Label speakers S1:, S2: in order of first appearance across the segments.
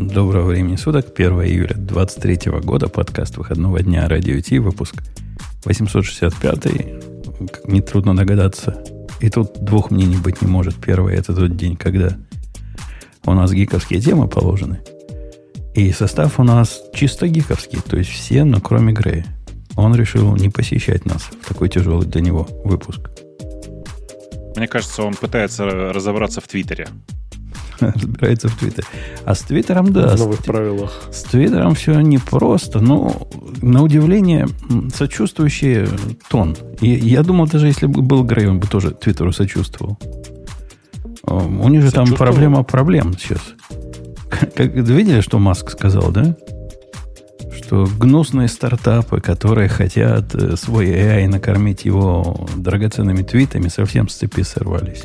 S1: Доброго времени суток, 1 июля 23 года, подкаст выходного дня Радио Ти, выпуск 865, как нетрудно догадаться. И тут двух мнений быть не может. Первый – это тот день, когда у нас гиковские темы положены. И состав у нас чисто гиковский, то есть все, но кроме Грея. Он решил не посещать нас в такой тяжелый для него выпуск.
S2: Мне кажется, он пытается разобраться в Твиттере.
S1: разбирается в Твиттере. А с Твиттером, да.
S3: В новых с, правилах.
S1: С Твиттером все непросто, но на удивление сочувствующий тон. И я думал, даже если бы был Грей, он бы тоже Твиттеру сочувствовал. У них же там проблема проблем сейчас. Как, видели, что Маск сказал, да? Что гнусные стартапы, которые хотят э, свой AI накормить его драгоценными твитами, совсем с цепи сорвались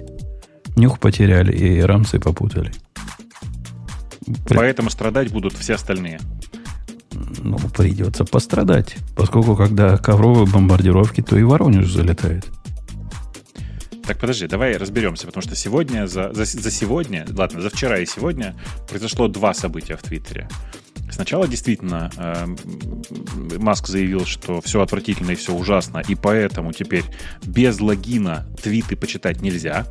S1: нюх потеряли и рамсы попутали.
S2: Поэтому страдать будут все остальные.
S1: Ну, придется пострадать. Поскольку, когда ковровые бомбардировки, то и Воронеж залетает.
S2: Так, подожди, давай разберемся, потому что сегодня, за, за, за сегодня, ладно, за вчера и сегодня произошло два события в Твиттере. Сначала действительно э, Маск заявил, что все отвратительно и все ужасно, и поэтому теперь без логина твиты почитать нельзя.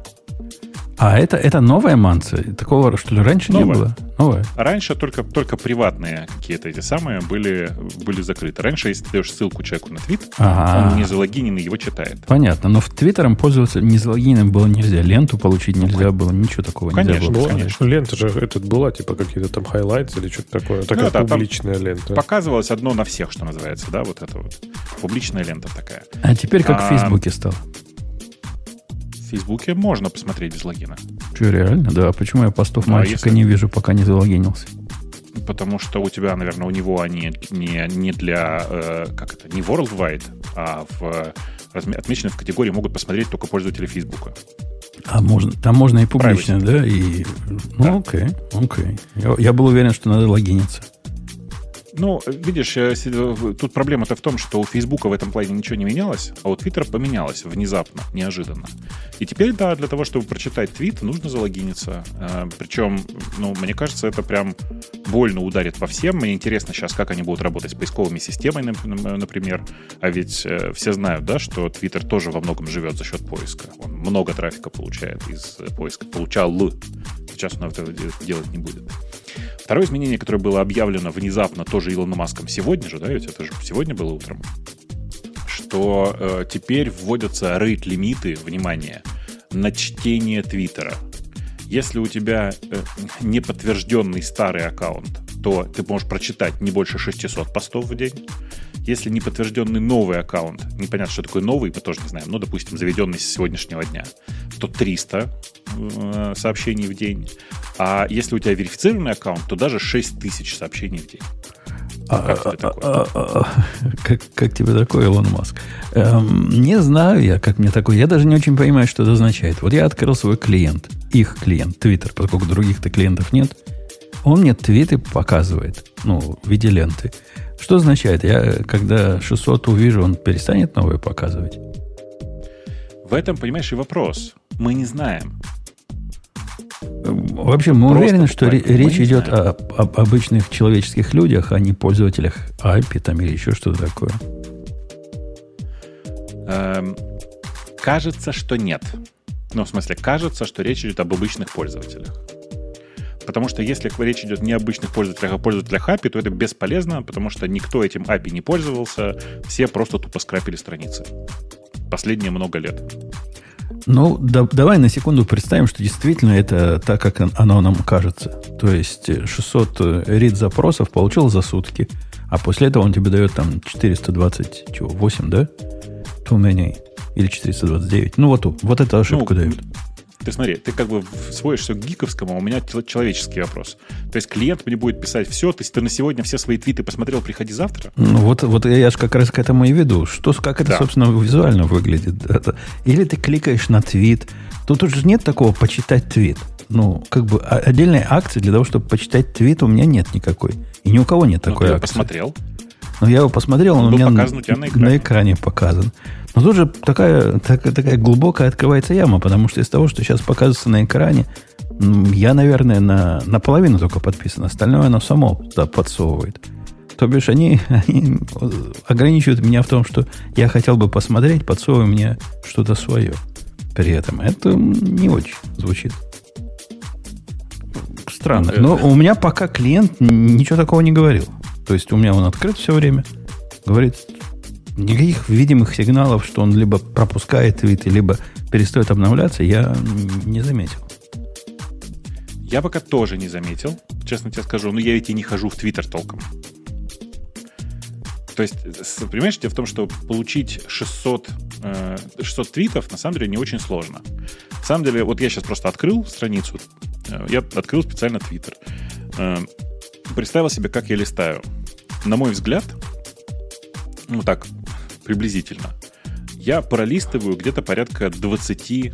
S1: А это, это новая манса? Такого, что ли, раньше новая. не было?
S2: Новая. Раньше только, только приватные какие-то эти самые были, были закрыты. Раньше, если ты даешь ссылку человеку на твит, ага. он не залогиненный его читает.
S1: Понятно, но в Твиттером пользоваться не залогиненным было нельзя. Ленту получить нельзя было, ничего такого
S2: конечно,
S1: нельзя было.
S3: Конечно, лента же этот была, типа какие-то там хайлайты или что-то такое. Такая ну, да, публичная лента.
S2: Показывалось одно на всех, что называется, да, вот это вот. Публичная лента такая.
S1: А теперь как а, в Фейсбуке стало.
S2: Фейсбуке можно посмотреть без логина.
S1: Что, реально? Да. Почему я постов ну, мальчика если... не вижу, пока не залогинился?
S2: Потому что у тебя, наверное, у него они не, не для, э, как это, не worldwide, а в, отмечены в категории могут посмотреть только пользователи Фейсбука.
S1: А можно, там можно и публично, Privacy. да? И, ну, да. окей, окей. Я, я был уверен, что надо логиниться.
S2: Ну, видишь, э, тут проблема-то в том, что у Фейсбука в этом плане ничего не менялось, а у Твиттера поменялось внезапно, неожиданно. И теперь, да, для того, чтобы прочитать твит, нужно залогиниться. Э, Причем, ну, мне кажется, это прям больно ударит по всем. Мне интересно сейчас, как они будут работать с поисковыми системами, например. А ведь э, все знают, да, что Твиттер тоже во многом живет за счет поиска. Он много трафика получает из поиска. Получал. Сейчас он этого делать не будет. Второе изменение, которое было объявлено внезапно тоже Илоном Маском сегодня же, да, ведь это же сегодня было утром, что э, теперь вводятся рейт-лимиты, внимание, на чтение Твиттера. Если у тебя э, неподтвержденный старый аккаунт, то ты можешь прочитать не больше 600 постов в день. Если не подтвержденный новый аккаунт, непонятно, что такое новый, мы тоже не знаем, ну, допустим, заведенный с сегодняшнего дня, то 300 э, сообщений в день. А если у тебя верифицированный аккаунт, то даже 6 тысяч сообщений в день.
S1: А, как тебе такое? А, а, как, как тебе такое, Илон Маск? Эм, не знаю я, как мне такое. Я даже не очень понимаю, что это означает. Вот я открыл свой клиент, их клиент, Twitter, поскольку других-то клиентов нет. Он мне твиты показывает, ну, в виде ленты. Что означает? Я, когда 600 увижу, он перестанет новые показывать?
S2: В этом, понимаешь, и вопрос. Мы не знаем.
S1: Вообще, мы Просто уверены, что речь идет о, об обычных человеческих людях, а не пользователях API там, или еще что-то такое.
S2: Эм, кажется, что нет. Ну, в смысле, кажется, что речь идет об обычных пользователях. Потому что если речь идет не о обычных пользователях, а пользователях API, то это бесполезно, потому что никто этим API не пользовался, все просто тупо скрапили страницы. Последние много лет.
S1: Ну, да, давай на секунду представим, что действительно это так, как оно нам кажется. То есть 600 э, рид запросов получил за сутки, а после этого он тебе дает там 428, да? Too many. Или 429. Ну, вот, вот эту ошибку ну, дают.
S2: Ты смотри, ты как бы сводишься к гиковскому, а у меня человеческий вопрос. То есть клиент мне будет писать все, то есть ты на сегодня все свои твиты посмотрел, приходи завтра?
S1: Ну вот, вот я же как раз к этому и веду. Что, как это, да. собственно, визуально выглядит? Это, или ты кликаешь на твит. Тут уже нет такого почитать твит. Ну, как бы отдельной акции для того, чтобы почитать твит у меня нет никакой. И ни у кого нет ну, такой
S2: ты
S1: акции.
S2: посмотрел?
S1: Ну, я его посмотрел, он, он у меня тебя на экране. на экране показан. Но тут же такая, так, такая глубокая открывается яма, потому что из того, что сейчас показывается на экране, Я, наверное, на, наполовину только подписан. Остальное оно само да, подсовывает. То бишь, они, они ограничивают меня в том, что я хотел бы посмотреть, подсовывая мне что-то свое. При этом это не очень звучит. Странно. Но у меня пока клиент ничего такого не говорил. То есть у меня он открыт все время. Говорит, никаких видимых сигналов, что он либо пропускает твиты, либо перестает обновляться, я не заметил.
S2: Я пока тоже не заметил, честно тебе скажу. Но я ведь и не хожу в Твиттер толком. То есть, понимаешь, дело в том, что получить 600, 600 э, твитов на самом деле не очень сложно. На самом деле, вот я сейчас просто открыл страницу, э, я открыл специально Твиттер, э, представил себе, как я листаю. На мой взгляд, ну так, приблизительно, я пролистываю где-то порядка 20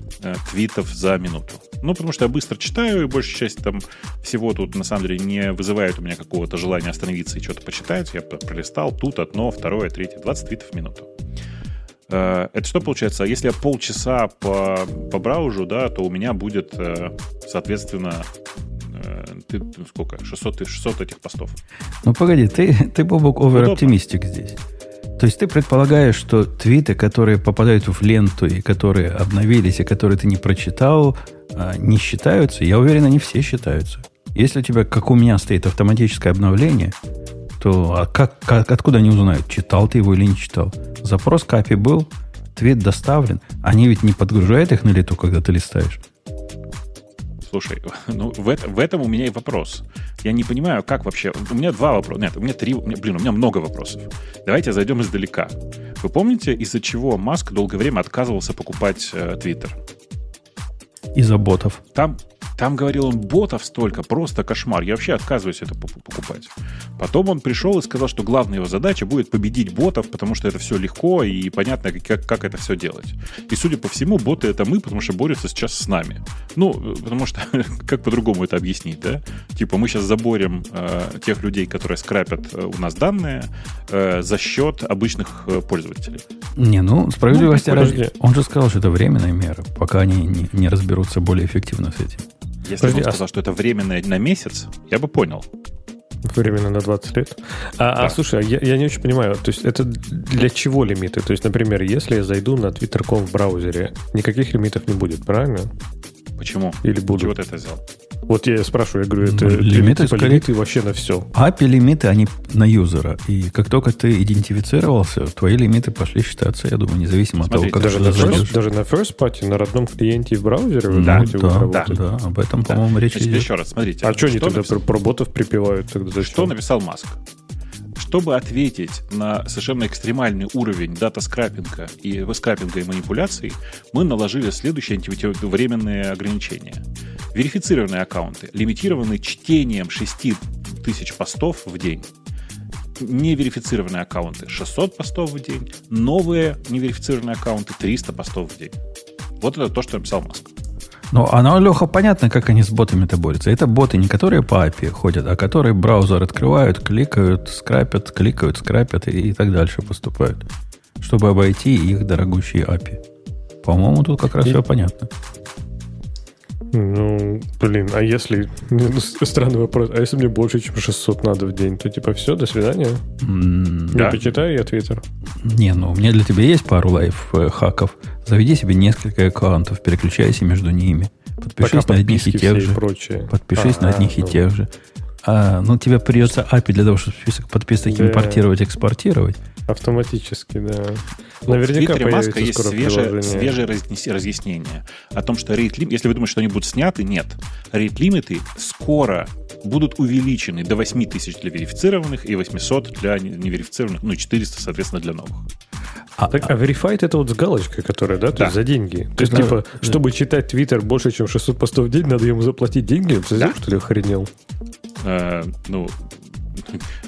S2: твитов за минуту. Ну, потому что я быстро читаю, и большая часть там всего тут, на самом деле, не вызывает у меня какого-то желания остановиться и что-то почитать. Я пролистал тут одно, второе, третье, 20 твитов в минуту. Э, это что получается? Если я полчаса по, по браужу, да, то у меня будет, э, соответственно, э, ты сколько? 600, 600 этих постов.
S1: Ну, погоди, ты, ты Бобок, овер-оптимистик здесь. То есть ты предполагаешь, что твиты, которые попадают в ленту и которые обновились, и которые ты не прочитал, а, не считаются? Я уверен, они все считаются. Если у тебя, как у меня, стоит автоматическое обновление, то а как, как, откуда они узнают, читал ты его или не читал? Запрос к API был, твит доставлен. Они ведь не подгружают их на лету, когда ты листаешь.
S2: Слушай, ну в, это, в этом у меня и вопрос. Я не понимаю, как вообще... У меня два вопроса. Нет, у меня три... Блин, у меня много вопросов. Давайте зайдем издалека. Вы помните, из-за чего Маск долгое время отказывался покупать э, Твиттер?
S1: Э, из-за ботов.
S2: Там, там, говорил он, ботов столько, просто кошмар. Я вообще отказываюсь это покупать. Потом он пришел и сказал, что главная его задача будет победить ботов, потому что это все легко и понятно, как, как это все делать. И, судя по всему, боты это мы, потому что борются сейчас с нами. Ну, потому что, как по-другому это объяснить, да? Типа мы сейчас заборем э, тех людей, которые скрапят э, у нас данные э, за счет обычных э, пользователей.
S1: Не, ну, справедливости ну, ради. Он же сказал, что это временная мера, пока они не, не разберутся более эффективно с этим.
S2: Если Подожди, бы он а сказал, а... что это временно на месяц, я бы понял.
S3: Временно на 20 лет. А, а да. а слушай, я, я не очень понимаю, то есть это для чего лимиты? То есть, например, если я зайду на Twitter.com в браузере, никаких лимитов не будет, правильно?
S2: Почему?
S3: Или будут?
S2: Чего ты это взял?
S3: Вот я спрашиваю, я говорю, это ну, лимиты, типа, скорее... лимиты вообще на все.
S1: API лимиты, они на юзера. И как только ты идентифицировался, твои лимиты пошли считаться, я думаю, независимо
S3: Смотрите,
S1: от
S3: того, как даже, на first, даже на first party, на родном клиенте в браузере вы
S1: да, можете да, да, да, об этом, да. по-моему, речь Значит, идет.
S2: Еще раз, смотрите.
S3: А что они тогда написал? про ботов припевают? Тогда
S2: зачем? Что написал Маск? Чтобы ответить на совершенно экстремальный уровень дата-скрапинга и скрапинга и манипуляций, мы наложили следующие антивременные ограничения. Верифицированные аккаунты лимитированы чтением 6 тысяч постов в день неверифицированные аккаунты 600 постов в день, новые неверифицированные аккаунты 300 постов в день. Вот это то, что написал Маск.
S1: Ну, оно, Леха, понятно, как они с ботами-то борются. Это боты не которые по API ходят, а которые браузер открывают, кликают, скрапят, кликают, скрапят и, и так дальше поступают, чтобы обойти их дорогущие API. По-моему, тут как раз и... все понятно.
S3: Ну, блин, а если... Ну, странный вопрос. А если мне больше, чем 600 надо в день, то типа все, до свидания? Mm, да. почитаю я Твиттер.
S1: Не, ну, у меня для тебя есть пару лайф-хаков. Заведи себе несколько аккаунтов, переключайся между ними. Подпишись Пока на одних и тех же.
S3: Прочее.
S1: Подпишись а, на одних ну. и тех же. А, ну, тебе придется API для того, чтобы список подписок да. импортировать, экспортировать.
S3: Автоматически, да.
S2: Вот Наверняка в Твиттере Маска есть свежее, свежее разъяснение о том, что рейд лимит, если вы думаете, что они будут сняты, нет. Рейд лимиты скоро будут увеличены до 8 тысяч для верифицированных и 800 для неверифицированных, ну, 400, соответственно, для новых.
S3: А, так, а verified это вот с галочкой, которая, да, то да. есть за деньги. То есть, да. типа, да. чтобы читать Твиттер больше, чем 600 постов в день, надо ему заплатить деньги? Совсем, да. что ли, охренел?
S2: Э, ну,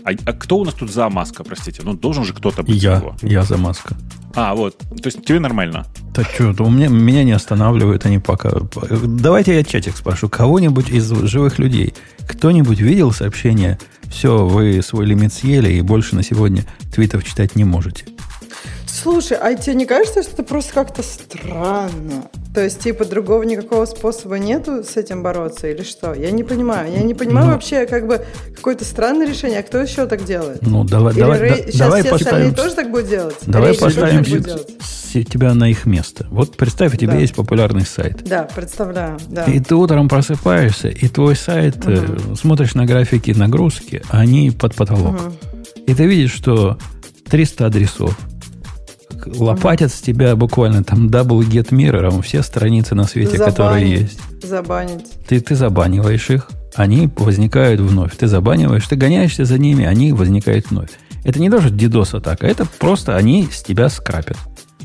S2: а, а кто у нас тут за Маска, простите? Ну, должен же кто-то быть
S1: я,
S2: его.
S1: Я за Маска.
S2: А, вот. То есть тебе нормально?
S1: Да что, у меня, меня не останавливают они пока. Давайте я чатик спрошу. Кого-нибудь из живых людей, кто-нибудь видел сообщение, все, вы свой лимит съели и больше на сегодня твитов читать не можете?
S4: Слушай, а тебе не кажется, что это просто как-то странно? То есть, типа, другого никакого способа нету с этим бороться или что? Я не понимаю. Я не понимаю ну, вообще, как бы, какое-то странное решение. А кто еще так делает?
S1: Ну, давай, или давай, Рей...
S4: да, Сейчас
S1: давай
S4: все
S1: поставим,
S4: остальные тоже так будут делать?
S1: Давай Рей поставим тебя на их место. Вот представь, у тебя да. есть популярный сайт.
S4: Да, представляю. Да.
S1: И ты утром просыпаешься, и твой сайт, угу. э, смотришь на графики нагрузки, они под потолок. Угу. И ты видишь, что 300 адресов – лопатят с тебя буквально там double get mirror, все страницы на свете, Забанить. которые есть.
S4: Забанить.
S1: Ты, ты забаниваешь их, они возникают вновь. Ты забаниваешь, ты гоняешься за ними, они возникают вновь. Это не даже DDoS атака, это просто они с тебя скрапят.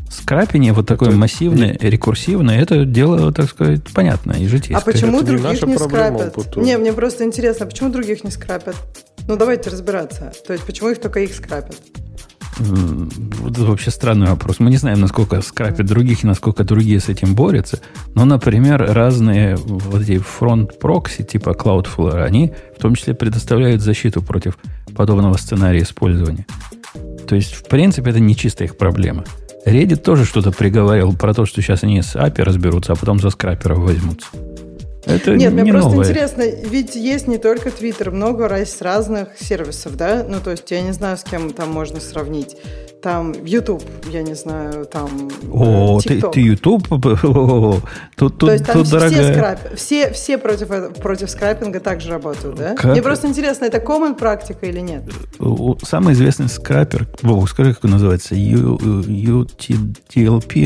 S1: Скрапение вот такое это массивное, рекурсивное, это дело, так сказать, понятное и житейское.
S4: А почему
S3: это
S4: других
S3: не,
S4: не скрапят? Не, мне просто интересно, почему других не скрапят? Ну, давайте разбираться. То есть, почему их только их скрапят?
S1: Вот это вообще странный вопрос. Мы не знаем, насколько скрапят других и насколько другие с этим борются. Но, например, разные вот эти фронт-прокси типа Cloudflare, они в том числе предоставляют защиту против подобного сценария использования. То есть, в принципе, это не чисто их проблема. Reddit тоже что-то приговорил про то, что сейчас они с API разберутся, а потом за скраперов возьмутся.
S4: Это Нет, не мне просто новое. интересно, ведь есть не только Twitter, много раз разных сервисов, да? Ну, то есть я не знаю, с кем там можно сравнить. Там YouTube, я не знаю, там
S1: О, ты, ты YouTube?
S4: Тут, тут, то есть там тут все, дорогая... скрап... все, все против, против скрапинга также работают, да? Как? Мне просто интересно, это common практика или нет?
S1: Самый известный скрапер, Бог, скажи, как он называется, UTLP,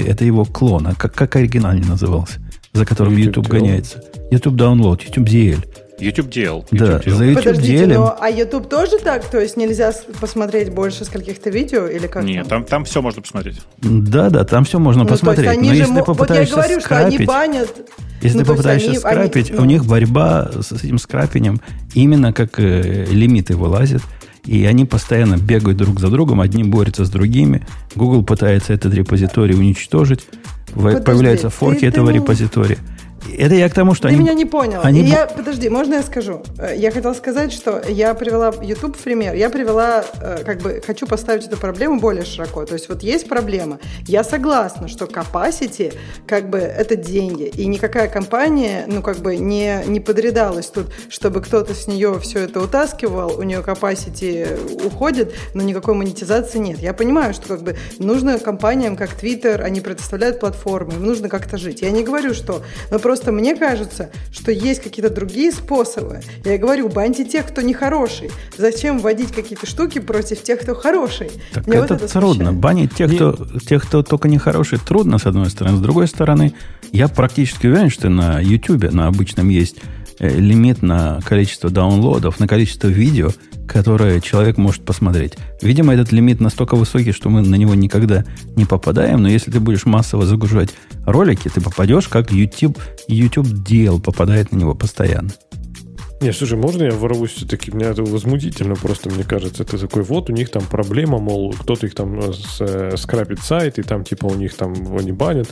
S1: это его клон, а как, как оригинально назывался? За которым YouTube, YouTube гоняется. YouTube Download, YouTube DL.
S2: YouTube DL.
S1: Да,
S2: YouTube
S1: за YouTube
S4: Подождите,
S1: DL.
S4: Но, а YouTube тоже так? То есть нельзя посмотреть больше с каких-то видео или как?
S2: Нет, там, там все можно посмотреть.
S1: Да, да, там все можно ну, посмотреть. они но же, если ты попытаешься вот я говорю, скрапить, что они банят. Если ну, ты попытаешься они, скрапить, они, ну, у них борьба с этим скрапением именно как э, лимиты вылазят. И они постоянно бегают друг за другом, одни борются с другими. Google пытается этот репозиторий уничтожить. Подожди, появляются форки этого ты... репозитория. Это я к тому, что
S4: Ты
S1: они...
S4: меня не понял. Они... Я, подожди, можно я скажу? Э, я хотела сказать, что я привела YouTube в пример. Я привела, э, как бы, хочу поставить эту проблему более широко. То есть вот есть проблема. Я согласна, что capacity, как бы, это деньги. И никакая компания, ну, как бы, не, не подрядалась тут, чтобы кто-то с нее все это утаскивал, у нее capacity уходит, но никакой монетизации нет. Я понимаю, что, как бы, нужно компаниям, как Twitter, они предоставляют платформы, им нужно как-то жить. Я не говорю, что... Но Просто мне кажется, что есть какие-то другие способы. Я говорю, баньте тех, кто нехороший. Зачем вводить какие-то штуки против тех, кто хороший?
S1: Так Мне это, вот это трудно. Смущает. Банить тех, кто, тех, кто только нехороший, трудно, с одной стороны. С другой стороны, я практически уверен, что на YouTube, на обычном есть лимит на количество даунлодов, на количество видео, которое человек может посмотреть. Видимо, этот лимит настолько высокий, что мы на него никогда не попадаем, но если ты будешь массово загружать ролики, ты попадешь, как YouTube, YouTube DL попадает на него постоянно.
S3: Не, слушай, можно я ворвусь все-таки? Мне это возмутительно просто, мне кажется. Это такой, вот у них там проблема, мол, кто-то их там э, э, скрапит сайт, и там типа у них там они банят.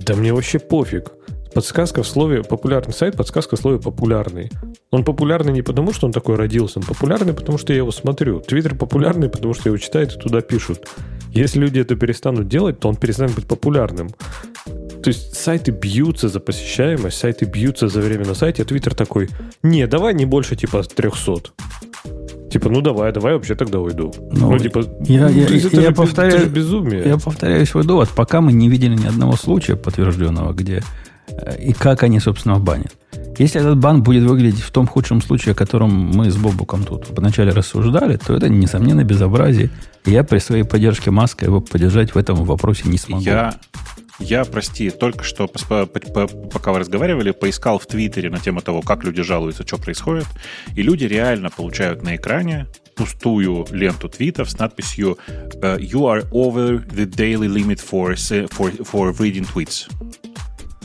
S3: Да мне вообще пофиг. Подсказка в слове популярный сайт, подсказка в слове популярный. Он популярный не потому, что он такой родился, он популярный, потому что я его смотрю. Твиттер популярный, потому что его читают и туда пишут. Если люди это перестанут делать, то он перестанет быть популярным. То есть сайты бьются за посещаемость, сайты бьются за время на сайте, а Твиттер такой, не, давай не больше типа 300. Типа, ну давай, давай вообще тогда уйду.
S1: Ну,
S3: ну типа,
S1: я, я,
S3: это,
S1: я
S3: же,
S1: повторяю,
S3: это же безумие.
S1: Я повторяю свой довод. Пока мы не видели ни одного случая подтвержденного, где и как они, собственно, банят. Если этот бан будет выглядеть в том худшем случае, о котором мы с Бобуком тут вначале рассуждали, то это, несомненно, безобразие. Я при своей поддержке Маска его поддержать в этом вопросе не смогу.
S2: Я, я прости, только что, пока вы разговаривали, поискал в Твиттере на тему того, как люди жалуются, что происходит. И люди реально получают на экране пустую ленту твитов с надписью «You are over the daily limit for, for, for reading tweets».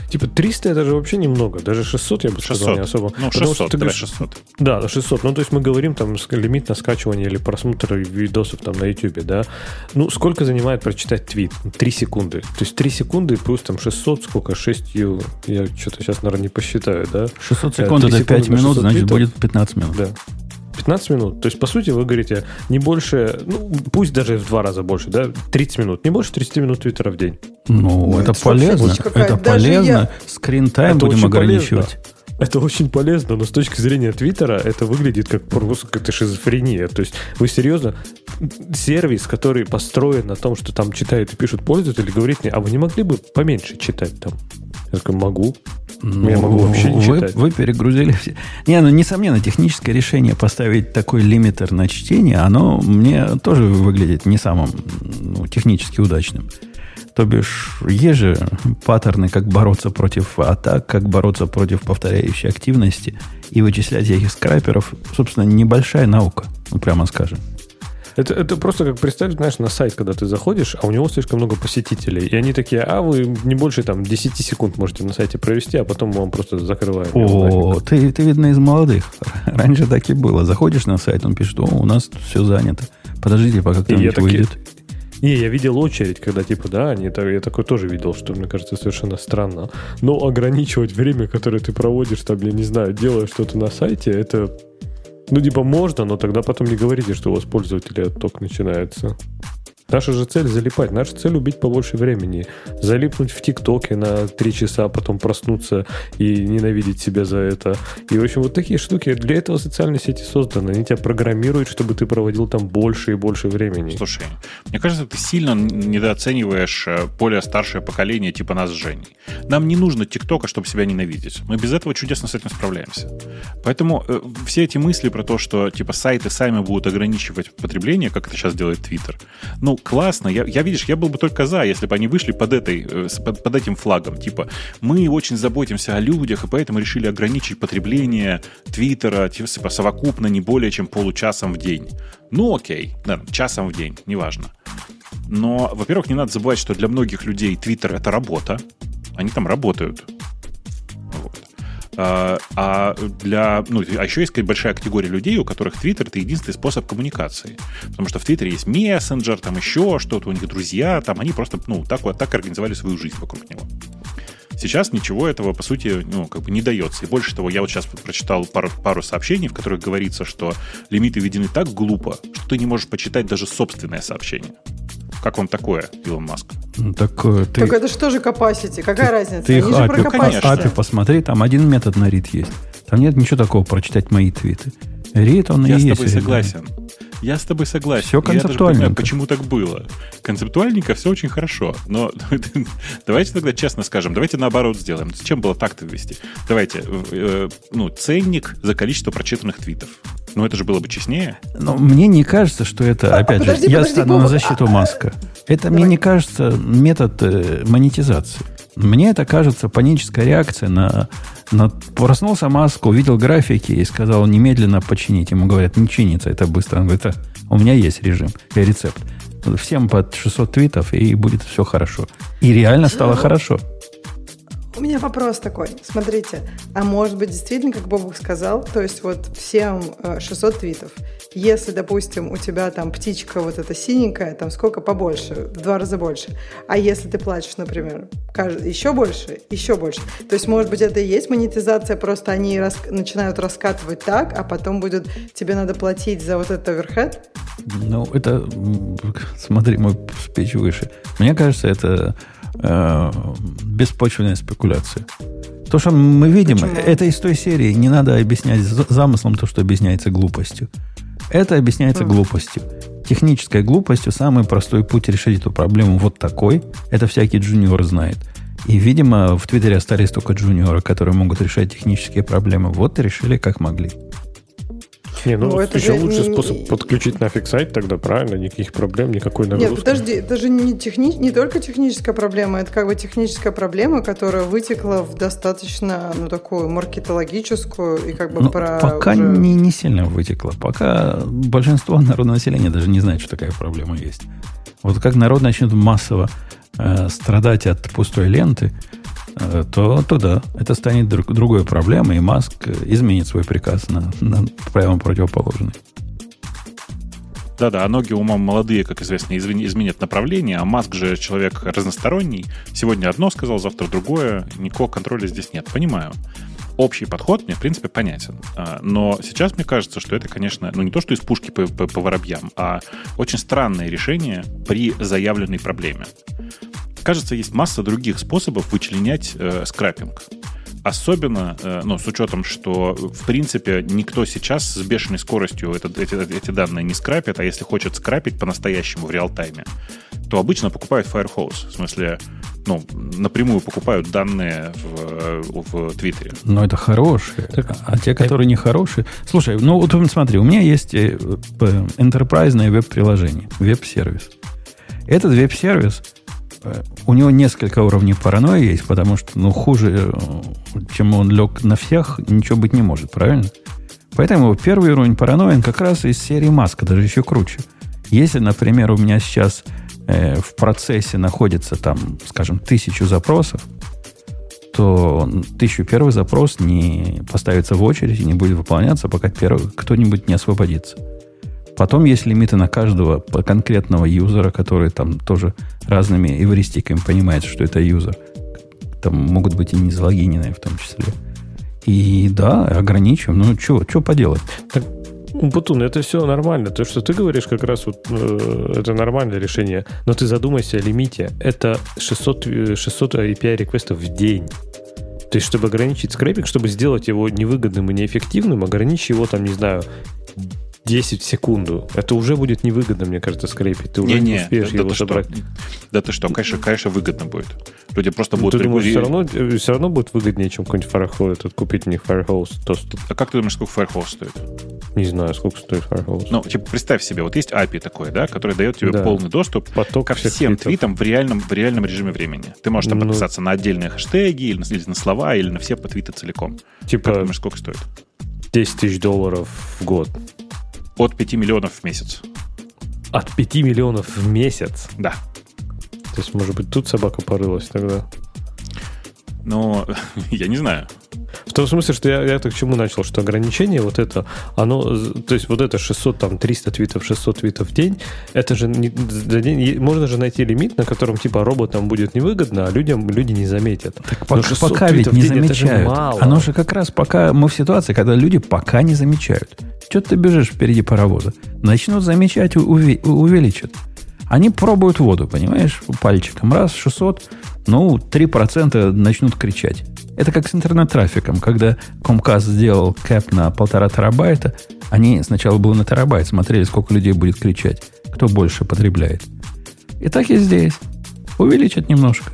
S3: Типа 300 это же вообще немного. Даже 600 я бы 600. сказал не особо.
S2: Ну, 600, ты говоришь, 600.
S3: Да, 600. Ну, то есть мы говорим там лимит на скачивание или просмотр видосов там на YouTube, да. Ну, сколько занимает прочитать твит? 3 секунды. То есть 3 секунды плюс там 600, сколько? 6 ю... Я что-то сейчас, наверное, не посчитаю, да?
S1: 600 секунд это 5 минут, значит, будет 15 минут.
S3: Да. 15 минут. То есть, по сути, вы говорите, не больше, ну, пусть даже в два раза больше, да, 30 минут, не больше 30 минут Твиттера в день.
S1: Ну,
S4: Ну,
S1: это,
S4: это
S1: полезно. Это
S4: даже
S1: полезно.
S4: я-
S1: Скрин-тайм
S3: Это
S1: будем
S3: очень
S1: ограничивать.
S3: Это очень полезно, но с точки зрения Твиттера это выглядит как просто какая-то шизофрения. То есть вы серьезно, сервис, который построен на том, что там читают и пишут пользователи, говорит мне, а вы не могли бы поменьше читать там? Я такой, могу.
S1: Ну,
S3: Я могу вообще не
S1: вы,
S3: читать.
S1: Вы перегрузили все. Не, ну, несомненно, техническое решение поставить такой лимитер на чтение, оно мне тоже выглядит не самым ну, технически удачным. То бишь, есть же паттерны, как бороться против атак, как бороться против повторяющей активности и вычислять этих скраперов. Собственно, небольшая наука, ну, прямо скажем.
S3: Это, это просто как представь, знаешь, на сайт, когда ты заходишь, а у него слишком много посетителей. И они такие, а вы не больше там 10 секунд можете на сайте провести, а потом мы вам просто закрываем.
S1: О, ты, ты, видно, из молодых. Раньше так и было. Заходишь на сайт, он пишет, о, у нас все занято. Подождите, пока кто-нибудь выйдет.
S3: Не, я видел очередь, когда типа, да, они, я такой тоже видел, что мне кажется совершенно странно. Но ограничивать время, которое ты проводишь, там, я не знаю, делая что-то на сайте, это, ну, типа, можно, но тогда потом не говорите, что у вас пользователей отток начинается. Наша же цель залипать. Наша цель убить побольше времени. Залипнуть в ТикТоке на три часа, потом проснуться и ненавидеть себя за это. И, в общем, вот такие штуки. Для этого социальные сети созданы. Они тебя программируют, чтобы ты проводил там больше и больше времени.
S2: Слушай, мне кажется, ты сильно недооцениваешь э, более старшее поколение типа нас с Женей. Нам не нужно ТикТока, чтобы себя ненавидеть. Мы без этого чудесно с этим справляемся. Поэтому э, все эти мысли про то, что типа сайты сами будут ограничивать потребление, как это сейчас делает Твиттер, ну, классно. Я, я, видишь, я был бы только за, если бы они вышли под, этой, э, под, под этим флагом. Типа, мы очень заботимся о людях, и поэтому решили ограничить потребление Твиттера типа, совокупно не более чем получасом в день. Ну, окей, да, часом в день, неважно. Но, во-первых, не надо забывать, что для многих людей Твиттер это работа. Они там работают. А, а для, ну, а еще есть большая категория людей, у которых Твиттер это единственный способ коммуникации. Потому что в Твиттере есть мессенджер, там еще что-то, у них друзья, там они просто, ну, так вот так организовали свою жизнь вокруг него. Сейчас ничего этого, по сути, ну, как бы не дается. И больше того, я вот сейчас прочитал пару, пару сообщений, в которых говорится, что лимиты введены так глупо, что ты не можешь почитать даже собственное сообщение. Как вам такое, Илон Маск?
S1: Ну, Так э, ты,
S4: Так это что же capacity? Какая разница?
S1: ты их
S4: Они же про
S1: API,
S2: ну.
S1: API посмотри, там один метод на read есть. Там нет ничего такого прочитать мои твиты. Read он
S2: Я
S1: и
S2: с
S1: есть.
S2: тобой
S1: read.
S2: согласен. Я с тобой согласен. Я
S1: концептуальненько.
S2: понимаю, почему так было. Концептуальненько все очень хорошо. Но давайте тогда честно скажем, давайте наоборот сделаем. Зачем было так-то ввести? Давайте, э, ну, ценник за количество прочитанных твитов. Ну, это же было бы честнее.
S1: Но мне не кажется, что это,
S4: А,
S1: опять
S4: подожди,
S1: же, я
S4: подожди,
S1: стану
S4: Бог,
S1: на
S4: а-
S1: защиту Маска. Это мне не кажется метод э, монетизации. Мне это кажется паническая реакция на, на... Проснулся Маск, увидел графики и сказал немедленно починить. Ему говорят, не чинится это быстро. Он говорит, «А, у меня есть режим, и рецепт. Всем под 600 твитов, и будет все хорошо. И реально стало хорошо.
S4: У меня вопрос такой. Смотрите, а может быть действительно, как Бобук сказал, то есть вот всем э, 600 твитов. Если, допустим, у тебя там птичка вот эта синенькая, там сколько побольше, в два раза больше. А если ты платишь, например, еще больше, еще больше. То есть, может быть, это и есть монетизация, просто они рас- начинают раскатывать так, а потом будет тебе надо платить за вот этот оверхед?
S1: Ну, это, смотри, мой спич выше. Мне кажется, это э, беспочвенная спекуляция. То, что мы видим,
S4: Почему?
S1: это из той серии. Не надо объяснять за- замыслом то, что объясняется глупостью. Это объясняется глупостью. Технической глупостью самый простой путь решить эту проблему вот такой. Это всякий джуниор знает. И, видимо, в Твиттере остались только джуниоры, которые могут решать технические проблемы. Вот и решили, как могли.
S3: Не, ну,
S4: Ну, это
S3: еще
S4: же
S3: лучший
S4: не-
S3: способ подключить нафиг сайт тогда, правильно? Никаких проблем, никакой
S4: Нет,
S3: нагрузки.
S4: подожди, это же не, техни... не только техническая проблема, это как бы техническая проблема, которая вытекла в достаточно, ну, такую маркетологическую и как бы
S1: Ну,
S4: про
S1: пока
S4: уже-
S1: не, не сильно вытекло. Пока большинство народного населения даже не знает, что такая проблема есть. Вот как народ начнет массово э, страдать от пустой ленты, то, то да, это станет друг- другой проблемой, и Маск э, изменит свой приказ на, на прямо противоположный.
S2: Да-да, а ноги умом молодые, как известно, изменят направление, а Маск же человек разносторонний. Сегодня одно сказал, завтра другое. Никакого контроля здесь нет. Понимаю. общий подход мне, в принципе, понятен. А, но сейчас мне кажется, что это, конечно, ну не то, что из пушки по, по, по воробьям, а очень странное решение при заявленной проблеме. Кажется, есть масса других способов вычленять э, скрапинг. Особенно, э, ну, с учетом, что, в принципе, никто сейчас с бешеной скоростью этот, эти, эти данные не скрапит, а если хочет скрапить по-настоящему в реал-тайме, то обычно покупают Firehose. В смысле, ну, напрямую покупают данные в, в Твиттере.
S1: Но это хорошие. Так, а те, которые не хорошие... Слушай, ну вот смотри, у меня есть э, enterprise веб-приложение, веб-сервис. Этот веб-сервис у него несколько уровней паранойи есть, потому что, ну, хуже, э, чем он лег на всех, ничего быть не может, правильно? Поэтому первый уровень паранойи как раз из серии маска, даже еще круче. Если, например, у меня сейчас э, в процессе находится там, скажем, тысячу запросов, то тысячу первый запрос не поставится в очередь и не будет выполняться, пока первый кто-нибудь не освободится. Потом есть лимиты на каждого конкретного юзера, который там тоже разными эвристиками понимает, что это юзер. Там могут быть и не залогиненные в том числе. И да, ограничиваем. Ну, что поделать?
S3: Так, Бутун, это все нормально. То, что ты говоришь, как раз вот э, это нормальное решение. Но ты задумайся о лимите. Это 600, 600 API-реквестов в день. То есть, чтобы ограничить скрепинг, чтобы сделать его невыгодным и неэффективным, ограничить его, там, не знаю, 10 в секунду. Это уже будет невыгодно, мне кажется, скрепить. Ты уже не, не успеешь да, его
S2: да
S3: собрать.
S2: Что? Да ты что, конечно, конечно, выгодно будет. Люди просто будут...
S3: Ты думаешь, все равно, э, все равно будет выгоднее, чем какой-нибудь Firehose, тут купить у них Firehose. То,
S2: А как ты думаешь, сколько Firehose стоит?
S3: Не знаю, сколько стоит Firehose.
S2: Ну, типа, представь себе, вот есть API такое, да, который дает тебе да. полный доступ
S3: Поток
S2: ко всем твитов. твитам в реальном, в реальном режиме времени. Ты можешь там ну, подписаться на отдельные хэштеги, или на, или на слова, или на все по твиты целиком.
S3: Типа...
S2: Как думаешь, сколько стоит?
S3: 10 тысяч долларов в год.
S2: От 5 миллионов в месяц.
S3: От 5 миллионов в месяц?
S2: Да.
S3: То есть, может быть, тут собака порылась тогда?
S2: Ну, я не знаю.
S3: В том смысле, что я, я так к чему начал, что ограничение вот это, оно, то есть вот это 600, там, 300 твитов, 600 твитов в день, это же не, за день, можно же найти лимит, на котором типа роботам будет невыгодно, а людям люди не заметят.
S1: Так пока, пока ведь не замечают. Мало. Оно же как раз пока мы в ситуации, когда люди пока не замечают. Что ты бежишь впереди паровоза? Начнут замечать, увеличат. Они пробуют воду, понимаешь, пальчиком. Раз, 600, ну, 3% начнут кричать. Это как с интернет-трафиком. Когда Comcast сделал кэп на полтора терабайта, они сначала было на терабайт, смотрели, сколько людей будет кричать, кто больше потребляет. И так и здесь. Увеличат немножко.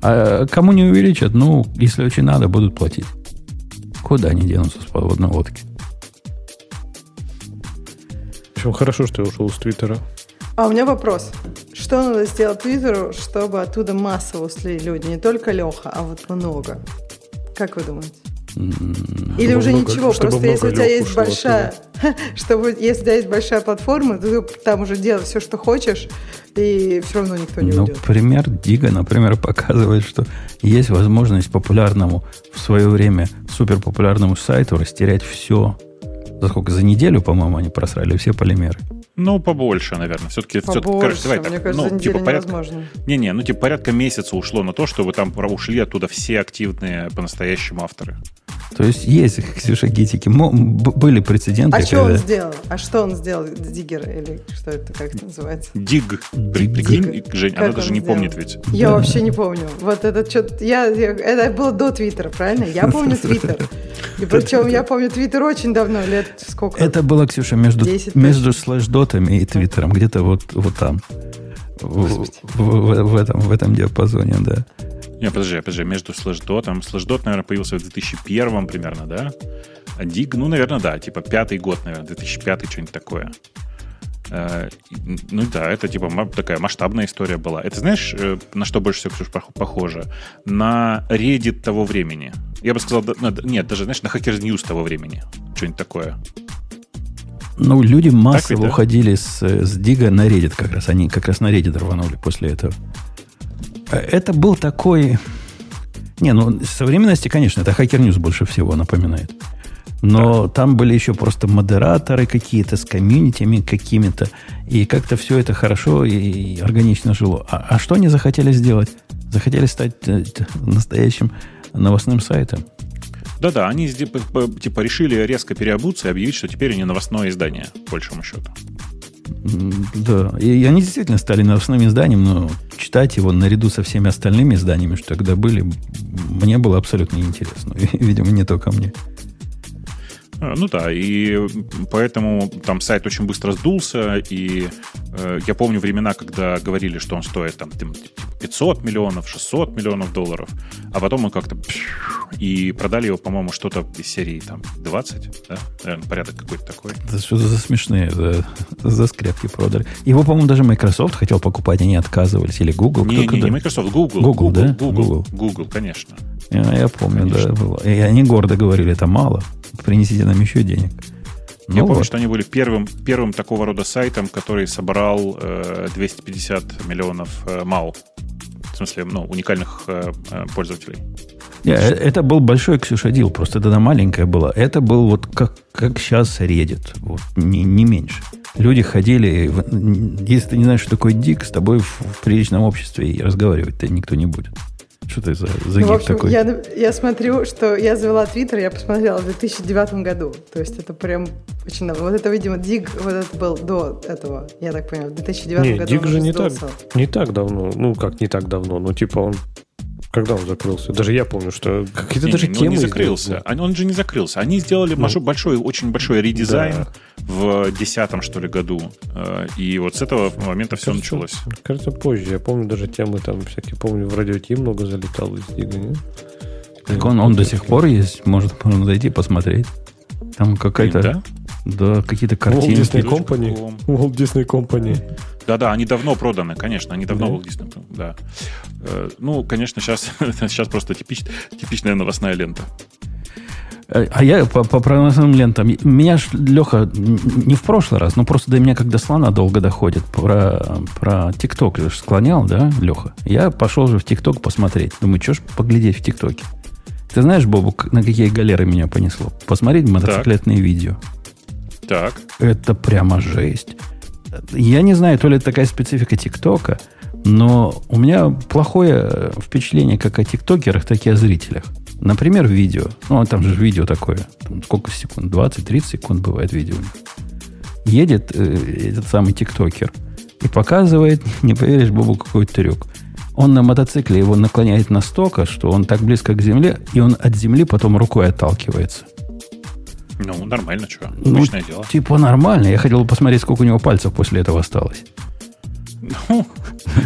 S1: А кому не увеличат, ну, если очень надо, будут платить. Куда они денутся с подводной лодки?
S3: Общем, хорошо, что я ушел с Твиттера.
S4: А у меня вопрос. Что надо сделать Твиттеру, чтобы оттуда массово ушли люди? Не только Леха, а вот много. Как вы думаете? Или уже много, ничего, просто если у тебя есть большая, чтобы если у тебя есть большая платформа, ты там уже делай все, что хочешь, и все равно никто не
S1: ну,
S4: уйдет.
S1: Пример Дига, например, показывает, что есть возможность популярному в свое время суперпопулярному сайту растерять все. За сколько? За неделю, по-моему, они просрали все полимеры.
S2: Ну, побольше, наверное. Все-таки,
S4: побольше, все давай мне так, кажется, ну, типа порядка,
S2: Не-не, ну, типа порядка месяца ушло на то, чтобы там ушли оттуда все активные по-настоящему авторы.
S1: То есть есть, Ксюша, гитики. Были прецеденты.
S4: А когда... что он сделал? А что он сделал? Диггер или что это, как это называется?
S2: Диг. Прикинь, Жень, как она даже не сделал? помнит ведь.
S4: Я да. вообще не помню. Вот это что-то... Я, это было до Твиттера, правильно? Я помню Твиттер. И причем я помню Твиттер очень давно, лет сколько?
S1: Это было, Ксюша, между, между слэшдотами и Твиттером. Где-то вот, вот там. В, в, в, этом, в этом диапазоне, да.
S2: Не, подожди, подожди, между слэшдотом. Слэшдот, наверное, появился в 2001 примерно, да? А Диг, ну, наверное, да, типа пятый год, наверное, 2005 что-нибудь такое. Э, ну да, это типа такая масштабная история была. Это знаешь, э, на что больше всего, Ксюш, похоже? На Reddit того времени. Я бы сказал, нет, даже, знаешь, на Hackers News того времени. Что-нибудь такое.
S1: Ну, люди массово ведь, да? уходили с, с Дига на Reddit как раз. Они как раз на Reddit рванули после этого. Это был такой... Не, ну, современности, конечно, это Hacker News больше всего напоминает. Но да. там были еще просто модераторы какие-то с комьюнитями какими-то. И как-то все это хорошо и органично жило. А, а что они захотели сделать? Захотели стать э, настоящим новостным сайтом.
S2: Да-да, они типа решили резко переобуться и объявить, что теперь они новостное издание, по большому счету.
S1: Да, и они действительно стали новостным изданием, но читать его наряду со всеми остальными изданиями, что тогда были, мне было абсолютно неинтересно. Видимо, не только мне.
S2: А, ну да, и поэтому там сайт очень быстро сдулся, и я помню времена, когда говорили, что он стоит там 500 миллионов, 600 миллионов долларов, а потом мы как-то и продали его, по-моему, что-то из серии там 20, да? Наверное, порядок какой-то такой.
S1: Это что за смешные, за, за скрепки продали. Его, по-моему, даже Microsoft хотел покупать, они отказывались, или Google.
S2: Не, не, не Microsoft, Google.
S1: Google, Google да?
S2: Google, Google, Google конечно.
S1: Я, я помню, конечно. да, было. И они гордо говорили, это мало, принесите нам еще денег.
S2: Ну Я вот. помню, что они были первым, первым такого рода сайтом, который собрал э, 250 миллионов э, МАУ. В смысле, ну, уникальных э, э пользователей.
S1: Yeah, э, это был большой Ксюша дил, просто тогда маленькая была. Это был вот как, как сейчас Reddit, вот, не, не меньше. Люди ходили, если ты не знаешь, что такое дик, с тобой в, в приличном обществе и разговаривать-то никто не будет. Что ты за, за
S4: ну, в общем, такой? Я, я смотрю, что я завела Твиттер, я посмотрела в 2009 году. То есть это прям очень давно. Вот это, видимо, Диг, вот это был до этого, я так понимаю, в 2009
S3: не,
S4: году.
S3: Диг же не так, не так давно. Ну, как не так давно, ну, типа он когда он закрылся? Даже я помню, что какие-то
S2: не,
S3: даже
S2: не,
S3: темы... Он
S2: не закрылся. Сделали. Он же не закрылся. Они сделали ну, большой, очень большой редизайн да. в десятом, что ли, году. Э, и вот с этого момента все кажется, началось.
S3: Кажется, позже. Я помню даже темы там всякие. Помню, в радио Ти много залетало из Дига, нет?
S1: Так он, он до сих пор есть. Может, можно зайти посмотреть. Там какая-то... Да? Да, какие-то картинки.
S3: Walt Disney Company. Walt Disney Company.
S2: Да-да, они давно проданы, конечно, они давно да. Walt Disney. Да. Э, ну, конечно, сейчас, сейчас просто типич, типичная новостная лента.
S1: Э, а я по, по новостным лентам, меня ж, Леха, не в прошлый раз, но просто до меня как до слона долго доходит. Про, про ТикТок же склонял, да, Леха? Я пошел же в ТикТок посмотреть. Думаю, что ж поглядеть в ТикТоке. Ты знаешь, Бобу, на какие галеры меня понесло? Посмотреть мотоциклетные так. видео.
S2: Так.
S1: Это прямо жесть. Я не знаю, то ли это такая специфика ТикТока, но у меня плохое впечатление как о тиктокерах, так и о зрителях. Например, видео. Ну, там же видео такое. Там сколько секунд? 20-30 секунд бывает видео. Едет э, этот самый тиктокер и показывает, не поверишь, Бобу, какой трюк. Он на мотоцикле его наклоняет настолько, что он так близко к земле, и он от земли потом рукой отталкивается.
S2: Ну, нормально, что? Ну, Обычное дело.
S1: Типа нормально. Я хотел посмотреть, сколько у него пальцев после этого осталось. Ну,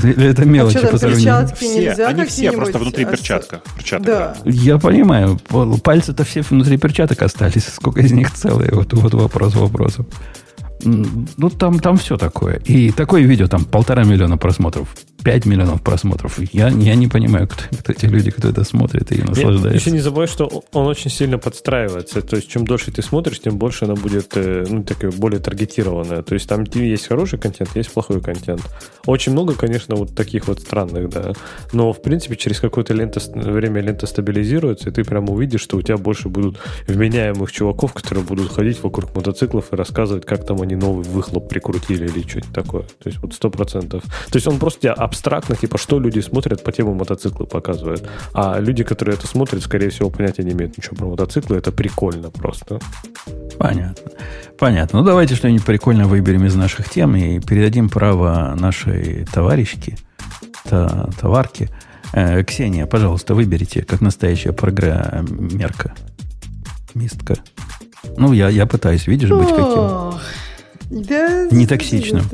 S1: это мелочи а
S4: по сравнению. Все,
S2: они все просто внутри перчатка. перчаток.
S1: Да. Я понимаю. Пальцы-то все внутри перчаток остались. Сколько из них целые? Вот, вот вопрос вопросов. Ну, там, там все такое. И такое видео, там полтора миллиона просмотров. 5 миллионов просмотров. Я, я не понимаю, кто, кто эти люди, кто это смотрит и наслаждается.
S3: Еще не забывай, что он очень сильно подстраивается. То есть, чем дольше ты смотришь, тем больше она будет э, ну, такая, более таргетированная. То есть, там есть хороший контент, есть плохой контент. Очень много, конечно, вот таких вот странных, да. Но, в принципе, через какое-то лента, время лента стабилизируется, и ты прямо увидишь, что у тебя больше будут вменяемых чуваков, которые будут ходить вокруг мотоциклов и рассказывать, как там они новый выхлоп прикрутили или что-нибудь такое. То есть, вот сто процентов. То есть, он просто тебя абстрактно, типа, что люди смотрят по тему мотоцикла показывают. А люди, которые это смотрят, скорее всего, понятия не имеют ничего про мотоциклы. Это прикольно просто.
S1: Понятно. Понятно. Ну, давайте что-нибудь прикольно выберем из наших тем и передадим право нашей товарищке, та, товарке. Э, Ксения, пожалуйста, выберите, как настоящая программерка. Мистка. Ну, я, я пытаюсь, видишь, быть каким. Да, не токсичным.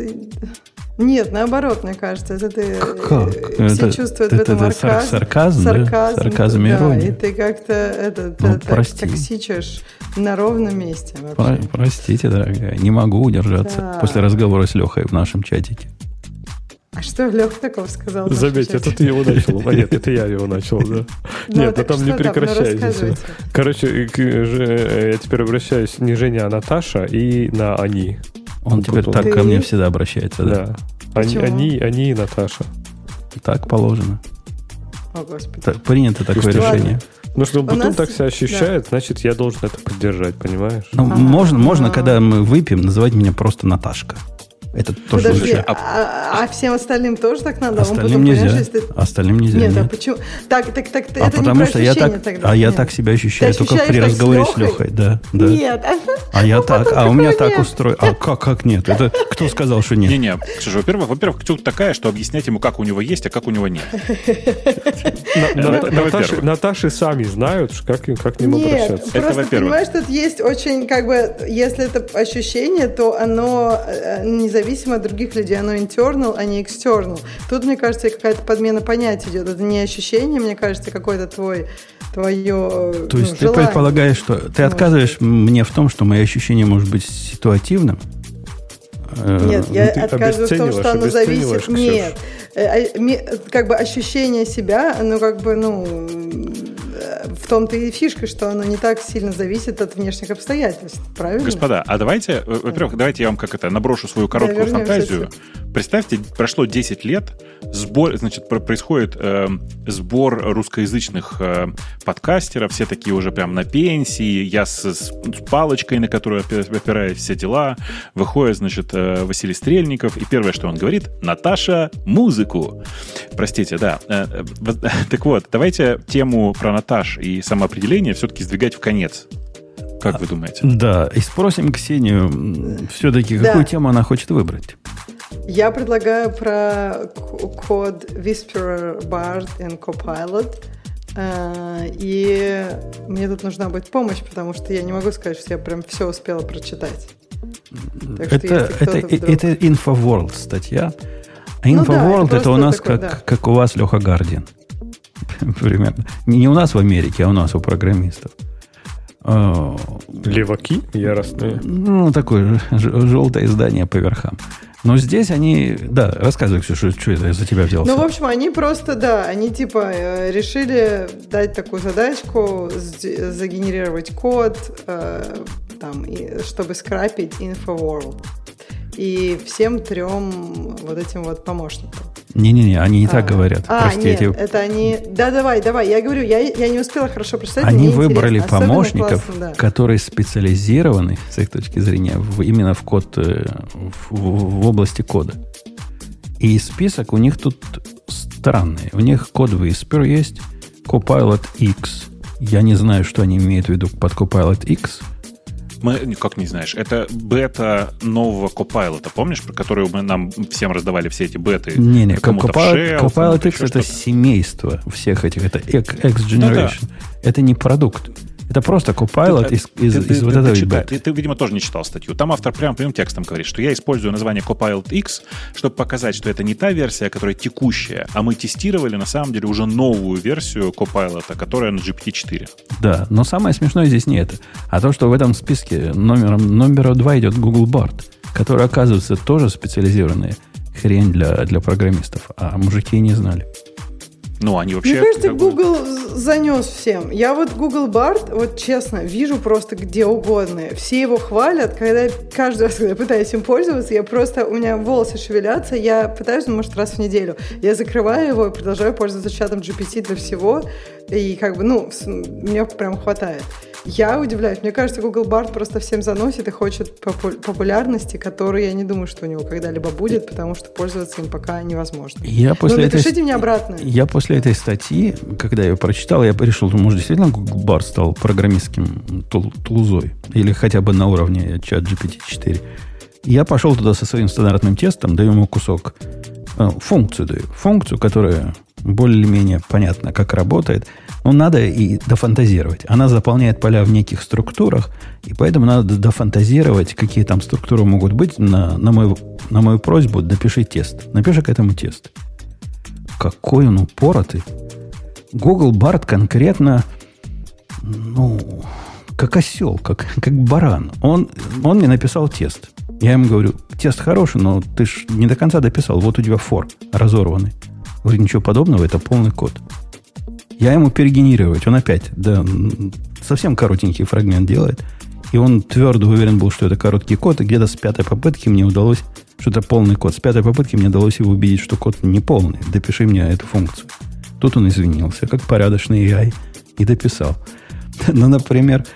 S4: Нет, наоборот, мне кажется, это ты
S1: как?
S4: все это, чувствуют это, в этом
S1: это арказ, сарказм,
S4: сарказм,
S1: да? сарказм и
S4: да, и ты как-то это, ну, это, прости. токсичишь на ровном месте вообще.
S1: Про, простите, дорогая, не могу удержаться да. после разговора с Лехой в нашем чатике.
S4: А что Леха такого сказал?
S3: Заметь, это ты его начал. А нет, это я его начал, да. Ну, нет, ну там не прекращайся. Короче, э, я теперь обращаюсь не Женя, а Наташа и на они.
S1: Он теперь так ко мне всегда обращается, да? Да.
S3: Они, они, они и Наташа.
S1: Так положено.
S4: О, Господи.
S1: Так, принято такое решение. Ладно.
S3: Ну, что он нас... так себя ощущает, да. значит, я должен это поддержать, понимаешь?
S1: Ну, ага. можно, можно, когда мы выпьем, называть меня просто Наташка. Это тоже
S4: Подожди, а, а всем остальным тоже так надо?
S1: Остальным
S4: потом,
S1: нельзя.
S4: если-
S1: Остальным нельзя.
S4: Нет, а
S1: нет.
S4: почему? Так, так, так,
S1: А
S4: это не
S1: потому
S4: про
S1: что я так,
S4: тогда.
S1: а я
S4: Нет.
S1: так себя ощущаю
S4: Ты
S1: только при
S4: так с
S1: разговоре с
S4: Лехой?
S1: Да, да.
S4: Нет.
S1: А я так,
S4: потом
S1: а у меня
S4: такого
S1: так
S4: нет.
S1: устроено. А как, как нет? Это кто сказал, что нет?
S2: Не-не, слушай, во-первых, во-первых, Ксюха такая, что объяснять ему, как у него есть, а как у него нет.
S3: Наташи,
S2: во-первых.
S3: Наташи сами знают, как, к ним
S4: Нет,
S3: обращаться.
S2: Это
S4: просто
S2: во-первых.
S4: понимаешь, тут есть очень, как бы, если это ощущение, то оно э, независимо от других людей, оно internal, а не external. Тут, мне кажется, какая-то подмена понятий идет. Это не ощущение, мне кажется, какой-то твой, твое
S1: То есть
S4: ну,
S1: ты
S4: желание.
S1: предполагаешь, что ты
S4: Может
S1: отказываешь мне в том, что мое ощущение может быть ситуативным? Э,
S4: Нет, я
S3: ну,
S4: отказываюсь в том, что оно зависит.
S3: Ксюш.
S4: Нет, Э, э, ми- как бы ощущение себя, оно как бы, ну, э, в том-то и фишка, что оно не так сильно зависит от внешних обстоятельств, правильно?
S2: Господа, а давайте, э, во-первых, давайте я вам как это наброшу свою короткую
S4: вернемся
S2: фантазию. Представьте, прошло 10 лет, сбор, значит, про- происходит э, сбор русскоязычных э, подкастеров, все такие уже прям на пенсии, я с, с палочкой, на которую опи- опираюсь, все дела. Выходит, значит, э, Василий Стрельников, и первое, что он говорит, Наташа, музыку. Простите, да. Э, э, Так вот, давайте тему про Наташ и самоопределение все-таки сдвигать в конец. Как вы думаете?
S1: Да, и спросим Ксению, все-таки
S4: Да.
S1: какую тему она хочет выбрать.
S4: Я предлагаю про код Whisperer, Bard и Copilot. Э, И мне тут нужна будет помощь, потому что я не могу сказать, что я прям все успела прочитать. Так
S1: Это, это,
S4: вдруг-
S1: это InfoWorld статья. А
S4: Ну да,
S1: InfoWorld
S4: это
S1: это, у нас
S4: такой,
S1: как,
S4: да.
S1: как у вас Леха Гардиан. Примерно. Не у нас в Америке, а у нас у программистов. Э,
S3: Леваки яростные.
S1: Ну, такое желтое издание по верхам. Но здесь они... Да, рассказывай, Ксюша, что это я за тебя взялся.
S4: Ну, в общем, они просто, да, они типа э, решили дать такую задачку, загенерировать код, э, там, и- чтобы скрапить InfoWorld. И всем трем вот этим вот помощникам.
S1: Не-не-не, они не так
S4: А,
S1: говорят.
S4: А,
S1: Прости,
S4: нет,
S1: я
S4: это они... Да, давай, давай, я говорю, я, я не успела хорошо прочитать.
S1: Они выбрали
S4: интересно.
S1: Помощников,
S4: классно, да.
S1: которые специализированы, с их точки зрения, в- именно в код, э, в, в- в области кода. И список у них тут странный. У них код Whisper есть, Copilot X. Я не знаю, что они имеют в виду под Copilot X.
S2: Мы, как не знаешь, это бета нового Copilot, помнишь, про которую мы нам всем раздавали все эти беты?
S1: Не-не, Copilot, Copilot X это семейство всех этих. Это X
S2: Ну
S1: Generation. Это не продукт. Это просто Copilot
S2: Ты-
S1: из, из,
S2: ты-
S1: из
S2: ты-
S1: вот
S2: ты
S1: этого
S2: читал-. Ты, ты, видимо, тоже не читал статью. Там автор прям прямым текстом говорит, что я использую название Copilot X, чтобы показать, что это не та версия, которая текущая, а мы тестировали на самом деле уже новую версию Copilot, которая на GPT-4.
S1: Да, но самое смешное здесь не это, а то, что в этом списке номером, номером два идет Google Bard, который, оказывается, тоже специализированная хрень для, для программистов, а мужики не знали.
S2: Ну, они вообще...
S4: Мне кажется,
S2: как бы-
S4: Google занес всем. Я вот Google Bard, вот честно, вижу просто где угодно. Все его хвалят, когда каждый раз, когда пытаюсь им пользоваться, я просто, у меня волосы шевелятся, я пытаюсь, ну, может, раз в неделю. Я закрываю его и продолжаю пользоваться чатом GPT для всего. И как бы, ну, мне прям хватает. Я удивляюсь. Мне кажется, Google Bard просто всем заносит и хочет попу- популярности, которой я не думаю, что у него когда-либо будет, потому что пользоваться им пока невозможно.
S1: Я после,
S4: ну,
S1: этой,
S4: напишите мне обратно.
S1: я после этой статьи, когда я ее прочитал, я решил, что, может, действительно Google Bard стал программистским тул- тулзой, или хотя бы на уровне чат GPT-4. Я пошел туда со своим стандартным тестом, даю ему кусок, э, функцию даю. Функцию, которая более-менее понятно, как работает. Но надо и дофантазировать. Она заполняет поля в неких структурах, и поэтому надо дофантазировать, какие там структуры могут быть. На, на, мою, на мою просьбу напиши тест. Напиши к этому тест. Какой он упоротый. Google Bard конкретно, ну, как осел, как, как баран. Он, он мне написал тест. Я ему говорю, тест хороший, но ты ж не до конца дописал. Вот у тебя фор разорванный. Говорит, ничего подобного, это полный код. Я ему перегенерировать. Он опять, да, совсем коротенький фрагмент делает. И он твердо уверен был, что это короткий код. И где-то с пятой попытки мне удалось, что это полный код. С пятой попытки мне удалось его убедить, что код не полный. Допиши мне эту функцию. Тут он извинился, как порядочный AI, и дописал. Ну, например,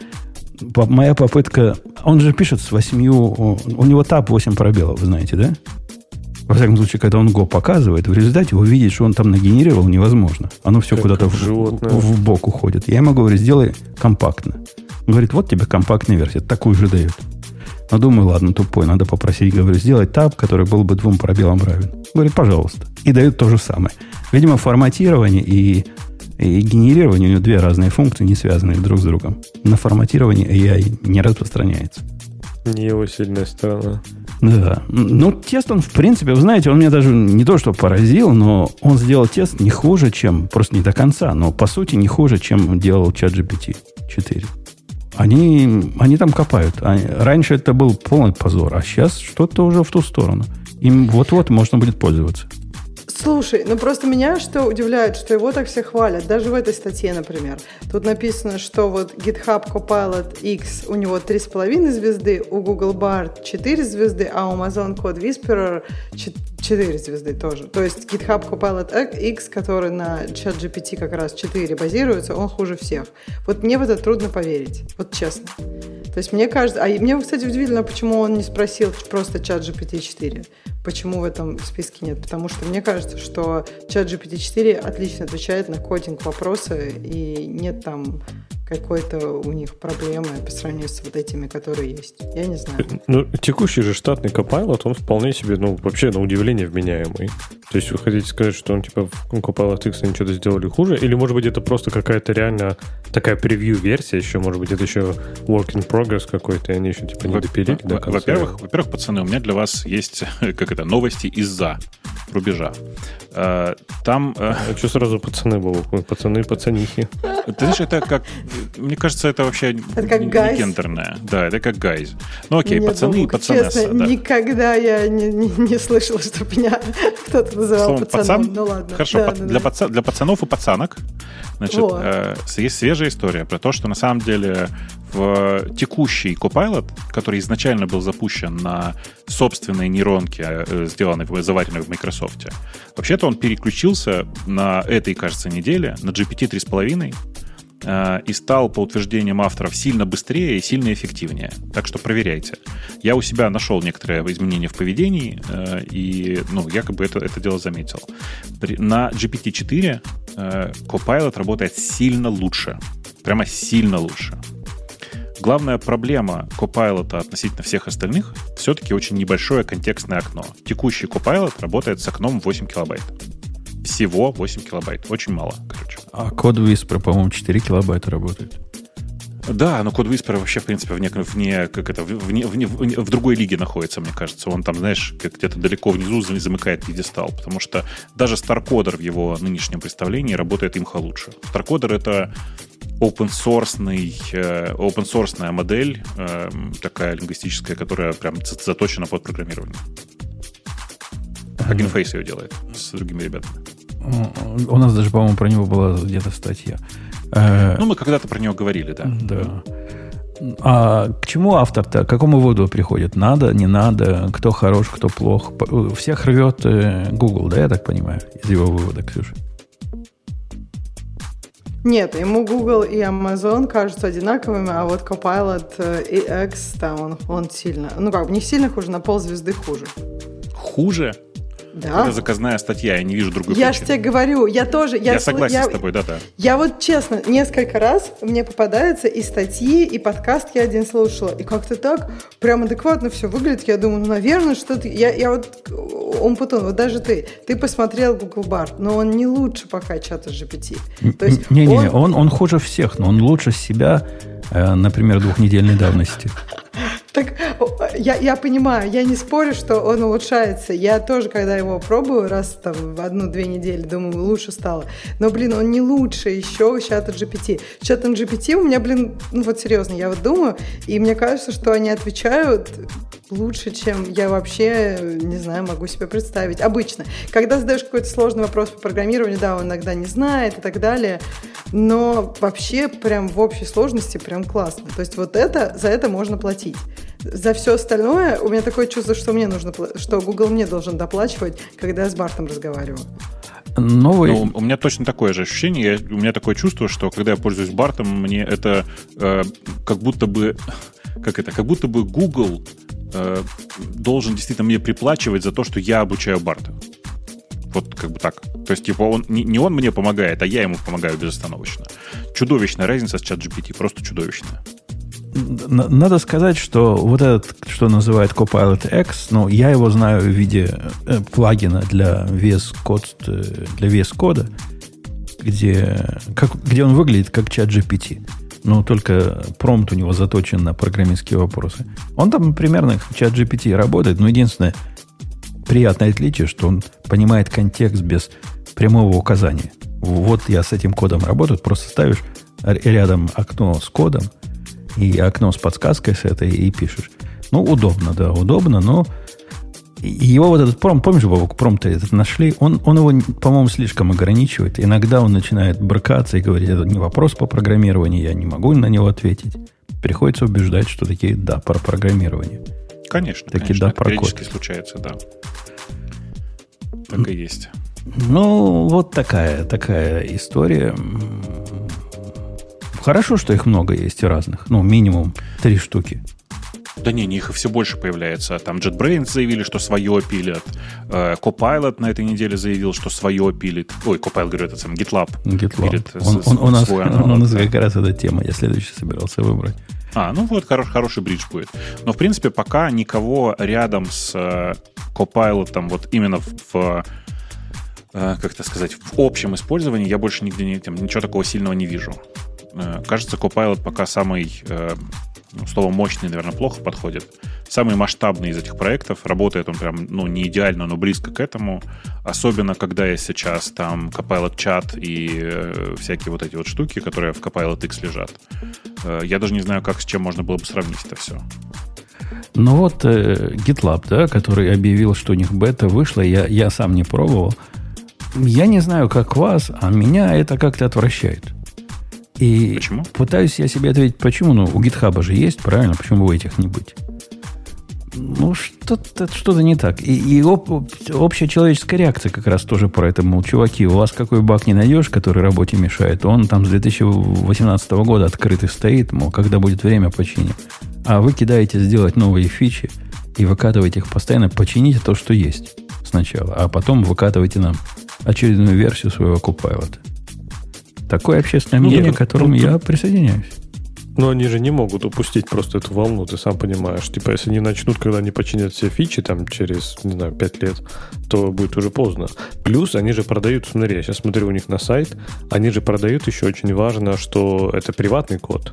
S1: моя попытка... Он же пишет с восьмью... У него тап 8 пробелов, вы знаете, да? Во всяком случае, когда он Go показывает, в результате увидеть, что он там нагенерировал, невозможно. Оно все куда-то в, в, в бок уходит. Я ему говорю, сделай компактно. Он говорит, вот тебе компактная версия, такую же дают. Но думаю, ладно, тупой, надо попросить, говорю, сделать таб, который был бы двум пробелам равен. Говорит, пожалуйста. И дают то же самое. Видимо, форматирование и, и генерирование у него две разные функции, не связанные друг с другом. На форматирование AI не распространяется.
S3: Не его сильная сторона.
S1: Да. Ну, тест он, в принципе, вы знаете, он меня даже не то что поразил, но он сделал тест не хуже, чем, просто не до конца, но по сути не хуже, чем делал чат GPT 4. Они, они там копают. Они, раньше это был полный позор, а сейчас что-то уже в ту сторону. Им вот-вот можно будет пользоваться.
S4: Слушай, ну просто меня что удивляет, что его так все хвалят, даже в этой статье, например. Тут написано, что вот GitHub Copilot X у него 3,5 звезды, у Google Bard 4 звезды, а у Amazon Code Whisperer 4 звезды тоже. То есть GitHub Copilot X, который на ChatGPT как раз 4 базируется, он хуже всех. Вот мне в это трудно поверить, вот честно. То есть мне кажется... А мне, кстати, удивительно, почему он не спросил просто чат GPT-4. Почему в этом списке нет? Потому что мне кажется, что чат GPT-4 отлично отвечает на кодинг вопросы, и нет там какой-то у них проблемы по сравнению с вот этими, которые есть. Я не знаю.
S3: Ну, текущий же штатный Copilot, он вполне себе, ну, вообще на удивление вменяемый. То есть вы хотите сказать, что он типа в Copilot X они что-то сделали хуже? Или, может быть, это просто какая-то реально такая превью-версия еще, может быть, это еще work in progress какой-то, и они еще типа не допилили до конца?
S2: Во-первых, во-первых, пацаны, у меня для вас есть, как это, новости из-за рубежа. Э, там...
S3: Э, а что сразу пацаны, Бобок? Пацаны, пацанихи.
S2: Ты знаешь, это как... Мне кажется, это вообще это как не, не гендерное. Да, это как гайз. Ну окей, Нет, пацаны Бобок, и пацанесса.
S4: Честно,
S2: да.
S4: никогда я не, не, не слышала, чтобы меня кто-то называл Словом, пацаном.
S2: Пацан?
S4: Ну ладно.
S2: Хорошо,
S4: да,
S2: по-
S4: да,
S2: для,
S4: да.
S2: Паца- для пацанов и пацанок значит, э, есть свежая история про то, что на самом деле в текущий Copilot, который изначально был запущен на собственной нейронке, э, сделанной, заваренной в Microsoft, вообще-то он переключился на этой, кажется, неделе на GPT 3.5 э, и стал, по утверждениям авторов, сильно быстрее и сильно эффективнее. Так что проверяйте. Я у себя нашел некоторые изменения в поведении э, и, ну, якобы это, это дело заметил. На GPT-4 э, Copilot работает сильно лучше. Прямо сильно лучше. Главная проблема Copilot относительно всех остальных все-таки очень небольшое контекстное окно. Текущий Copilot работает с окном 8 килобайт. Всего 8 килобайт. Очень мало, короче.
S1: А код Whisper, по-моему, 4 килобайта работает.
S2: Да, но код Whisper вообще, в принципе, вне, вне, как это, вне, вне, вне, в другой лиге находится, мне кажется. Он там, знаешь, где-то далеко внизу замыкает пьедестал, потому что даже StarCoder в его нынешнем представлении работает имха лучше. StarCoder — это open source source модель, э, такая лингвистическая, которая прям заточена под программирование. Face ее делает с другими ребятами.
S1: У нас даже, по-моему, про него была где-то статья.
S2: Ну, мы когда-то про него говорили, да.
S1: Да. А к чему автор-то? К какому выводу приходит? Надо, не надо? Кто хорош, кто плох? Всех рвет Google, да, я так понимаю, из его вывода, Ксюша?
S4: Нет, ему Google и Amazon кажутся одинаковыми, а вот Copilot и X, там он, он сильно, ну как, не сильно хуже, на ползвезды хуже.
S2: Хуже?
S4: Да.
S2: Это заказная статья, я не вижу другой
S4: Я же тебе говорю, я тоже...
S2: Я,
S4: я
S2: согласен
S4: я,
S2: с тобой, да-да.
S4: Я вот честно, несколько раз мне попадается и статьи, и подкаст я один слушала, и как-то так прям адекватно все выглядит. Я думаю, ну, наверное, что-то... Я, я вот... Умпутун, вот даже ты, ты посмотрел Google Bard, но он не лучше пока чата GPT.
S1: То есть Не-не, он... Он, он хуже всех, но он лучше себя, э, например, двухнедельной давности.
S4: Так я, я понимаю, я не спорю, что он улучшается. Я тоже, когда его пробую раз там в одну-две недели, думаю, лучше стало. Но, блин, он не лучше еще чата GPT. Чат GPT у меня, блин, ну вот серьезно, я вот думаю, и мне кажется, что они отвечают лучше, чем я вообще, не знаю, могу себе представить. Обычно. Когда задаешь какой-то сложный вопрос по программированию, да, он иногда не знает и так далее, но вообще прям в общей сложности прям классно. То есть вот это, за это можно платить. За все остальное у меня такое чувство, что мне нужно, что Google мне должен доплачивать, когда я с Бартом разговариваю.
S2: Новый... Ну, у меня точно такое же ощущение. Я, у меня такое чувство, что когда я пользуюсь Бартом, мне это э, как будто бы как это, как будто бы Google э, должен действительно мне приплачивать за то, что я обучаю Барта. Вот как бы так. То есть, типа, он, не, не он мне помогает, а я ему помогаю безостановочно. Чудовищная разница с чат GPT, просто чудовищная.
S1: Надо сказать, что вот этот, что называют Copilot X, ну, я его знаю в виде э, плагина для VS Code, э, для VS кода, где, как, где он выглядит как чат GPT. Но только промпт у него заточен на программистские вопросы. Он там примерно как чат GPT работает, но единственное приятное отличие, что он понимает контекст без прямого указания. Вот я с этим кодом работаю, просто ставишь рядом окно с кодом – и окно с подсказкой с этой, и пишешь. Ну, удобно, да, удобно, но его вот этот пром, помнишь, Бобок, пром-то этот нашли, он, он его, по-моему, слишком ограничивает. Иногда он начинает брыкаться и говорить, это не вопрос по программированию, я не могу на него ответить. Приходится убеждать, что такие да про программирование.
S2: Конечно, такие конечно. да про код. случается, да. Так и есть.
S1: Ну, вот такая, такая история. Хорошо, что их много есть разных. Ну, минимум три штуки.
S2: Да не, не, их все больше появляется. Там JetBrains заявили, что свое пилят. Э, Copilot на этой неделе заявил, что свое пилит. Ой, Copilot, говорю, это сам GitLab.
S1: GitLab. Пилит он, он, у нас, у нас как раз эта тема. Я следующий собирался выбрать.
S2: А, ну вот, хорош, хороший бридж будет. Но, в принципе, пока никого рядом с э, Copilot, вот именно в, в э, как это сказать, в общем использовании я больше нигде не, там, ничего такого сильного не вижу. Э, кажется, Copilot пока самый, э, ну, слово мощный, наверное, плохо подходит. Самый масштабный из этих проектов. Работает он прям, ну, не идеально, но близко к этому. Особенно, когда есть сейчас там Copilot чат и э, всякие вот эти вот штуки, которые в Copilot X лежат. Я даже не знаю, как с чем можно было бы сравнить это все.
S1: Ну вот э, GitLab, да, который объявил, что у них бета вышла, я, я сам не пробовал. Я не знаю, как вас, а меня это как-то отвращает. И почему? пытаюсь я себе ответить, почему? Ну, у гитхаба же есть, правильно? Почему у этих не быть? Ну, что-то что не так. И, и об, общая человеческая реакция как раз тоже про это. Мол, чуваки, у вас какой баг не найдешь, который работе мешает, он там с 2018 года открытый стоит, мол, когда будет время, починим. А вы кидаете сделать новые фичи и выкатываете их постоянно, почините то, что есть сначала, а потом выкатывайте нам очередную версию своего Copilot. Такое общественное ну, мнение, к которому ну, я присоединяюсь.
S3: Но они же не могут упустить просто эту волну, ты сам понимаешь. Типа, если они начнут, когда они починят все фичи, там, через, не знаю, 5 лет, то будет уже поздно. Плюс они же продают, смотри, я сейчас смотрю у них на сайт, они же продают еще очень важно, что это приватный код.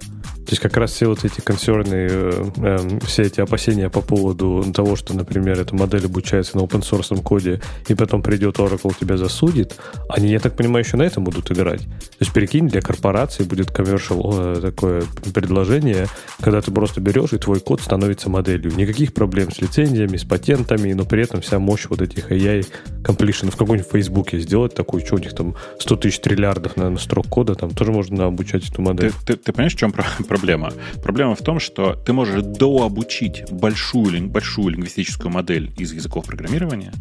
S3: То есть как раз все вот эти консерны, э, э, все эти опасения по поводу того, что, например, эта модель обучается на open source коде, и потом придет Oracle тебя засудит, они, я так понимаю, еще на этом будут играть. То есть перекинь, для корпорации будет commercial э, такое предложение, когда ты просто берешь, и твой код становится моделью. Никаких проблем с лицензиями, с патентами, но при этом вся мощь вот этих AI completion в каком-нибудь Фейсбуке сделать такую, что у них там 100 тысяч триллиардов, наверное, строк кода, там тоже можно обучать эту модель.
S2: Ты, ты, ты понимаешь, в чем проблема? Проблема в том, что ты можешь дообучить большую, большую лингвистическую модель из языков программирования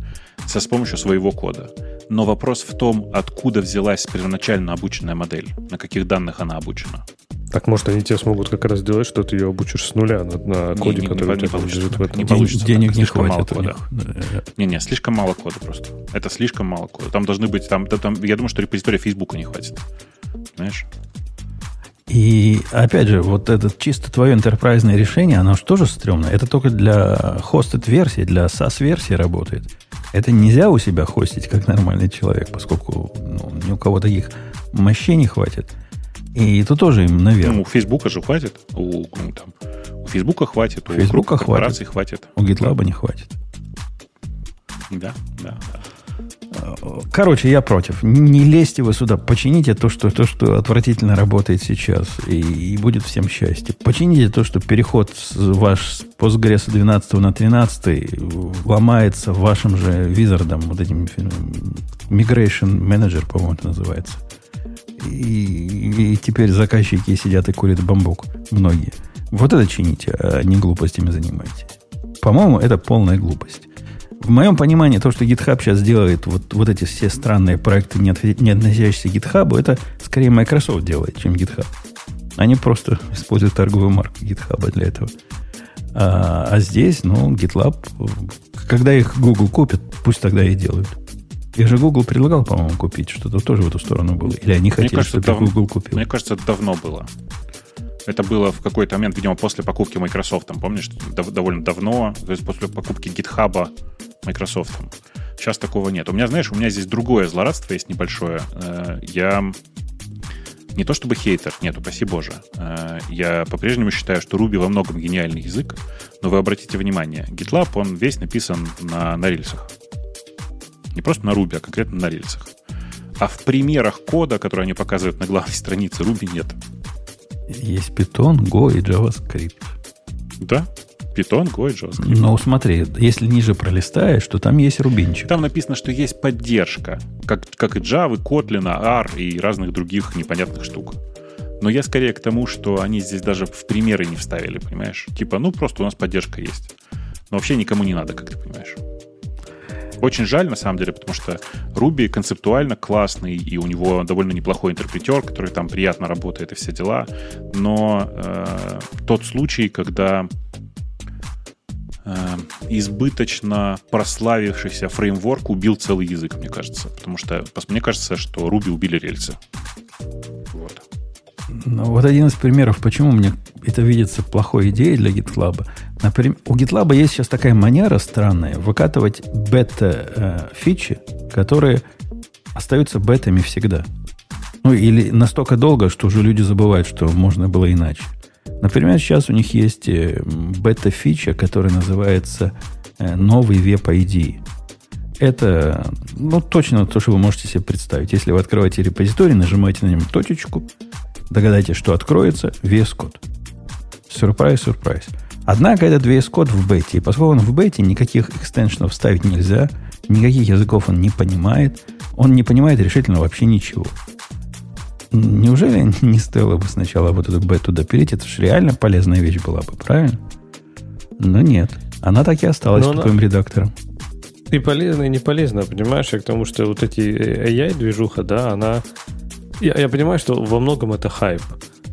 S2: со с помощью своего кода. Но вопрос в том, откуда взялась первоначально обученная модель, на каких данных она обучена.
S3: Так, может, они тебе смогут как раз сделать, что ты ее обучишь с нуля на, на коде, не, который не, у тебя лежит в этом.
S2: Не получится. Денег не хватит кода. Не-не, слишком мало кода просто. Это слишком мало кода. Там должны быть... Там, там, я думаю, что репозитория Фейсбука не хватит. Знаешь?
S1: И опять же, вот это чисто твое интерпрайзное решение, оно же тоже стрёмное. Это только для хостед версии, для SaaS версии работает. Это нельзя у себя хостить как нормальный человек, поскольку ну, ни у кого таких мощей не хватит. И это тоже им, наверное. Ну,
S2: у Фейсбука же хватит. У, ну, там, у Фейсбука хватит.
S1: У Фейсбука хватит. хватит. У GitLab не хватит.
S2: Да, да, да.
S1: Короче, я против. Не лезьте вы сюда. Почините то, что, то, что отвратительно работает сейчас. И, и будет всем счастье. Почините то, что переход ваш с Postgres 12 на 13 ломается вашим же визардом, вот этим Migration Manager, по-моему, это называется. И, и теперь заказчики сидят и курят бамбук. Многие. Вот это чините, а не глупостями занимайтесь. По-моему, это полная глупость. В моем понимании, то, что GitHub сейчас делает, вот, вот эти все странные проекты, не, не относящиеся к GitHub, это скорее Microsoft делает, чем GitHub. Они просто используют торговую марку GitHub для этого. А, а здесь, ну, GitLab, когда их Google купит, пусть тогда и делают. Их же Google предлагал, по-моему, купить. Что-то тоже в эту сторону было. Или они хотели, кажется, чтобы дав... Google купил.
S2: Мне кажется, это давно было. Это было в какой-то момент, видимо, после покупки Microsoft. Помнишь, довольно давно, то есть после покупки GitHub Microsoft. Сейчас такого нет. У меня, знаешь, у меня здесь другое злорадство есть небольшое. Э, я не то чтобы хейтер, нет, упаси боже. Э, я по-прежнему считаю, что Ruby во многом гениальный язык, но вы обратите внимание, GitLab, он весь написан на, на рельсах. Не просто на Ruby, а конкретно на рельсах. А в примерах кода, которые они показывают на главной странице, Ruby нет.
S1: Есть Python, Go и JavaScript.
S2: Да, Python, Go и JavaScript.
S1: Ну, смотри, если ниже пролистаешь, то там есть рубинчик.
S2: Там написано, что есть поддержка, как, как и Java, Kotlin, R и разных других непонятных штук. Но я скорее к тому, что они здесь даже в примеры не вставили, понимаешь? Типа, ну, просто у нас поддержка есть. Но вообще никому не надо, как ты понимаешь. Очень жаль, на самом деле, потому что Ruby концептуально классный, и у него довольно неплохой интерпретер, который там приятно работает и все дела. Но э, тот случай, когда избыточно прославившийся фреймворк убил целый язык, мне кажется. Потому что мне кажется, что Руби убили рельсы.
S1: Вот. Ну, вот один из примеров, почему мне это видится плохой идеей для GitLab. Например, у GitLab есть сейчас такая манера странная выкатывать бета-фичи, э, которые остаются бетами всегда. Ну, или настолько долго, что уже люди забывают, что можно было иначе. Например, сейчас у них есть э, бета-фича, которая называется э, новый веб ID. Это ну, точно то, что вы можете себе представить. Если вы открываете репозиторий, нажимаете на нем точечку, догадайтесь, что откроется VS Code. Сюрприз, сюрприз. Однако этот VS Code в бете. И поскольку он в бете, никаких экстеншенов ставить нельзя, никаких языков он не понимает, он не понимает решительно вообще ничего. Неужели не стоило бы сначала вот эту бету допилить? Это же реально полезная вещь была бы, правильно? Но нет. Она так и осталась Но тупым она... редактором.
S3: И полезно, и не полезно, понимаешь? Я к тому, что вот эти AI-движуха, да, она... Я, я понимаю, что во многом это хайп.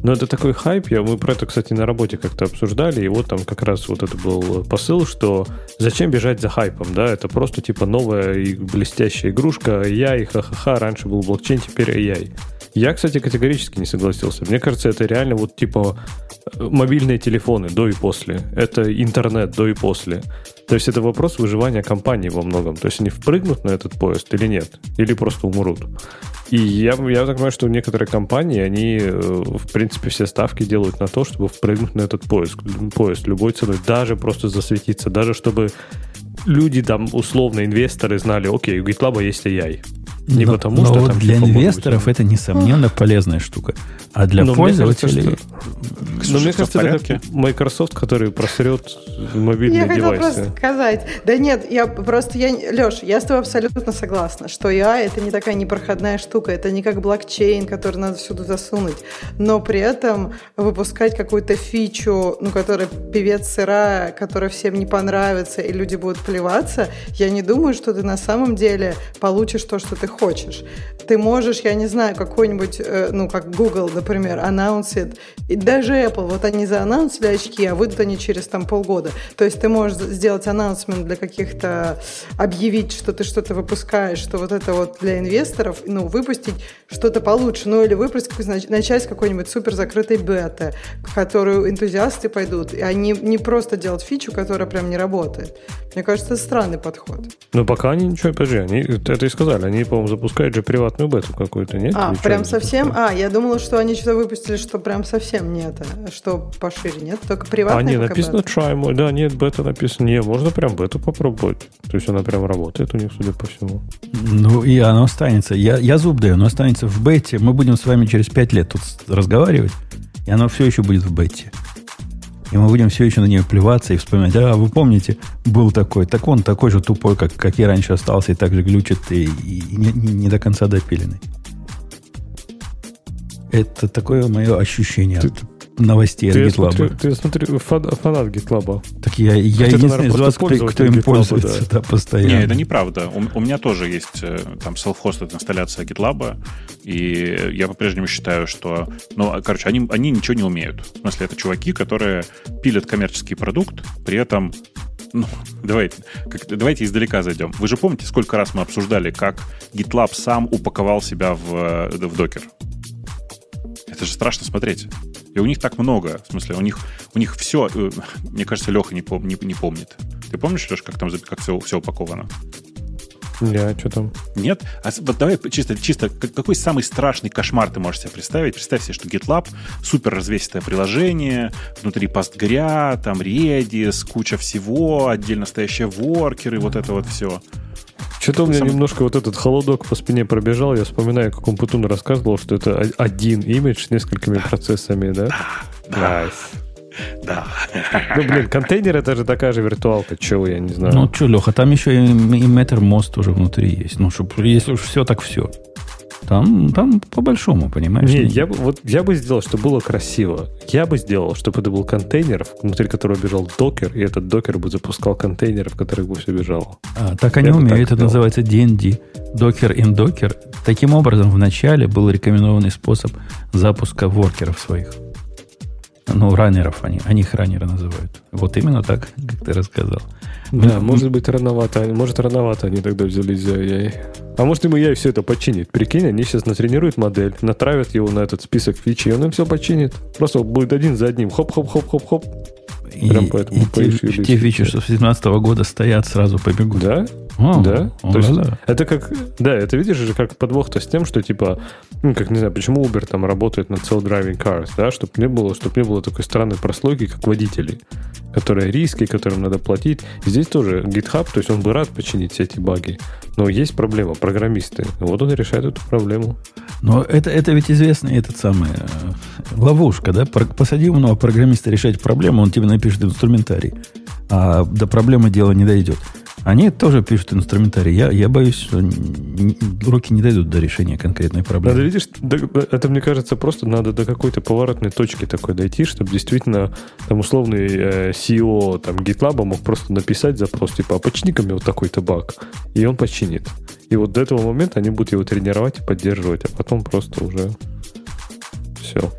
S3: Но это такой хайп, я, мы про это, кстати, на работе как-то обсуждали, и вот там как раз вот это был посыл, что зачем бежать за хайпом, да, это просто типа новая и блестящая игрушка, AI, ха-ха-ха, раньше был блокчейн, теперь AI. Я, кстати, категорически не согласился. Мне кажется, это реально вот типа мобильные телефоны до и после. Это интернет до и после. То есть это вопрос выживания компании во многом. То есть они впрыгнут на этот поезд или нет? Или просто умрут? И я, я так понимаю, что некоторые компании, они, э, в принципе, все ставки делают на то, чтобы впрыгнуть на этот поезд, поезд любой ценой, даже просто засветиться, даже чтобы люди там, условно, инвесторы знали, окей, у GitLab есть AI.
S1: Не но, потому, но что вот там для инвесторов это, несомненно, полезная штука. А для но пользователей... Мне кажется,
S3: что... Но мне кажется, это Microsoft, который просрет мобильные я девайсы.
S4: Я хотела просто сказать. Да нет, я просто... Я, Леш, я с тобой абсолютно согласна, что AI это не такая непроходная штука, это не как блокчейн, который надо всюду засунуть. Но при этом выпускать какую-то фичу, ну, которая певец сыра, которая всем не понравится, и люди будут плеваться, я не думаю, что ты на самом деле получишь то, что ты хочешь. Ты можешь, я не знаю, какой-нибудь, э, ну, как Google, например, анонсит, и даже Apple, вот они заанонсили очки, а выйдут они через там полгода. То есть ты можешь сделать анонсмент для каких-то, объявить, что ты что-то выпускаешь, что вот это вот для инвесторов, ну, выпустить что-то получше, ну, или выпустить, начать какой-нибудь супер закрытой беты, в которую энтузиасты пойдут, а не, не просто делать фичу, которая прям не работает. Мне кажется, это странный подход.
S3: Ну, пока они ничего, подожди, они это и сказали, они, по-моему, запускают же приватную бету какую-то, нет?
S4: А, прям совсем? А, я думала, что они что-то выпустили, что прям совсем не это, что пошире, нет? Только приватная А,
S3: не, написано бета. try, да, нет, бета написано, не, можно прям бету попробовать. То есть она прям работает у них, судя по всему.
S1: Ну, и оно останется. Я, я зуб даю, оно останется в бете. Мы будем с вами через пять лет тут разговаривать, и оно все еще будет в бете. И мы будем все еще на нее плеваться и вспоминать, а вы помните, был такой, так он такой же тупой, как, как и раньше остался, и так же глючит, и, и не, не до конца допиленный. Это такое мое ощущение.
S3: Ты,
S1: новостей
S3: Ты,
S1: от GitLab.
S3: смотрю, ты, я смотрю, фан- фанат GitLab.
S1: Так я, я
S3: Хотя
S1: единственный из
S3: наверное,
S1: вас, кто, кто им
S3: GitLab,
S1: пользуется да. постоянно.
S2: Не, это неправда. У, у меня тоже есть э, там self-hosted инсталляция GitLab, и я по-прежнему считаю, что, ну, а, короче, они, они ничего не умеют. В смысле, это чуваки, которые пилят коммерческий продукт, при этом ну, давайте, как, давайте издалека зайдем. Вы же помните, сколько раз мы обсуждали, как GitLab сам упаковал себя в, э, в докер? Это же страшно смотреть. И у них так много. В смысле, у них, у них все... э, Мне кажется, Леха не, пом, не, не помнит. Ты помнишь, Леш, как там как все, все упаковано?
S3: А что там?
S2: Нет? А вот давай чисто, чисто, какой самый страшный кошмар ты можешь себе представить? Представь себе, что GitLab супер развесистое приложение, внутри постгря, там Redis, куча всего, отдельно стоящие воркеры, вот это вот все.
S3: Что-то у меня
S2: Сам...
S3: немножко вот этот холодок по спине пробежал. Я вспоминаю, как он Путун рассказывал, что это один имидж с несколькими процессами, да?
S2: Да.
S3: Nice.
S2: Да.
S3: Ну, блин, контейнер это же такая же виртуалка, чего я не знаю.
S1: Ну, что, Леха, там еще и, и Mattermost тоже внутри есть. Ну, чтоб, если уж все, так все. Там, там по-большому, понимаешь?
S3: Не, я вот, я бы сделал, чтобы было красиво. Я бы сделал, чтобы это был контейнер, внутри которого бежал докер, и этот докер бы запускал контейнеры, в которых бы все бежало.
S1: А, так они
S3: Я
S1: умеют. это
S3: сделал.
S1: называется DND. Docker in Docker. Таким образом, в начале был рекомендованный способ запуска воркеров своих. Ну, раннеров они. Они их раннеры называют. Вот именно так, как ты рассказал.
S3: Да,
S1: Ну,
S3: может быть, рановато. Может, рановато они тогда взялись за AI. А может, им AI все это починит. Прикинь, они сейчас натренируют модель, натравят его на этот список фичи, и он им все починит. Просто будет один за одним. Хоп-хоп-хоп-хоп-хоп.
S1: И,
S3: Прям поэтому
S1: и те, те фичи, что с 2017 года стоят, сразу побегут.
S3: Да?
S1: О,
S3: Да?
S1: о,
S3: То есть-
S1: да.
S3: Это как, да, это видишь же как подвох-то с тем, что типа, ну, как не знаю, почему Uber там работает над self-driving cars, да, чтобы не было, чтобы не было такой странной прослойки, как водители, которые риски, которым надо платить. Здесь тоже GitHub, то есть он бы рад починить все эти баги, но есть проблема, программисты. Вот он решает эту проблему.
S1: Но это, это ведь известный этот самый э, ловушка, да? Посади умного программиста решать проблему, он тебе напишет инструментарий. А до проблемы дело не дойдет. Они тоже пишут инструментарий. Я, я боюсь, что руки не дойдут до решения конкретной
S3: Надо,
S1: проблемы.
S3: видишь, до- это, мне кажется, просто надо до какой-то поворотной точки такой дойти, чтобы действительно там условный э, CEO там, GitLab мог просто написать запрос, типа, а почини-ка мне вот такой-то баг, и он починит. И вот до этого момента они будут его тренировать и поддерживать, а потом просто уже все.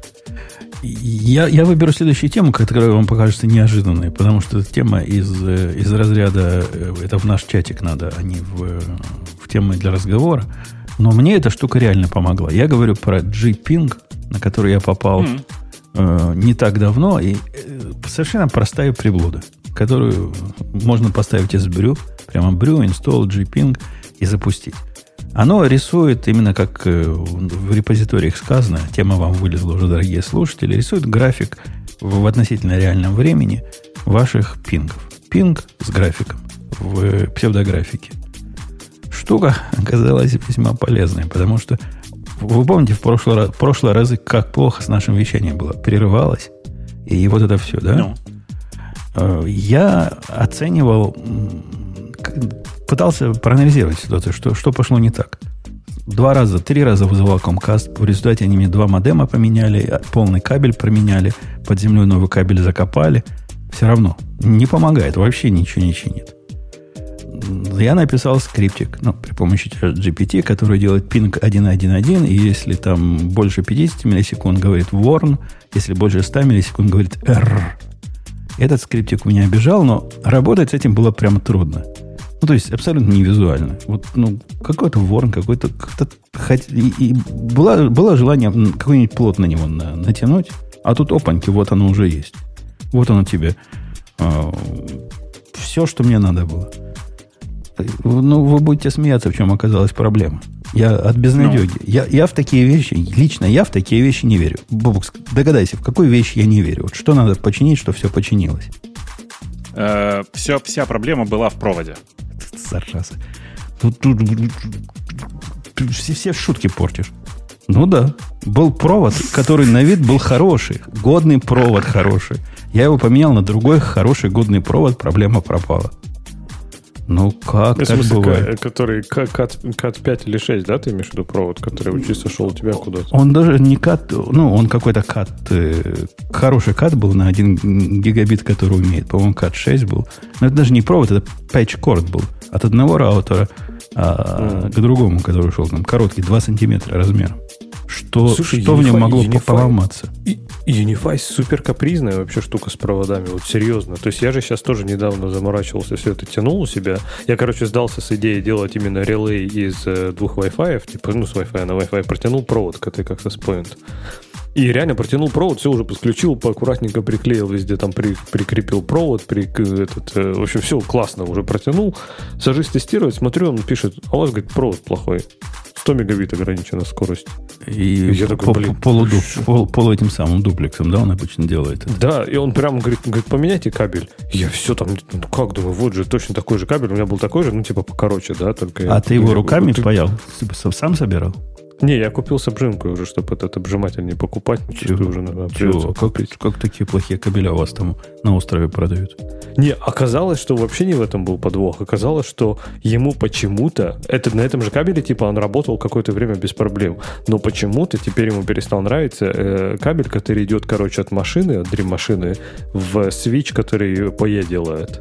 S1: Я, я выберу следующую тему, которая вам покажется неожиданной, потому что это тема из, э, из разряда, э, это в наш чатик надо, а не в, э, в темы для разговора. Но мне эта штука реально помогла. Я говорю про G-Ping, на который я попал
S2: М.
S1: э, не так давно, и э, совершенно простая приблуда, которую можно поставить из брю, прямо брю, install, G-Ping и запустить. Оно рисует, именно как э, в репозиториях сказано, тема вам вылезла уже, дорогие слушатели, рисует график в, относительно реальном времени ваших пингов. Пинг с графиком в псевдографике. Штука оказалась весьма полезной, потому что вы помните в прошлый, раз, прошлые разы, как плохо с нашим вещанием было? Прерывалось. И вот это все, да?
S2: Ну,
S1: Э, Я оценивал, пытался проанализировать ситуацию, что, что пошло не так. Два раза, три раза вызывал Comcast. В результате они мне два модема поменяли, а, полный кабель променяли, под землей новый кабель закопали. Все равно не помогает, вообще ничего не чинит. Я написал скриптик ну, при помощи GPT, который делает ping 1.1.1, и если там больше 50 миллисекунд говорит warn, если больше 100 миллисекунд говорит error. Этот скриптик меня обижал, но работать с этим было прямо трудно. Ну, то есть, абсолютно не визуально. Вот, ну, какой-то ворон, какой-то... как-то И, и было, было желание какой-нибудь плод на него на- натянуть, а тут опаньки, вот оно уже есть. Вот оно тебе. все, что мне надо было. Ну, вы будете смеяться, в чем оказалась проблема. Я от безнадеги. Я, я в такие вещи, лично я в такие вещи не верю. Бобукс, догадайся, в какой вещи я не верю. Вот что надо починить, что все починилось.
S2: э, все, вся проблема была в проводе.
S1: Зараза. Тут, тут, тут все, все шутки портишь. Ну да. Был провод, который на вид был хороший. Годный провод хороший. Я его поменял на другой хороший годный провод, проблема пропала. Ну, как
S3: В
S1: так
S3: смысле,
S1: бывает?
S3: ка- который ка- кат, кат 5 или 6, да, ты имеешь в виду провод, который чисто шел у тебя куда-то?
S1: Он даже не кат, ну, он какой-то кат, э, хороший кат был на 1 гигабит, который умеет. По-моему, кат 6 был. Но это даже не провод, это патч-корд был. От одного раутера а,
S3: Мгм.
S1: к другому, который шел там короткий, 2 сантиметра размером. Что,
S3: Слушай,
S1: что в нем
S3: Unify-
S1: могло
S3: Unify-
S1: поломаться?
S3: И Unify супер капризная вообще штука с проводами, вот серьезно. То есть я же сейчас тоже недавно заморачивался, все это тянул у себя. Я, короче, сдался с идеей делать именно релей из э, двух Wi-Fi, типа, ну, с Wi-Fi на Wi-Fi, протянул провод к этой как с point. И реально протянул провод, все уже подключил, поаккуратненько приклеил везде, там при- прикрепил провод, при, этот, э, в общем, все классно уже протянул. Сажусь тестировать, смотрю, он пишет, а у вас, говорит, провод плохой. 100 мегабит ограничена скорость.
S1: И
S3: Я такой, блин,
S1: полуду-
S3: что?
S1: пол, полу этим самым дуплексом, да, он обычно делает. это?
S3: Да, и он прямо говорит, говорит, поменяйте кабель. Я все там, ну как, думаю, вот же точно такой же кабель. У меня был такой же, ну типа покороче, да, только...
S1: А ты его
S3: я-
S1: руками
S3: ты-
S1: паял? Сам собирал?
S3: Не, я купил с обжимкой уже, чтобы этот обжиматель не покупать.
S1: Чего?
S3: уже надо
S1: Чего? Как,
S3: купить.
S1: как такие плохие кабеля у вас там на острове продают?
S3: Не, оказалось, что вообще не в этом был подвох. Оказалось, что ему почему-то, это, на этом же кабеле, типа, он работал какое-то время без проблем. Но почему-то теперь ему перестал нравиться э, кабель, который идет, короче, от машины, от дрим-машины, в свич, который PE делает.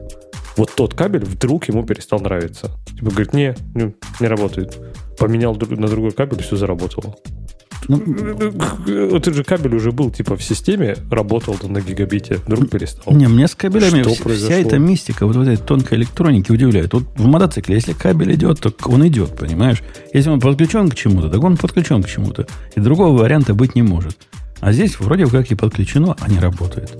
S3: Вот тот кабель вдруг ему перестал нравиться. Типа, говорит, не, не, не работает. Поменял на другой кабель, все заработало.
S1: Ну,
S3: Этот же кабель уже был, типа, в системе, работал там на гигабите, вдруг перестал.
S1: Не, мне с кабелями
S3: Что
S1: вся,
S3: произошло?
S1: вся эта мистика вот в этой тонкой электронике удивляет. Вот в мотоцикле, если кабель идет, то он идет, понимаешь? Если он подключен к чему-то, так он подключен к чему-то. И другого варианта быть не может. А здесь вроде как и подключено, а не работает.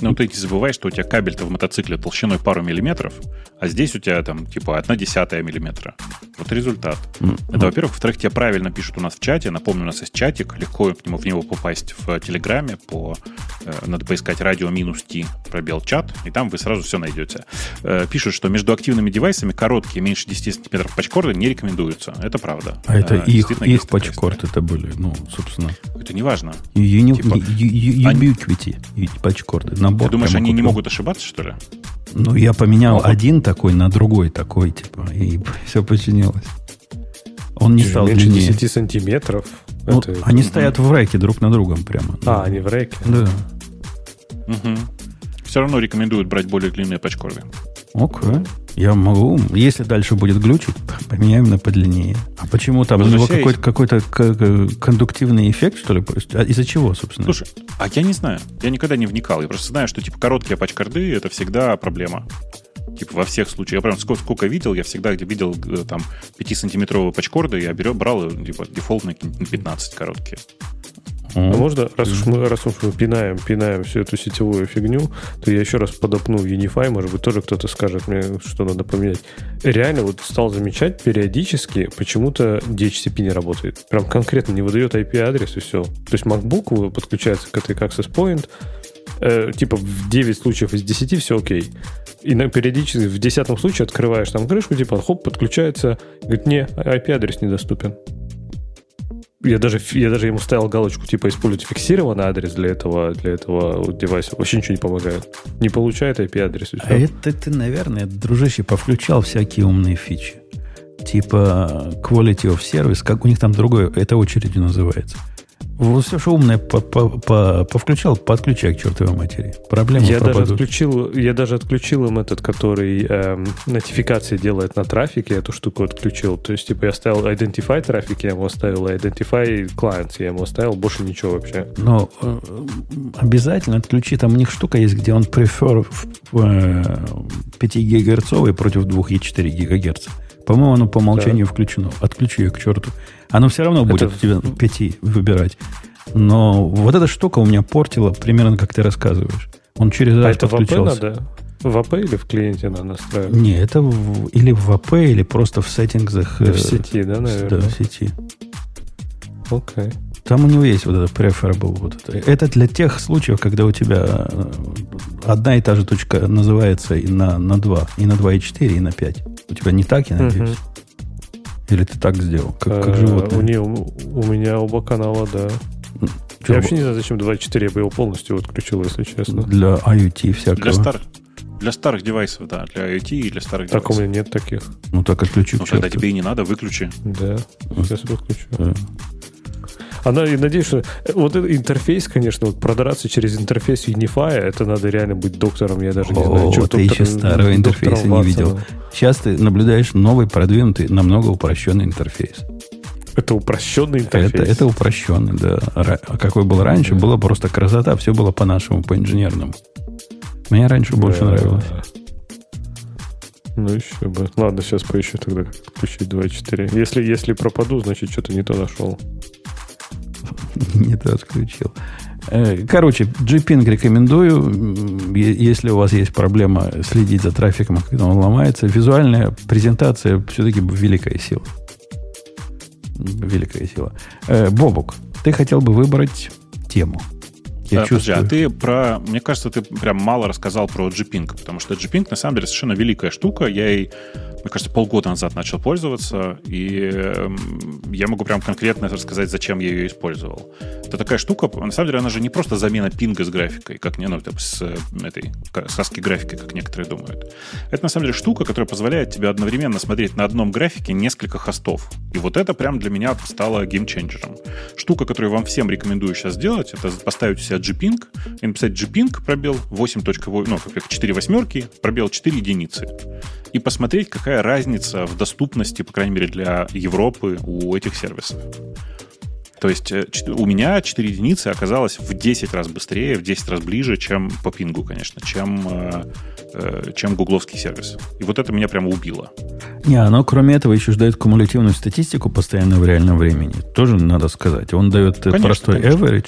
S2: Ну, ты не забывай, что у тебя кабель-то в мотоцикле толщиной пару миллиметров, а здесь у тебя там типа одна десятая миллиметра. Вот результат.
S1: М,
S2: Это, во-первых. Во-вторых, тебе правильно пишут у нас в чате. Напомню, у нас есть чатик. Легко в него, в него попасть в Телеграме. По, э, надо поискать радио минус T пробел чат, и там вы сразу все найдете. Э, пишут, что между активными девайсами короткие, меньше 10 сантиметров патчкорды не рекомендуются. Это правда.
S1: А это
S2: Э,
S1: их, их патчкорд это были, ну, собственно.
S2: Это не важно.
S1: юни-
S2: Типа, они-
S1: патчкорды. Набор
S2: Ты думаешь, они не
S1: купил.
S2: могут ошибаться, что ли?
S1: Ну, я поменял
S2: Могут.
S1: один такой на другой такой, типа, и все починилось. Он не стал
S3: Меньше
S1: длиннее.
S3: 10 сантиметров.
S1: Ну,
S3: Это-
S1: они стоят в рэке друг на другом прямо.
S3: А, они в рэке.
S1: Да.
S2: Все равно рекомендуют брать более длинные патчкорды.
S1: Окей. Я могу. Если дальше будет глючить, поменяем на подлиннее. А почему там у него какой-то, какой-то кондуктивный эффект, что ли? А из-за чего, собственно?
S2: Слушай, а я не знаю. Я никогда не вникал. Я просто знаю, что типа короткие патчкорды это всегда проблема. Типа во всех случаях. Я прям сколько, сколько видел, я всегда где видел э, там 5-сантиметровые патчкорды, я беру, брал э, типа дефолтные какие-нибудь на 15 короткие.
S3: А
S1: О,
S3: можно, раз уж, мы, раз уж мы пинаем, пинаем всю эту сетевую фигню, то я еще раз подопну Unify, может быть, тоже кто-то скажет мне, что надо поменять. Реально вот стал замечать, периодически почему-то DHCP не работает. Прям конкретно не выдает IP-адрес и все. То есть MacBook подключается к этой Access Point, э, типа в 9 случаев из 10 все окей. И на, периодически в 10 случае открываешь там крышку, типа, хоп, подключается, говорит, не, IP-адрес недоступен. Я даже, я даже ему ставил галочку, типа, использовать фиксированный адрес для этого, для этого девайса. Вообще ничего не помогает. Не получает IP-адрес.
S1: А это ты, наверное, дружище, повключал всякие умные фичи. Типа quality of service, как у них там другое, это очередью называется. Вот все, что умное по- по- по- повключал, подключай к чертовой матери. Проблемы
S3: Я даже, отключил, я даже отключил им этот, который эм, нотификации делает на трафике, эту штуку отключил. То есть, типа, я ставил Identify трафик, я ему оставил, а Identify clients, я ему оставил, больше ничего вообще.
S1: Но э, обязательно отключи. Там у них штука есть, где он prefer в, э, 5 гигагерцовый против 2,4 гигагерца. По-моему, оно по умолчанию включено. Отключи ее к черту. Оно все равно будет
S3: Это
S1: у тебя 5 выбирать. Но вот эта штука у меня портила примерно, как ты рассказываешь. Он через
S3: А
S1: раз
S3: это в АП
S1: подключался.
S3: надо? В АП или в клиенте надо настраивать?
S1: Не, это в- или в АП, или просто в сеттингах.
S3: Да
S1: э,
S3: в сети, да,
S1: Да,
S3: наверное?
S1: в сети.
S3: Окей.
S1: Там у него есть вот это preferable. Вот это. это для тех случаев, когда у тебя э, одна и та же точка называется и на, на 2, и на 2,4, и на 5. У тебя не так, я надеюсь? Или ты так сделал, как, как
S3: Э,
S1: животное?
S3: У, не, у, у меня оба канала, да. Я вообще не знаю, зачем 24, я бы его полностью отключил, если честно.
S1: Для IoT всякого.
S2: Для, стар... Для старых девайсов, да, для IoT и для старых
S3: Так у
S2: девайсов.
S3: меня нет таких.
S1: Ну так отключи
S2: Ну, тогда тебе и не надо, выключи.
S3: Да, сейчас выключу.
S1: Да.
S3: Она, и надеюсь, что э, вот этот интерфейс, конечно, вот продраться через интерфейс Unify, это надо реально быть доктором, я даже не знаю.
S1: О,
S3: чё,
S1: ты еще старого интерфейса не видел. Сейчас ты наблюдаешь новый, продвинутый, намного упрощенный интерфейс.
S3: Это упрощенный интерфейс.
S1: Это, это упрощенный, да. А какой был раньше, было просто красота, все было по-нашему, по-инженерному. Мне раньше больше
S3: Да.
S1: нравилось.
S3: Ну, еще бы. Ладно, сейчас поищу тогда, как отключить 2.4. Если, если пропаду, значит, что-то не то нашел.
S1: Не то отключил. Э, Короче, G-Ping рекомендую. Если у вас есть проблема следить за трафиком, когда он ломается, визуальная презентация все-таки великая сила. Великая сила. Э, Бобук, ты хотел бы выбрать тему. Я
S2: А, подожди,
S1: чувствую.
S2: а ты про... Мне кажется, ты прям мало рассказал про G-Ping, потому что G-Ping на самом деле совершенно великая штука. Я ей, мне кажется, полгода назад начал пользоваться, и эм, я могу прям конкретно рассказать, зачем я ее использовал. Это такая штука, на самом деле, она же не просто замена пинга с графикой, как не, ну, там, с э, этой к- с ASCII графикой, как некоторые думают. Это на самом деле штука, которая позволяет тебе одновременно смотреть на одном графике несколько хостов. И вот это прям для меня стало геймченджером. Штука, которую вам всем рекомендую сейчас сделать, это поставить у себя G-Ping и написать G-Ping, пробел 8.8, ну, как 4 восьмерки, пробел 4 единицы. И посмотреть, какая разница в доступности, по крайней мере, для Европы у этих сервисов. То есть э, у меня 4 единицы оказалось в 10 раз быстрее, в 10 раз ближе, чем по пингу, конечно, чем, э, э, чем гугловский сервис. И вот это меня прямо убило.
S1: Не, оно кроме этого еще же дает кумулятивную статистику постоянно в реальном времени. Тоже надо сказать. Он дает
S2: Конечно,
S1: простой
S2: конечно.
S1: average,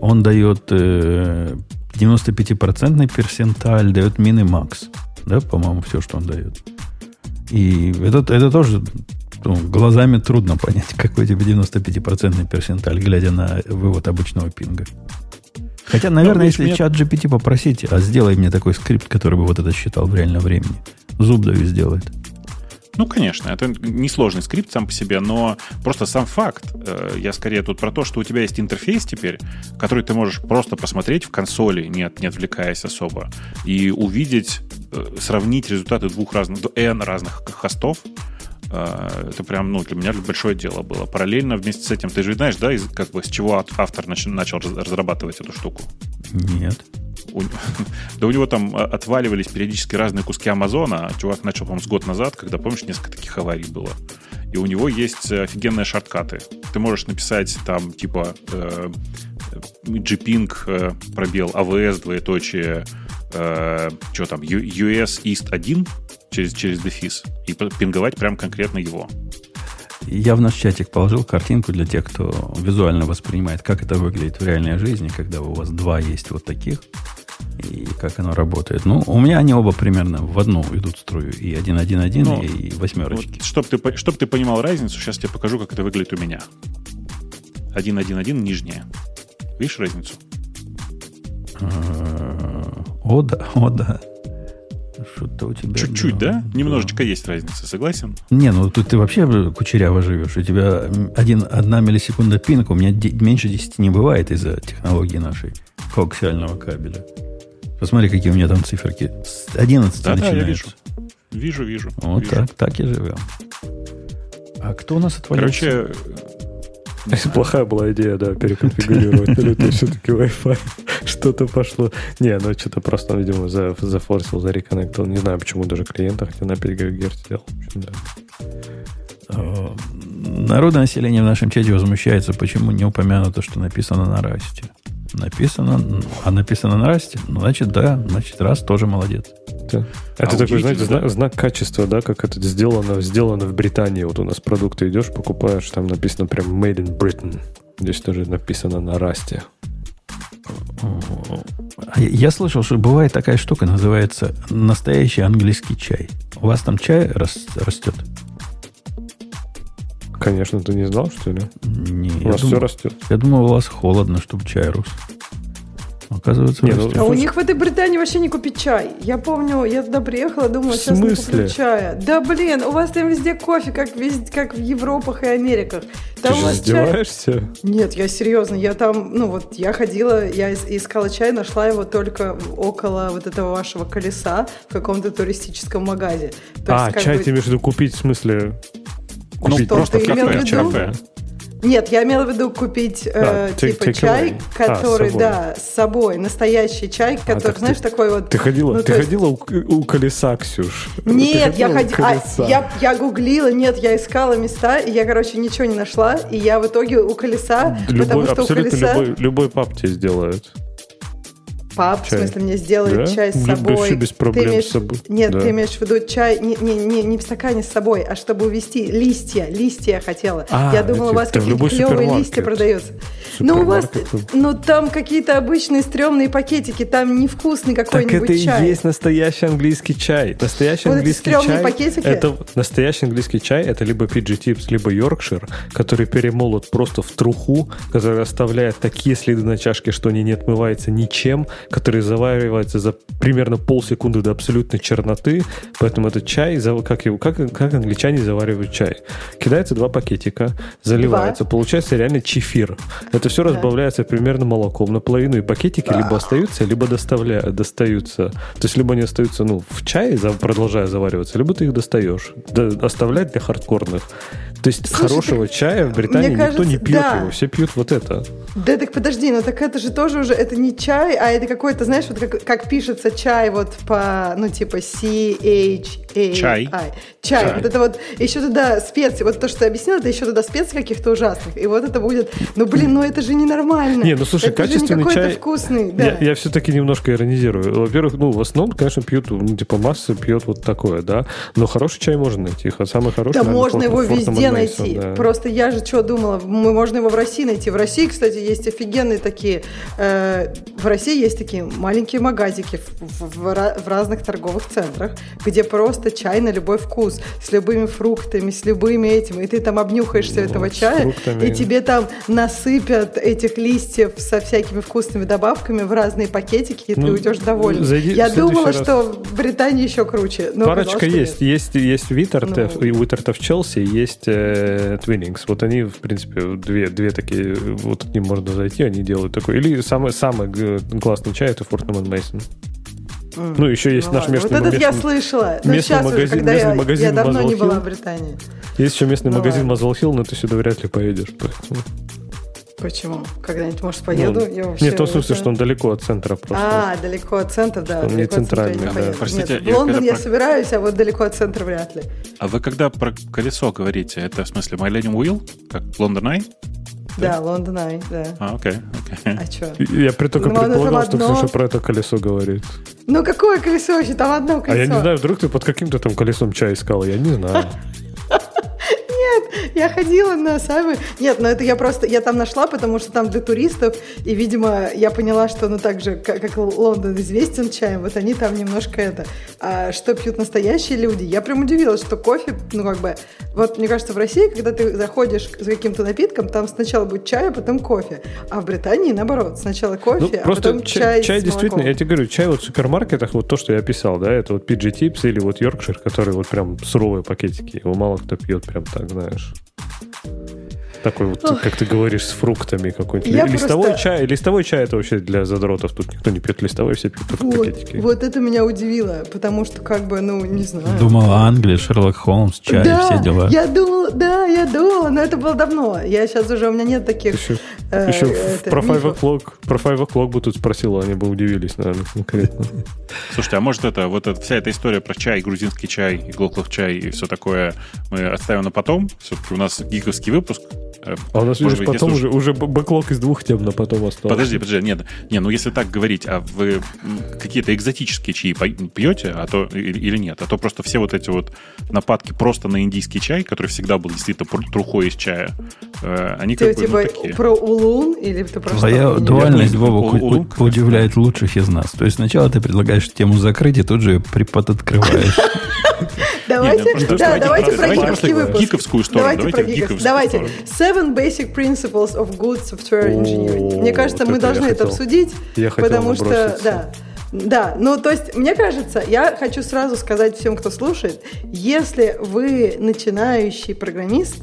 S1: он дает э, 95% персенталь, дает мини-макс. Да, по-моему, все, что он дает. И это, это тоже ну, глазами трудно понять, какой тебе 95% персенталь, глядя на вывод обычного пинга. Хотя, наверное,
S2: видишь,
S1: если
S2: мне-
S1: чат GPT попросить, а сделай мне такой скрипт, который бы вот это считал в реальном времени, зуб даю сделает.
S2: Ну, конечно, это несложный скрипт сам по себе, но просто сам факт. э, Я скорее тут про то, что у тебя есть интерфейс теперь, который ты можешь просто посмотреть в консоли, не, от- не отвлекаясь особо, и увидеть, э, сравнить результаты двух разных, N разных хостов. Э, Это прям, ну, для меня большое дело было. Параллельно вместе с этим, ты же знаешь, да, из, как бы с чего автор нач- начал раз- разрабатывать эту штуку?
S1: Нет.
S2: У- да у него там а, отваливались периодически разные куски Амазона. а Чувак начал, по-моему, с год назад, когда, помнишь, несколько таких аварий было. И у него есть э, офигенные шорткаты. Ты можешь написать там, типа, э, gping, э, пробел, AWS, двоеточие, э, что там, US East 1 через, через дефис и пинговать прям конкретно его.
S1: Я в наш чатик положил картинку для тех, кто визуально воспринимает, как это выглядит в реальной жизни, когда у вас два есть вот таких, и как оно работает. Ну, у меня они оба примерно в одну идут струю. И 1.1.1,
S2: Ну,
S1: и восьмерочки.
S2: Вот, чтоб, ты, чтоб ты понимал разницу, сейчас тебе покажу, как это выглядит у меня. 1.1.1 нижняя. Видишь разницу?
S1: А, О, да, о, да. Что-то у тебя...
S2: Чуть-чуть, да? Немножечко есть разница, согласен?
S1: Не, ну тут ты вообще кучеряво живешь. У тебя один, одна миллисекунда пинка, у меня де- меньше 10 не бывает из-за технологии нашей коаксиального кабеля. Посмотри, какие у меня там циферки. С 11
S2: Да, да, я
S1: начинаются.
S2: вижу. Вижу, вижу.
S1: Вот
S2: вижу.
S1: так, так и живем. А кто у нас отвалился?
S2: Короче,
S3: Плохая была идея, да, переконфигурировать. Или это все-таки Wi-Fi что-то пошло. Не, ну что-то просто, видимо, за- зафорсил, зареконнектил. Не знаю, почему даже клиента, хотя на 5 ГГц общем, да.
S1: Э, Народное население в нашем чате возмущается, почему не упомянуто, что написано на расте. Написано, а написано на расте? Ну, значит, да, значит, раз тоже молодец.
S3: Да.
S2: А
S3: Это такой, знаете, знак, знак качества, да, как это сделано, сделано в Британии. Вот у нас продукты идешь, покупаешь, там написано прям Made in Britain. Здесь тоже написано на расте.
S1: А Я слышал, что бывает такая штука, называется настоящий английский чай. У вас там чай рас- растет?
S3: Конечно, ты не знал, что ли?
S1: Не,
S3: У
S1: я
S3: нас
S1: думал-
S3: все растет.
S1: Я думал, у вас холодно, чтобы чай рос. Оказывается,
S3: Не, ну,
S1: растет.
S4: А у них в этой Британии вообще не купить чай. Я помню, я туда приехала, думала,
S3: В
S4: сейчас не куплю чая. Да блин, у вас там везде кофе, как, везде, как в Европах и Америках.
S3: Ты
S4: Там у
S3: же
S4: вас чай...
S3: издеваешься?
S4: Нет, я серьезно, я там, ну вот, я ходила, я ис- искала чай, нашла его только около вот этого вашего колеса в каком-то туристическом магазе. То
S3: А,
S4: есть,
S3: чай
S4: бы-
S3: ты в виду купить, в смысле...
S2: Ну,
S3: купить
S4: что,
S2: просто в
S4: ты имел в
S2: кафе, в
S4: виду?
S2: кафе.
S4: Нет, я имела в виду купить э,
S3: А, take-
S4: типа
S3: take
S4: чай,
S3: away. А, с
S4: который,
S3: собой.
S4: да, с собой, настоящий чай, который,
S3: так ты-
S4: знаешь, такой вот.
S3: Ты ходила,
S4: ну,
S3: ты
S4: есть-
S3: ходила у, у колеса, Ксюш? Ты
S4: Нет, я
S3: ходила колеса?
S4: я, я гуглила, нет, я искала места, и я, короче, ничего не нашла, и я в итоге у колеса,
S3: Любой,
S4: потому что у колеса
S3: любой, любой пап тебе сделает.
S4: Пап,
S3: чай.
S4: в смысле, мне сделает
S3: Да?
S4: чай с собой.
S3: вообще без
S4: Ты
S3: проблем
S4: имеешь-
S3: с собой.
S4: Нет,
S3: Да.
S4: ты имеешь в виду чай не, не, не, не в стакане с собой, а чтобы увезти листья, листья я хотела.
S3: А,
S4: я думала, у вас какие-то клевые листья продаются. Ну, у вас, ну, там какие-то обычные стрёмные пакетики, там невкусный
S3: Так
S4: какой-нибудь
S3: это и
S4: чай.
S3: есть настоящий английский чай. Настоящий
S4: Вот
S3: английский чай.
S4: пакетики?
S3: Это настоящий английский чай. Это либо PG Tips, либо Yorkshire, который перемолот просто в труху, который оставляет такие следы на чашке, что они не отмываются ничем, который заваривается за примерно полсекунды до абсолютной черноты. Поэтому этот чай, как, его, как, как англичане заваривают чай. Кидается два пакетика, заливается, получается реально чефир. Это все
S4: Да.
S3: разбавляется примерно молоком наполовину, и пакетики либо остаются, либо доставляют, достаются. То есть либо они остаются ну, в чае, продолжая завариваться, либо ты их достаешь. Оставлять для хардкорных. То есть
S4: Слушай,
S3: хорошего
S4: так,
S3: чая в Британии
S4: мне
S3: никто не
S4: кажется,
S3: пьет
S4: да.
S3: его, все пьют вот это.
S4: Да так подожди, ну так это же тоже уже, это не чай, а это какой-то, знаешь, вот как, как пишется чай вот по, ну типа C-H-A-I.
S2: Чай.
S4: Чай.
S2: Чай.
S4: Вот это вот еще туда специи, вот то, что ты объяснил, это еще туда специи каких-то ужасных. И вот это будет, ну блин, ну это же ненормально.
S3: Не, ну слушай,
S4: это же
S3: качественный
S4: не какой-то
S3: чай-
S4: вкусный, да.
S3: Я, я все-таки немножко иронизирую. Во-первых, ну, в основном, конечно, пьют, ну, типа, масса пьет вот такое, да. Но хороший чай можно найти. Самый хороший,
S4: Да
S3: наверное,
S4: можно его
S3: Фортнум энд
S4: найти.
S3: Да.
S4: Просто я же что думала, мы можно его в России найти. В России, кстати, есть офигенные такие. э, в России есть такие маленькие магазики в, в- в в разных торговых центрах, где просто чай на любой вкус, с любыми фруктами, с любыми этим, и ты там обнюхаешься
S3: Ну,
S4: этого чая,
S3: фруктами.
S4: и тебе там насыпят этих листьев со всякими вкусными добавками в разные пакетики, и ты
S3: Ну,
S4: уйдешь довольный.
S3: зайди
S4: я думала,
S3: раз.
S4: что в Британии еще круче. но
S3: Парочка есть.
S4: нет.
S3: Есть, есть Виттертов,
S4: Ну.
S3: и Виттертов Челси, есть э, Twinings. Вот они, в принципе, две, две такие, вот к ним можно зайти, они делают такой. Или самый, самый г- классный чай это Мейсон.
S4: М.
S3: Ну, еще есть
S4: Ну
S3: наш
S4: ладно,
S3: местный,
S4: Вот этот я
S3: местный-
S4: слышала. Но
S3: местный
S4: сейчас уже,
S3: магазин-
S4: когда
S3: местный
S4: я,
S3: магазин
S4: я давно не
S3: Muswell
S4: была
S3: Hill.
S4: в Британии.
S3: Есть еще местный
S4: Ну
S3: магазин. Мазвел Хилл, но ты сюда вряд ли поедешь. поэтому.
S4: Почему? Когда-нибудь, может, поеду?
S3: Ну,
S4: я вообще
S3: Нет, в том смысле, что он далеко от центра просто.
S4: А, далеко от центра, да.
S3: Он не центральный, да.
S4: поеду.
S2: Простите,
S4: Нет, в Лондон я
S2: про-
S4: собираюсь, а вот далеко от центра вряд ли.
S2: А вы когда про колесо говорите, это в смысле Millennium Wheel? Как London Eye?
S4: Да, Лондон Ай, да.
S2: А, окей, окей.
S4: А что?
S3: Я при- только
S4: Ну,
S3: предполагал, что
S4: одно.
S3: Ксюша про это колесо говорит.
S4: Ну, какое колесо вообще? Там одно
S3: А
S4: колесо.
S3: я не знаю, вдруг ты под каким-то там колесом чай искала, я не знаю.
S4: Я ходила на самый... Нет, но это я просто... Я там нашла, потому что там для туристов, и, видимо, я поняла, что, ну, так же, как, как Лондон известен чаем, вот они там немножко это... А что пьют настоящие люди? Я прям удивилась, что кофе, ну, как бы... Вот, мне кажется, в России, когда ты заходишь за каким-то напитком, там сначала будет чай, а потом кофе. А в Британии, наоборот, сначала кофе,
S3: Ну,
S4: а
S3: просто
S4: потом
S3: чай,
S4: чай,
S3: чай действительно, я тебе говорю, чай вот в супермаркетах, вот то, что я описал, да, это вот PG Tips или вот Yorkshire, которые вот прям суровые пакетики, его мало кто пьет прям так, знаешь. Такой вот,
S4: Ох.
S3: как ты говоришь, с фруктами какой-нибудь.
S4: Я
S3: листовой
S4: просто-
S3: чай, листовой чай это вообще для задротов. Тут никто не пьет листовой, все пьют только
S4: Вот,
S3: пакетики.
S4: вот это меня удивило, потому что, как бы, ну, не знаю.
S1: Думала Англия, Шерлок Холмс, чай,
S4: да,
S1: все дела.
S4: я думала, да, я думала, но это было давно. Я сейчас уже, у меня нет таких...
S3: Еще,
S4: э,
S3: еще
S4: это,
S3: про Five
S4: мифов.
S3: O'Clock, про Five O'Clock бы тут спросила, они бы удивились, наверное, конкретно.
S2: Слушайте, а может это, вот эта, вся эта история про чай, грузинский чай, и глоклов чай и все такое мы оставим на потом? Все-таки у нас гиковский выпуск. Э,
S3: А у нас, видишь, потом уже, уже бэклог из двух тем на потом остался.
S2: Подожди, подожди, нет, не, ну если так говорить, а вы какие-то экзотические чаи пьете, а то или, нет? А то просто все вот эти вот нападки просто на индийский чай, который всегда был действительно трухой из чая, они
S4: Ты
S2: как бы
S4: типа
S2: ну, такие.
S4: про улун или ты про
S1: Твоя дуальность, Вова,
S2: у- у-
S1: у- удивляет лучших из нас. То есть сначала ты предлагаешь тему закрыть, и тут же припод открываешь.
S4: Давайте,
S2: ну,
S4: да,
S2: давайте про-
S4: гиковский выпуск.
S2: гиковскую сторону,
S4: Давайте про
S2: гиковскую
S4: Давайте. Seven basic principles of good software engineering. Мне кажется, мы должны это обсудить, потому что, да, да, ну то есть, мне кажется, я хочу сразу сказать всем, кто слушает, если вы начинающий программист,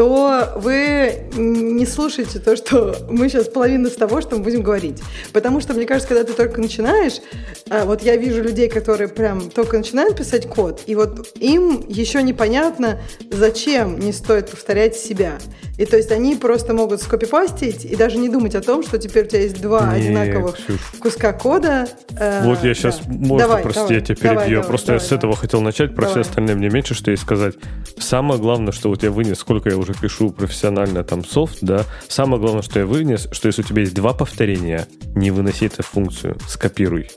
S4: то вы не слушайте то, что мы сейчас половину с того, что мы будем говорить. Потому что, мне кажется, когда ты только начинаешь, а, вот я вижу людей, которые прям только начинают писать код, и вот им еще непонятно, зачем не стоит повторять себя. И то есть они просто могут скопипастить и даже не думать о том, что теперь у тебя есть два
S3: Не,
S4: одинаковых
S3: Ксюш.
S4: куска кода. Э,
S3: Вот я сейчас,
S4: да.
S3: можно,
S4: Давай,
S3: прости,
S4: давай,
S3: я тебя
S4: давай,
S3: перебью.
S4: давай,
S3: Просто
S4: давай,
S3: я с
S4: давай.
S3: этого хотел начать, про все
S4: Давай.
S3: остальные мне меньше что и сказать. Самое главное, что вот я вынес, сколько я уже пишу профессионально там софт, да, самое главное, что я вынес, что если у тебя есть два повторения, не выноси эту функцию, скопируй.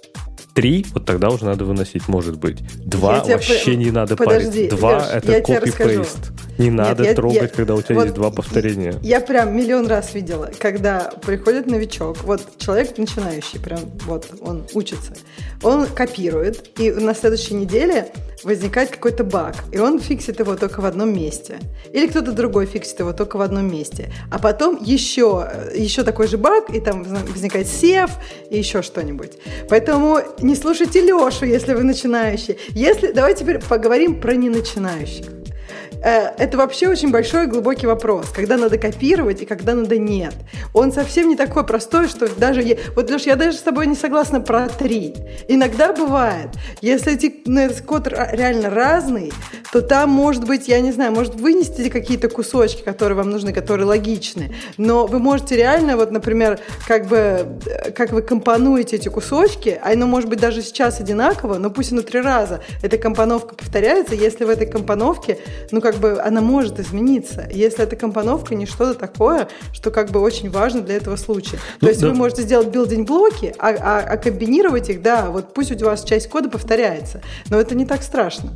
S3: Три, вот тогда уже надо выносить, может быть. Два
S4: Я
S3: вообще
S4: по-
S3: не надо
S4: Подожди,
S3: парить. Два
S4: Леш,
S3: это
S4: я
S3: copy-paste. Не надо
S4: я-
S3: трогать,
S4: я-
S3: когда у тебя
S4: вот
S3: есть два повторения.
S4: Я прям миллион раз видела, когда приходит новичок, вот человек начинающий, прям вот он учится, он копирует, и на следующей неделе возникает какой-то баг, и он фиксит его только в одном месте. Или кто-то другой фиксит его только в одном месте. А потом еще, еще такой же баг, и там возникает сев, и еще что-нибудь. Поэтому не слушайте Лешу, если вы начинающий. Если, давай теперь поговорим про неначинающих. Э, Это вообще очень большой и глубокий вопрос, когда надо копировать и когда надо нет. Он совсем не такой простой, что даже... я- Вот, Леш, я даже с тобой не согласна про три. Иногда бывает, если эти, ну, код реально разный, то там, может быть, я не знаю, может вынести какие-то кусочки, которые вам нужны, которые логичны, но вы можете реально, вот, например, как бы, э, как вы компонуете эти кусочки, а оно может быть даже сейчас одинаково, но пусть оно три раза, эта компоновка повторяется, если в этой компоновке, ну, как бы, она может измениться, если эта компоновка не что-то такое, что, как бы, очень важно для этого случая. То
S3: Ну,
S4: есть
S3: да.
S4: вы можете сделать building blocks, а, а- а комбинировать их, да, вот пусть у вас часть кода повторяется, но это не так страшно.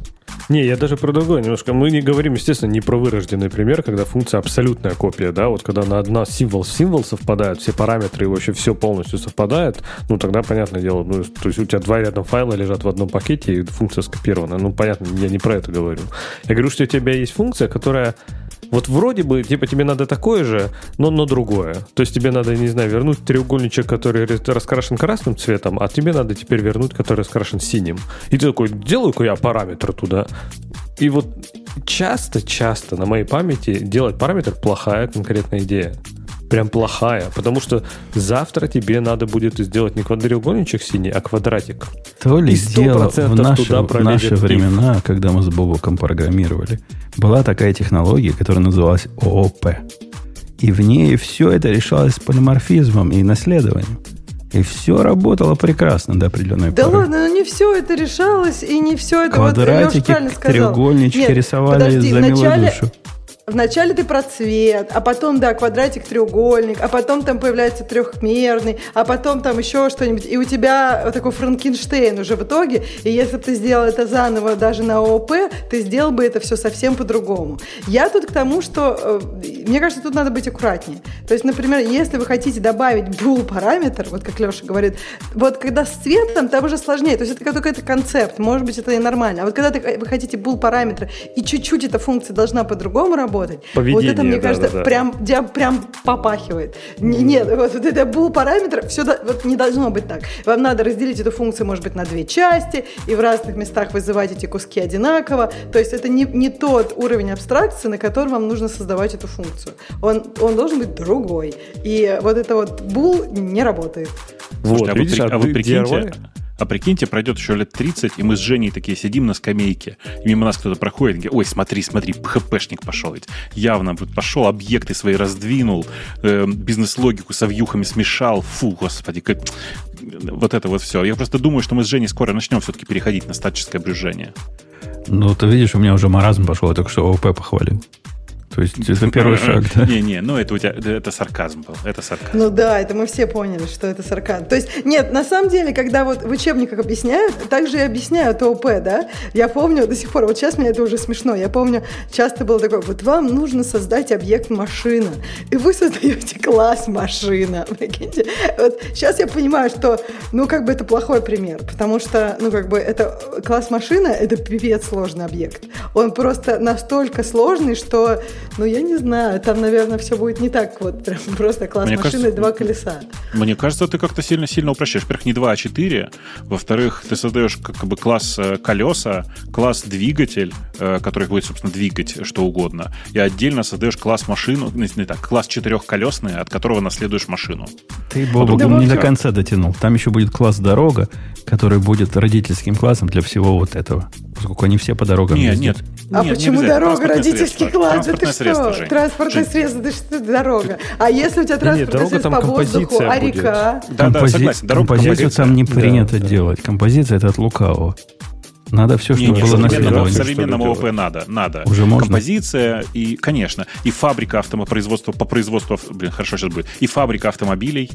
S3: Не, я даже про другое немножко. Мы не говорим, естественно, не про вырожденный пример, когда функция абсолютная копия, да, вот когда на одна символ в символ совпадают, все параметры и вообще все полностью совпадает, ну тогда понятное дело, ну то есть у тебя два рядом файла лежат в одном пакете и функция скопирована. Ну понятно, я не про это говорю. Я говорю, что у тебя есть функция, которая вот вроде бы, типа, тебе надо такое же, но, но другое. То есть тебе надо, не знаю, вернуть треугольничек, который рас- раскрашен красным цветом, а тебе надо теперь вернуть, который раскрашен синим. И ты такой, делаю-ка я параметр туда. И вот часто-часто на моей памяти делать параметр плохая конкретная идея. Прям плохая, потому что завтра тебе надо будет сделать не квадратик синий, а квадратик.
S1: То ли
S3: И
S1: дело
S3: 100%
S1: в наши,
S3: туда
S1: в наши времена, когда мы с Бобуком программировали, была такая технология, которая называлась ООП. И в ней все это решалось полиморфизмом и наследованием. И все работало прекрасно до определенной
S4: Да
S1: поры.
S4: ладно, ну не все это решалось, и не все это... вот
S1: Квадратики,
S4: сказал.
S1: треугольнички
S4: Нет,
S1: рисовали
S4: подожди,
S1: за милую душу.
S4: Вначале ты про цвет, а потом, да, квадратик, треугольник, а потом там появляется трехмерный, а потом там еще что-нибудь. И у тебя вот такой Франкенштейн уже в итоге. И если бы ты сделал это заново даже на ООП, ты сделал бы это все совсем по-другому. Я тут к тому, что, э, мне кажется, тут надо быть аккуратнее. То есть, например, если вы хотите добавить bool параметр, вот как Леша говорит, вот когда с цветом, там уже сложнее. То есть это только это концепт, может быть, это и нормально. А вот когда ты, вы хотите bool параметр, и чуть-чуть эта функция должна по-другому работать, вот
S3: Поведение,
S4: это, мне
S3: да,
S4: кажется,
S3: да, да.
S4: прям, прям попахивает. Н- Нет, вот, вот это был параметр, все вот не должно быть так. Вам надо разделить эту функцию, может быть, на две части, и в разных местах вызывать эти куски одинаково. То есть это не, не тот уровень абстракции, на котором вам нужно создавать эту функцию. Он, он должен быть другой. И вот это вот bool не работает.
S3: Вот,
S2: Слушайте, а, вы,
S3: видишь,
S2: а вы
S3: ты
S2: прикиньте,
S3: DIY?
S2: А прикиньте, пройдет еще лет 30, и мы с Женей такие сидим на скамейке, и мимо нас кто-то проходит, говорит, ой, смотри, смотри, ПХПшник пошел ведь. Явно вот пошел, объекты свои раздвинул, э, бизнес-логику со вьюхами смешал. Фу, господи, как... вот это вот все. Я просто думаю, что мы с Женей скоро начнем все-таки переходить на статическое брюжение.
S1: Ну, ты видишь, у меня уже маразм пошел, я только что ООП похвалил. То есть это первый шаг, да?
S2: Не-не, ну это у тебя, это сарказм был, это сарказм.
S4: Ну да, это мы все поняли, что это сарказм. То есть, нет, на самом деле, когда вот в учебниках объясняют, так же и объясняют ОП, да? Я помню до сих пор, вот сейчас мне это уже смешно, я помню, часто было такое, вот вам нужно создать объект машина, и вы создаете класс машина. Прикиньте? Вот сейчас я понимаю, что, ну, как бы это плохой пример, потому что, ну, как бы это класс машина, это пипец сложный объект. Он просто настолько сложный, что ну, я не знаю, там, наверное, все будет не так вот прям просто класс Мне машины кажется, и два колеса.
S2: Мне кажется, ты как-то сильно-сильно упрощаешь. Во-первых, не два, а четыре. Во-вторых, ты создаешь как бы класс э, колеса, класс двигатель, э, который будет, собственно, двигать что угодно. И отдельно создаешь класс машину, ну, не так, класс четырехколесный, от которого наследуешь машину.
S1: Ты, Бобок, да, не до конца дотянул. Там еще будет класс дорога, который будет родительским классом для всего вот этого. Поскольку они все по дорогам
S2: Нет, ездят. нет.
S4: А
S2: нет,
S4: почему дорога родительский класс? Да ты что? Транспортное средство, ты что, дорога. А если у тебя транспортное средство по воздуху, а река?
S1: Да, да, согласен. Композицию там не принято делать. Композиция это от лукавого. Надо все, чтобы не, было на
S2: современном ОП надо, надо.
S1: Уже можно.
S2: Композиция и, конечно, и фабрика автопроизводства по производству, блин, хорошо сейчас будет, и фабрика автомобилей,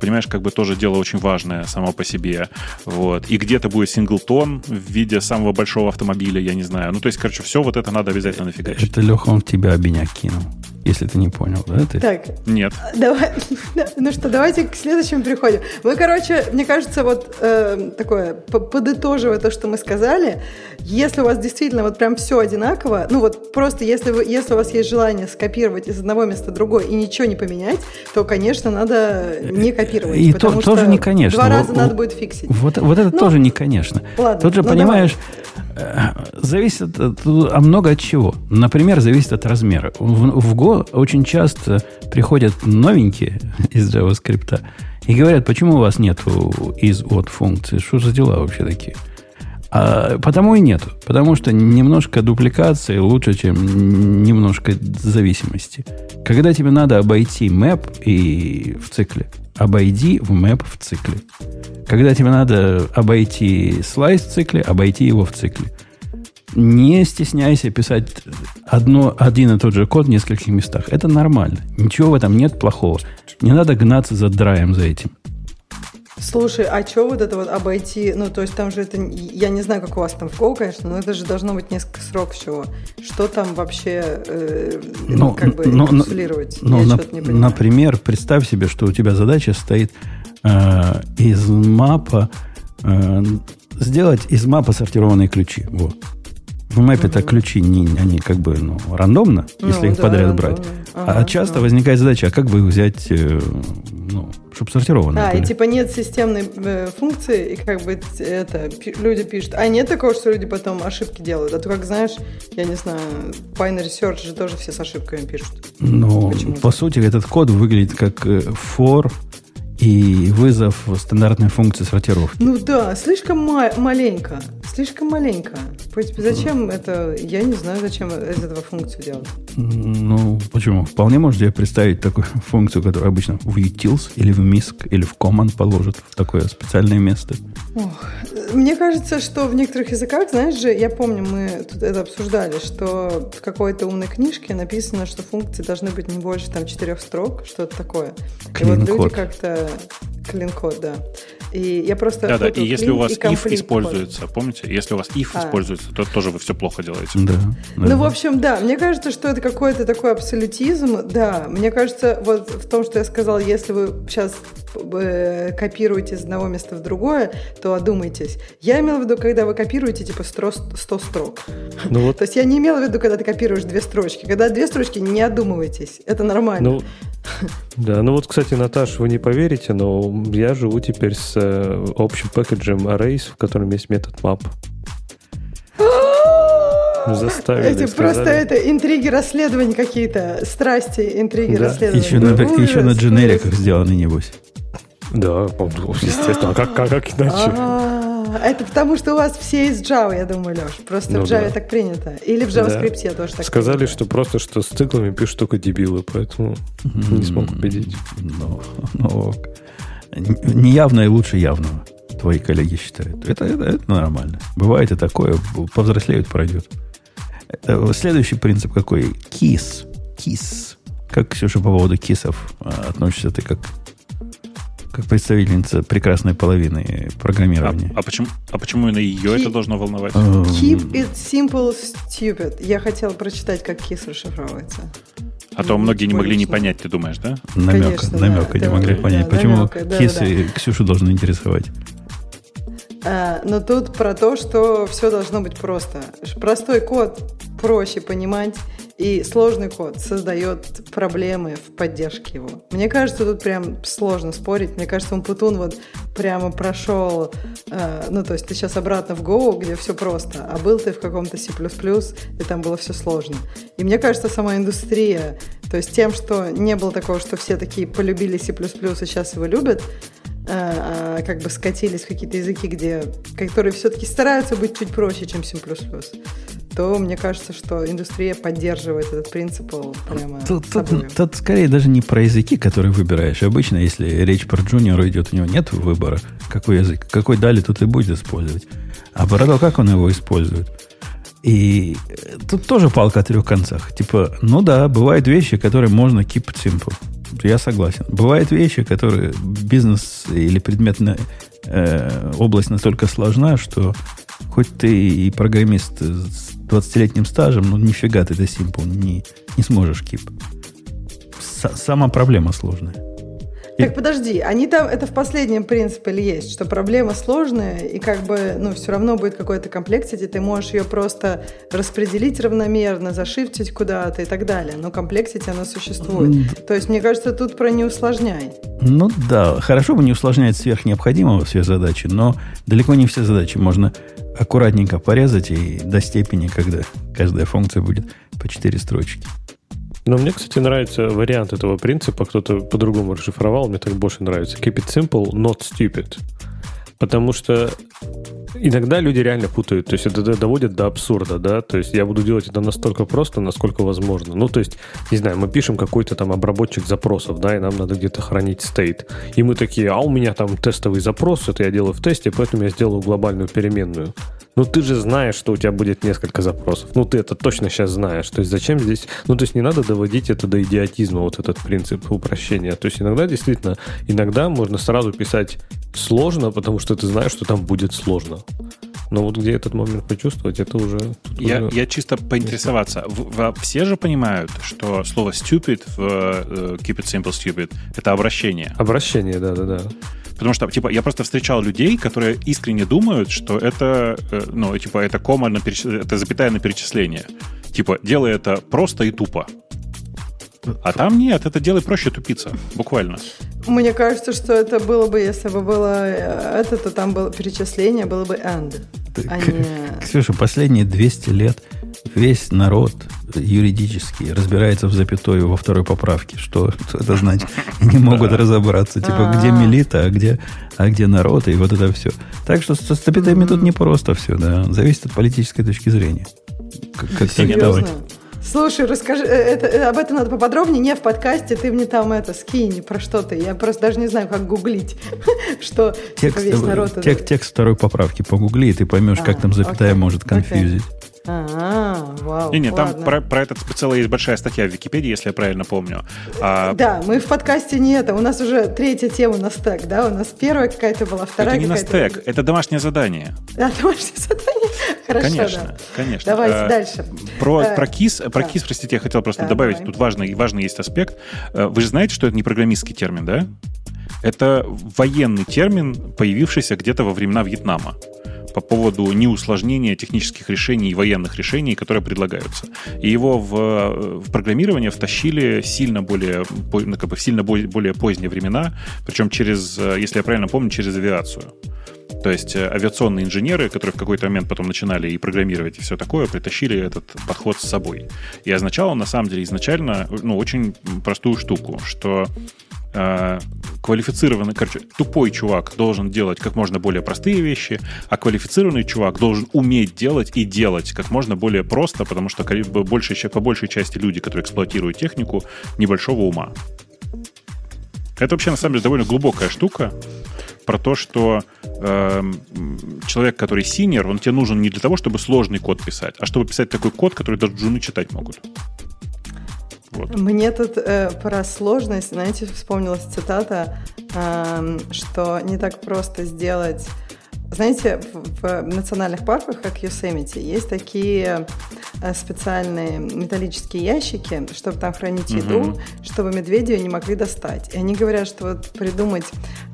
S2: понимаешь, как бы тоже дело очень важное само по себе. Вот. И где-то будет синглтон в виде самого большого автомобиля, я не знаю. Ну, то есть, короче, все вот это надо обязательно нафигачить.
S1: Это Леха, он в тебя обиняк кинул. Если ты не понял, да? Ты?
S4: Так.
S2: Нет.
S4: Давай, ну что, давайте к следующему переходим. Мы, короче, мне кажется, вот э, такое, подытоживая то, что мы сказали, если у вас действительно вот прям все одинаково, ну вот просто если, вы, если у вас есть желание скопировать из одного места в другое и ничего не поменять, то, конечно, надо не копировать.
S1: И то, тоже не конечно.
S4: Два раза вот, надо будет фиксить.
S1: Вот, вот это ну, тоже не конечно.
S4: Ладно,
S1: Тут же, ну понимаешь, давай. Э, зависит от, а много от чего. Например, зависит от размера. В, в Go очень часто приходят новенькие из JavaScript и говорят, почему у вас нет из от функции, что за дела вообще такие? А, потому и нет. Потому что немножко дупликации лучше, чем немножко зависимости. Когда тебе надо обойти map и в цикле, обойди в map в цикле. Когда тебе надо обойти слайс в цикле, обойти его в цикле. Не стесняйся писать одно, один и тот же код в нескольких местах. Это нормально. Ничего в этом нет плохого. Не надо гнаться за драем за этим.
S4: Слушай, а что вот это вот обойти? Ну, то есть там же это... Я не знаю, как у вас там в Go, конечно, но это же должно быть несколько сроков чего. Что там вообще э, ну, как бы ну, инкапсулировать?
S1: Ну, на, например, представь себе, что у тебя задача стоит э, из мапа... Э, сделать из мапа сортированные ключи. Вот. В мэпе-то ключи, не, они как бы ну, рандомно, ну, если их да, подряд брать. Ага, а часто да. возникает задача, а как бы их взять, э, ну, чтобы сортированно.
S4: Да, были. и типа нет системной э, функции, и как бы это люди пишут. А нет такого, что люди потом ошибки делают. А то, как знаешь, я не знаю, Binary Search же тоже все с ошибками пишут.
S1: Ну, по сути, этот код выглядит как э, for и вызов стандартной функции сортировки.
S4: Ну да, слишком ма- маленько. Слишком маленько. Зачем mm. это? Я не знаю, зачем из этого функцию делать.
S1: Ну, почему? Вполне можете себе представить такую функцию, которую обычно в utils или в misc или в command положат в такое специальное место.
S4: Ох. Мне кажется, что в некоторых языках, знаешь же, я помню, мы тут это обсуждали, что в какой-то умной книжке написано, что функции должны быть не больше там четырех строк, что-то такое.
S1: Clean и вот
S4: люди как-то Клин-код, да. И я просто...
S2: Да, да, и если у вас if используется, код. помните, если у вас if а. используется, то тоже вы все плохо делаете.
S1: Да, да.
S4: Ну, в общем, да, мне кажется, что это какой-то такой абсолютизм, да. Мне кажется, вот в том, что я сказала, если вы сейчас э, копируете из одного места в другое, то одумайтесь. Я имела в виду, когда вы копируете, типа, 100, 100 строк. Ну, вот. То есть я не имела в виду, когда ты копируешь две строчки. Когда две строчки, не одумывайтесь. Это нормально.
S3: Ну, да, ну вот, кстати, Наташ, вы не поверите, но я живу теперь с э, общим пакетом arrays, в котором есть метод map. Заставили.
S4: Эти просто это интриги расследований какие-то, страсти, интриги да. расследований.
S1: Еще, на, ужас, еще на дженериках сделаны, небось.
S3: Да, естественно. А как, как, как иначе?
S4: А, это потому, что у вас все из Java, я думаю, Леш. Просто ну, в Java да. так принято. Или в JavaScript да. тоже так
S3: Сказали, принято. что просто что с циклами пишут только дебилы, поэтому mm-hmm. не смог убедить.
S1: Ну, ну, неявное лучше явного, твои коллеги считают. Это, это, это нормально. Бывает и такое. Повзрослеют, пройдет. Следующий принцип какой? KISS. KISS. Как, Ксюша, по поводу кисов э, относишься ты как, как представительница прекрасной половины программирования?
S2: А, а, почему, а почему именно ее
S4: Keep-
S2: это должно волновать?
S1: Эм,
S4: Keep it simple, stupid. Я хотела прочитать, как KISS расшифровывается.
S2: А то многие не могли не понять, ты думаешь, да?
S1: намека,
S4: Конечно, да,
S1: намека не
S4: да,
S1: могли
S4: да,
S1: понять.
S4: да,
S1: Почему
S4: намека, да,
S1: кисы Ксюшу должны интересовать?
S4: А, но тут про то, что все должно быть просто. Простой код проще понимать, и сложный код создает проблемы в поддержке его. Мне кажется, тут прям сложно спорить. Мне кажется, он Путун вот прямо прошел, э, ну, то есть ты сейчас обратно в Go, где все просто, а был ты в каком-то C++, и там было все сложно. И мне кажется, сама индустрия, то есть тем, что не было такого, что все такие полюбили C++, и сейчас его любят, а, а, как бы скатились в какие-то языки, где, которые все-таки стараются быть чуть проще, чем C++, то мне кажется, что индустрия поддерживает этот принцип прямо
S1: Тут, тут-
S4: собой.
S1: тут скорее даже не про языки, которые выбираешь. Обычно, если речь про джуниора идет, у него нет выбора, какой язык, какой дали, тут и будет использовать. А про то, как он его использует. И э, тут тоже палка о трех концах. Типа, ну да, бывают вещи, которые можно keep simple. Я согласен. Бывают вещи, которые бизнес или предметная э, область настолько сложна, что хоть ты и программист с 20-летним стажем, ну нифига ты это simple не, не сможешь keep. С- сама проблема сложная. И-
S4: Так подожди, они там, это в последнем принципе ли есть, что проблема сложная, и как бы, ну, все равно будет какой-то complexity, ты можешь ее просто распределить равномерно, за shift'ить куда-то и так далее, но complexity оно существует. То есть, мне кажется, тут про не усложняй.
S1: Ну да, хорошо бы не усложнять сверх необходимого все задачи, но далеко не все задачи можно аккуратненько порезать и до степени, когда каждая функция будет по 4 строчки.
S3: Но мне, кстати, нравится вариант этого принципа. Кто-то по-другому расшифровал, мне так больше нравится. Keep it simple, not stupid. Потому что иногда люди реально путают. То есть это доводит до абсурда, да? То есть я буду делать это настолько просто, насколько возможно. Ну, то есть, не знаю, мы пишем какой-то там обработчик запросов, да, и нам надо где-то хранить стейт. И мы такие, а у меня там тестовый запрос, это я делаю в тесте, поэтому я сделаю глобальную переменную. Ну, ты же знаешь, что у тебя будет несколько запросов. Ну, ты это точно сейчас знаешь. То есть, зачем здесь... Ну, то есть, не надо доводить это до идиотизма, вот этот принцип упрощения. То есть, иногда действительно, иногда можно сразу писать сложно, потому что ты знаешь, что там будет сложно. Но вот где этот момент почувствовать, это уже...
S2: Я,
S3: уже-
S2: я чисто поинтересоваться. В- в- все же понимают, что слово stupid в э, Keep it simple stupid это обращение.
S3: Обращение, да-да-да.
S2: Потому что, типа, я просто встречал людей, которые искренне думают, что это, э, ну, типа, это кома на переч- это запятая на перечисление. Типа, делай это просто и тупо. А там нет, это делай проще тупиться, буквально.
S4: Мне кажется, что это было бы, если бы было э, это, то там было перечисление, было бы and,
S1: Ты-
S4: а не...
S1: Ксюша, последние 200 лет весь народ юридически разбирается в запятой во второй поправке. Что, что это значит? Не могут разобраться. Типа, где
S4: А.
S1: милита, а где, а где народ, и вот это все. Так что со запятыми тут не просто все, да. Зависит от политической точки зрения. Как, как трактовать.
S4: Серьезно? Слушай, расскажи, э, это, э, об этом надо поподробнее, не в подкасте, ты мне там это скинь, про что ты. Я просто даже не знаю, как гуглить, что типа,
S1: Текст,
S4: весь народ... это-
S1: тек- текст второй поправки погугли, и ты поймешь,
S4: А,
S1: как там запятая
S4: окей,
S1: может
S4: окей.
S1: Конфьюзить.
S4: А, вау,
S2: Не, не, там про, про этот целая есть большая статья в Википедии, если я правильно помню. А,
S4: Да, мы в подкасте не это. У нас уже третья тема на стек, да? У нас первая какая-то была, вторая
S2: это не на
S4: какая-то.
S2: стек, это домашнее задание.
S4: Да, домашнее задание. Хорошо,
S2: конечно,
S4: да.
S2: конечно.
S4: Давайте
S2: А,
S4: дальше.
S2: Про,
S4: Э,
S2: про KISS, про
S4: да.
S2: KISS, простите, я хотел просто
S4: Да,
S2: добавить,
S4: давай.
S2: тут важный, важный есть аспект. Э, Вы же знаете, что это не программистский термин, да? Это военный термин, появившийся где-то во времена Вьетнама по поводу неусложнения технических решений и военных решений, которые предлагаются. И его в, в программирование втащили сильно более, ну, как бы в сильно бо- более поздние времена, причем через, э, если я правильно помню, через авиацию. То есть э, авиационные инженеры, которые в какой-то момент потом начинали и программировать, и все такое, притащили этот подход с собой. И означало, на самом деле, изначально ну, очень простую штуку, что э, квалифицированный, короче, тупой чувак должен делать как можно более простые вещи, а квалифицированный чувак должен уметь делать и делать как можно более просто, потому что ча- по большей части люди, которые эксплуатируют технику, небольшого ума. Это вообще, на самом деле, довольно глубокая штука про то, что эм, человек, который синер, он тебе нужен не для того, чтобы сложный код писать, а чтобы писать такой код, который даже джуны читать могут. Вот.
S4: Мне тут э, про сложность, знаете, вспомнилась цитата, э, что не так просто сделать знаете, в, национальных парках, как Yosemite, есть такие э, специальные металлические ящики, чтобы там хранить еду, угу. чтобы медведи ее не могли достать. И они говорят, что вот придумать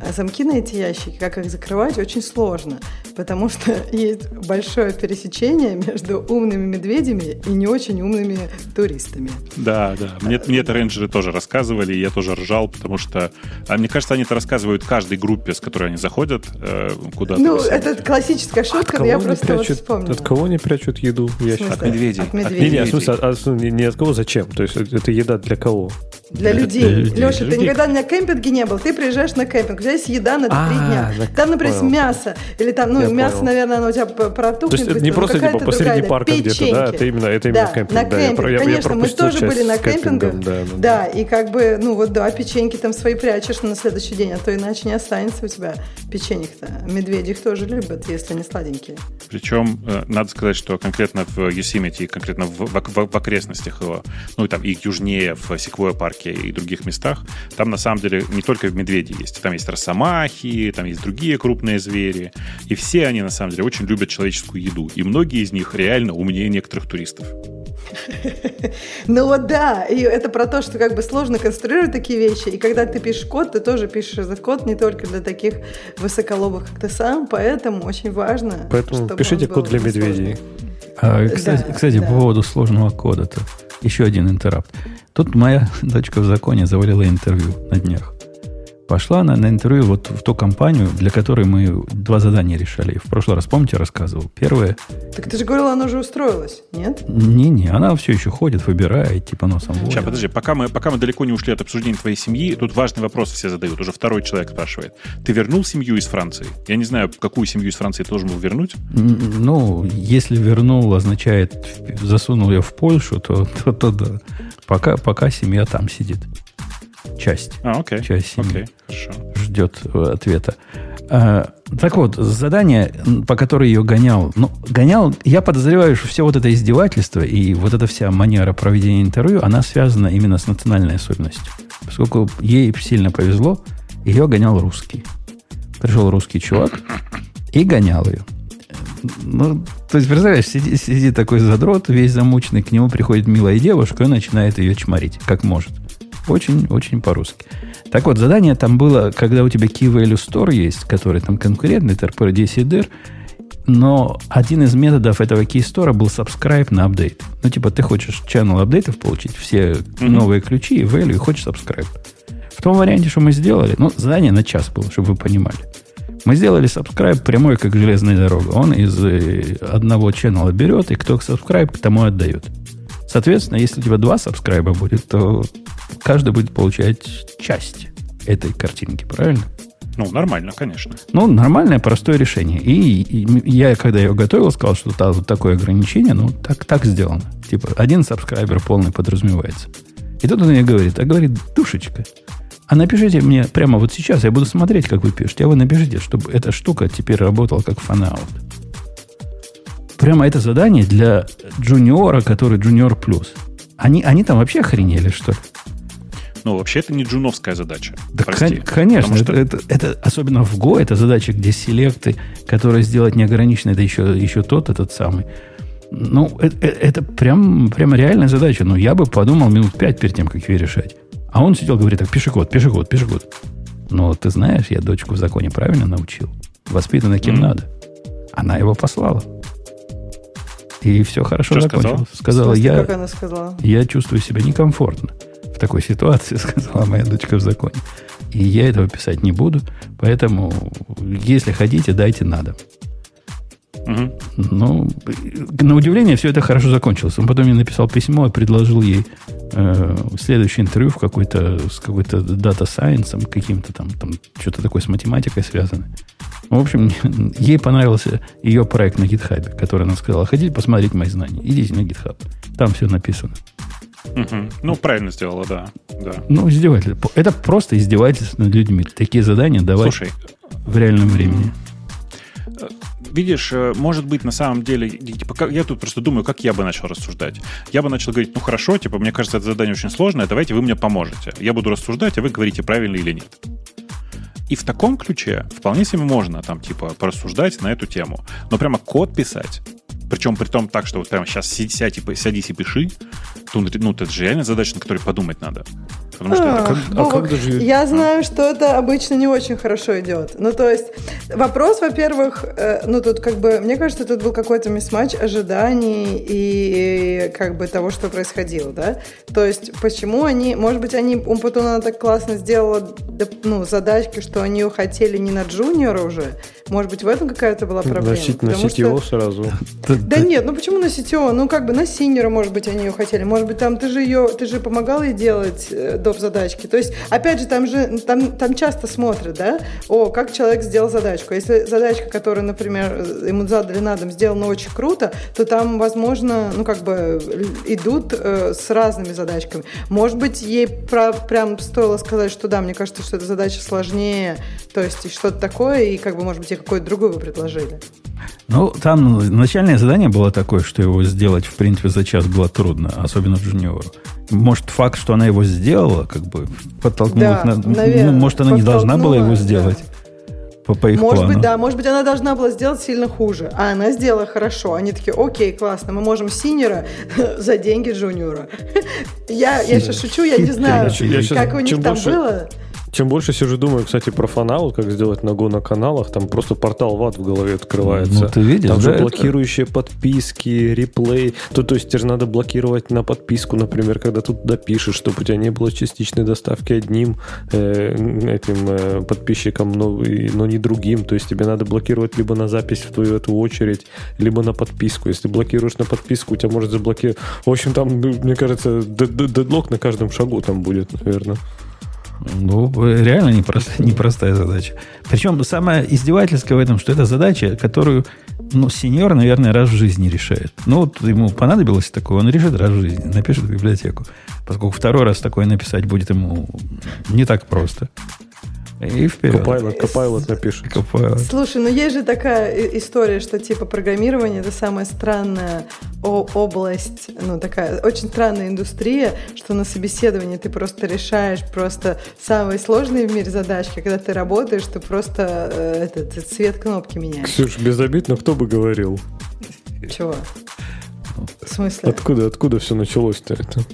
S4: э, замки на эти ящики, как их закрывать, очень сложно, потому что есть большое пересечение между умными медведями и не очень умными туристами.
S2: Да, да. Мне, мне это рейнджеры тоже рассказывали, и я тоже ржал, потому что, а мне кажется, они это рассказывают каждой группе, с которой они заходят э, куда-то.
S4: Ну, это классическая шутка, но я просто прячут, вот вспомнила.
S3: От кого они прячут еду?
S2: От медведей.
S4: От медведей.
S3: Не, не, в смысле, а, а, не от кого, зачем? То есть это еда для кого?
S4: Для людей. Для людей. Леша, для ты людей. никогда на кемпинге не был. Ты приезжаешь на кемпинг, у тебя есть еда на три дня. Там, например, понял. мясо. Или там, ну, я мясо, понял. наверное, оно у тебя протухнет.
S3: То есть это не просто типа посреди парка где-то, да? Это именно, это именно
S4: да,
S3: кемпинг.
S4: На кемпинг. Да, я, Конечно, я мы тоже были на кемпингах. Да, да, да, и как бы, ну вот да, печеньки там свои прячешь на следующий день, а то иначе не останется у тебя печенек-то. Медведи их тоже любят, если они сладенькие.
S2: Причем, э, надо сказать, что конкретно в Yosemite, конкретно в, в, в окрестностях его, ну и там и южнее, в Секвоя парке и других местах, местах. Там на самом деле не только медведи есть. Там есть росомахи, там есть другие крупные звери. И все они на самом деле очень любят человеческую еду. И многие из них реально умнее некоторых туристов.
S4: Ну вот да, и это про то, что как бы сложно конструировать такие вещи, и когда ты пишешь код, ты тоже пишешь этот код не только для таких высоколобых, как ты сам, поэтому очень важно.
S3: Поэтому пишите код для медведей.
S1: А, кстати, да, кстати да. по поводу сложного кода-то. Еще один интерапт. Тут моя дочка в законе завалила интервью на днях. Пошла она на интервью вот в ту компанию, для которой мы два задания решали. В прошлый раз, помните, рассказывал? Первое...
S4: Так ты же говорила, она уже устроилась, нет?
S1: Не-не, она все еще ходит, выбирает, типа носом водит.
S2: Сейчас, подожди, пока мы, пока мы далеко не ушли от обсуждения твоей семьи, тут важный вопрос все задают. Уже второй человек спрашивает. Ты вернул семью из Франции? Я не знаю, какую семью из Франции ты должен был вернуть.
S1: Ну, если вернул, означает засунул ее в Польшу, то, то, то да. Пока, пока семья там сидит часть.
S2: А, окей.
S1: Часть
S2: окей, хорошо.
S1: ждет э, ответа. А, так вот, задание, по которой ее гонял, ну, гонял, я подозреваю, что все вот это издевательство и вот эта вся манера проведения интервью, она связана именно с национальной особенностью. Поскольку ей сильно повезло, ее гонял русский. Пришел русский чувак и гонял ее. Ну, то есть, представляешь, сидит, сидит такой задрот, весь замученный, к нему приходит милая девушка и начинает ее чморить, как может. Очень-очень по-русски. Так вот, задание там было, когда у тебя Key Value Store есть, который там конкурентный, TRP10 DIR, но один из методов этого Store был subscribe на апдейт. Ну, типа, ты хочешь channel апдейтов получить, все mm-hmm. новые ключи и value, и хочешь subscribe. В том варианте, что мы сделали, ну, задание на час было, чтобы вы понимали. Мы сделали subscribe прямой, как железная дорога. Он из э, одного channel берет, и кто subscribe, к тому отдает. Соответственно, если у тебя два сабскрайба будет, то каждый будет получать часть этой картинки, правильно?
S2: Ну, нормально, конечно.
S1: Ну, нормальное, простое решение. И, и я, когда ее готовил, сказал, что та, вот такое ограничение, ну, так, так сделано. Типа, один сабскрайбер полный подразумевается. И тут он мне говорит, а говорит, душечка, а напишите мне прямо вот сейчас, я буду смотреть, как вы пишете, а вы напишите, чтобы эта штука теперь работала как fan-out прямо это задание для джуниора, который джуниор плюс. Они, они там вообще охренели, что ли?
S2: Ну, вообще это не джуновская задача.
S1: Да, прости, конечно. Что... Это, это, это, особенно в Go, это задача, где селекты, которые сделать неограниченно, это еще, еще тот, этот самый. Ну, это, э, это прям, прям реальная задача. Но я бы подумал минут пять перед тем, как ее решать. А он сидел, говорит, так, пиши код, пиши код, пиши код. Но ты знаешь, я дочку в законе правильно научил. Воспитана кем mm. надо. Она его послала. И все хорошо
S2: Что
S1: закончилось.
S2: Сказала,
S1: сказала я,
S4: как она сказала?
S1: я чувствую себя некомфортно в такой ситуации, сказала моя дочка в законе. И я этого писать не буду, поэтому, если хотите, дайте надо. Угу. Ну, на удивление, все это хорошо закончилось. Он потом мне написал письмо и предложил ей э, следующее интервью в какой-то, с какой-то дата сайенсом, каким-то там, там что-то такое с математикой связано. В общем, ей понравился ее проект на GitHub, который она сказала, хотите посмотреть мои знания? Идите на GitHub. Там все написано.
S2: Угу. Ну, правильно сделала, да. да.
S1: Ну, издевательство. Это просто издевательство над людьми. Такие задания давать Слушай, в реальном времени.
S2: видишь, э, может быть, на самом деле, типа, как, я тут просто думаю, как я бы начал рассуждать. Я бы начал говорить, ну хорошо, типа, мне кажется, это задание очень сложное, давайте вы мне поможете. Я буду рассуждать, а вы говорите, правильно или нет. И в таком ключе вполне себе можно там, типа, порассуждать на эту тему. Но прямо код писать, причем при том так, что вот прямо сейчас сядь, садись и пиши, то, ну, это же реально задача, на которой подумать надо.
S4: Потому что а, это как, а как даже... Я знаю, что это обычно не очень хорошо идет. Ну, то есть, вопрос, во-первых, э, ну, тут как бы, мне кажется, тут был какой-то мисс-матч ожиданий и как бы того, что происходило, да? То есть, почему они, может быть, они, Умпутуна так классно сделала, ну, задачки, что они ее хотели не на джуниора уже, может быть, в этом какая-то была проблема?
S3: Носить, носить что... его сразу.
S4: Да нет, ну почему на CTO? Ну как бы на синера, может быть, они ее хотели. Может быть, там ты же ее, ты же помогал ей делать э, доп. задачки. То есть, опять же, там же, там, там часто смотрят, да, о, как человек сделал задачку. Если задачка, которую, например, ему задали на дом, сделана очень круто, то там, возможно, ну как бы идут э, с разными задачками. Может быть, ей про, прям стоило сказать, что да, мне кажется, что эта задача сложнее, то есть что-то такое, и как бы, может быть, какой-то другой вы предложили?
S1: Ну, там начальное задание было такое, что его сделать, в принципе, за час было трудно, особенно в джуниору. Может, факт, что она его сделала, как бы подтолкнул да, их на... Наверное, ну, может, она не должна была его сделать. Да. По, по их
S4: может
S1: плану.
S4: быть, да, может быть, она должна была сделать сильно хуже, а она сделала хорошо. Они такие, окей, классно, мы можем синера за деньги джуниора. Я, я сейчас шучу, я не знаю, как у них там было.
S3: Чем больше сижу думаю, кстати, про фанал, как сделать ногу на каналах, там просто портал ват в голове открывается. Ну,
S1: ты видишь,
S3: там да, же блокирующие это... подписки, реплей. То, то есть тебе же надо блокировать на подписку, например, когда тут допишешь, чтобы у тебя не было частичной доставки одним э, этим э, подписчикам, но, но не другим. То есть тебе надо блокировать либо на запись в твою эту очередь, либо на подписку. Если блокируешь на подписку, у тебя может заблокировать. В общем, там, мне кажется, дедлок на каждом шагу там будет, наверное.
S1: Ну, реально непростая, непростая задача. Причем самое издевательское в этом, что это задача, которую ну, сеньор, наверное, раз в жизни решает. Ну, вот ему понадобилось такое, он решит раз в жизни, напишет в библиотеку. Поскольку второй раз такое написать будет ему не так просто. И вперед.
S3: Копайлот, Копайлот напишет.
S4: Копайлот. Слушай, ну есть же такая история, что типа программирование это самая странная область, ну такая очень странная индустрия, что на собеседовании ты просто решаешь просто самые сложные в мире задачки, когда ты работаешь, ты просто э, этот цвет кнопки меняешь.
S3: Ксюш, без обид, но кто бы говорил?
S4: Чего? В смысле?
S3: Откуда, откуда все началось-то это?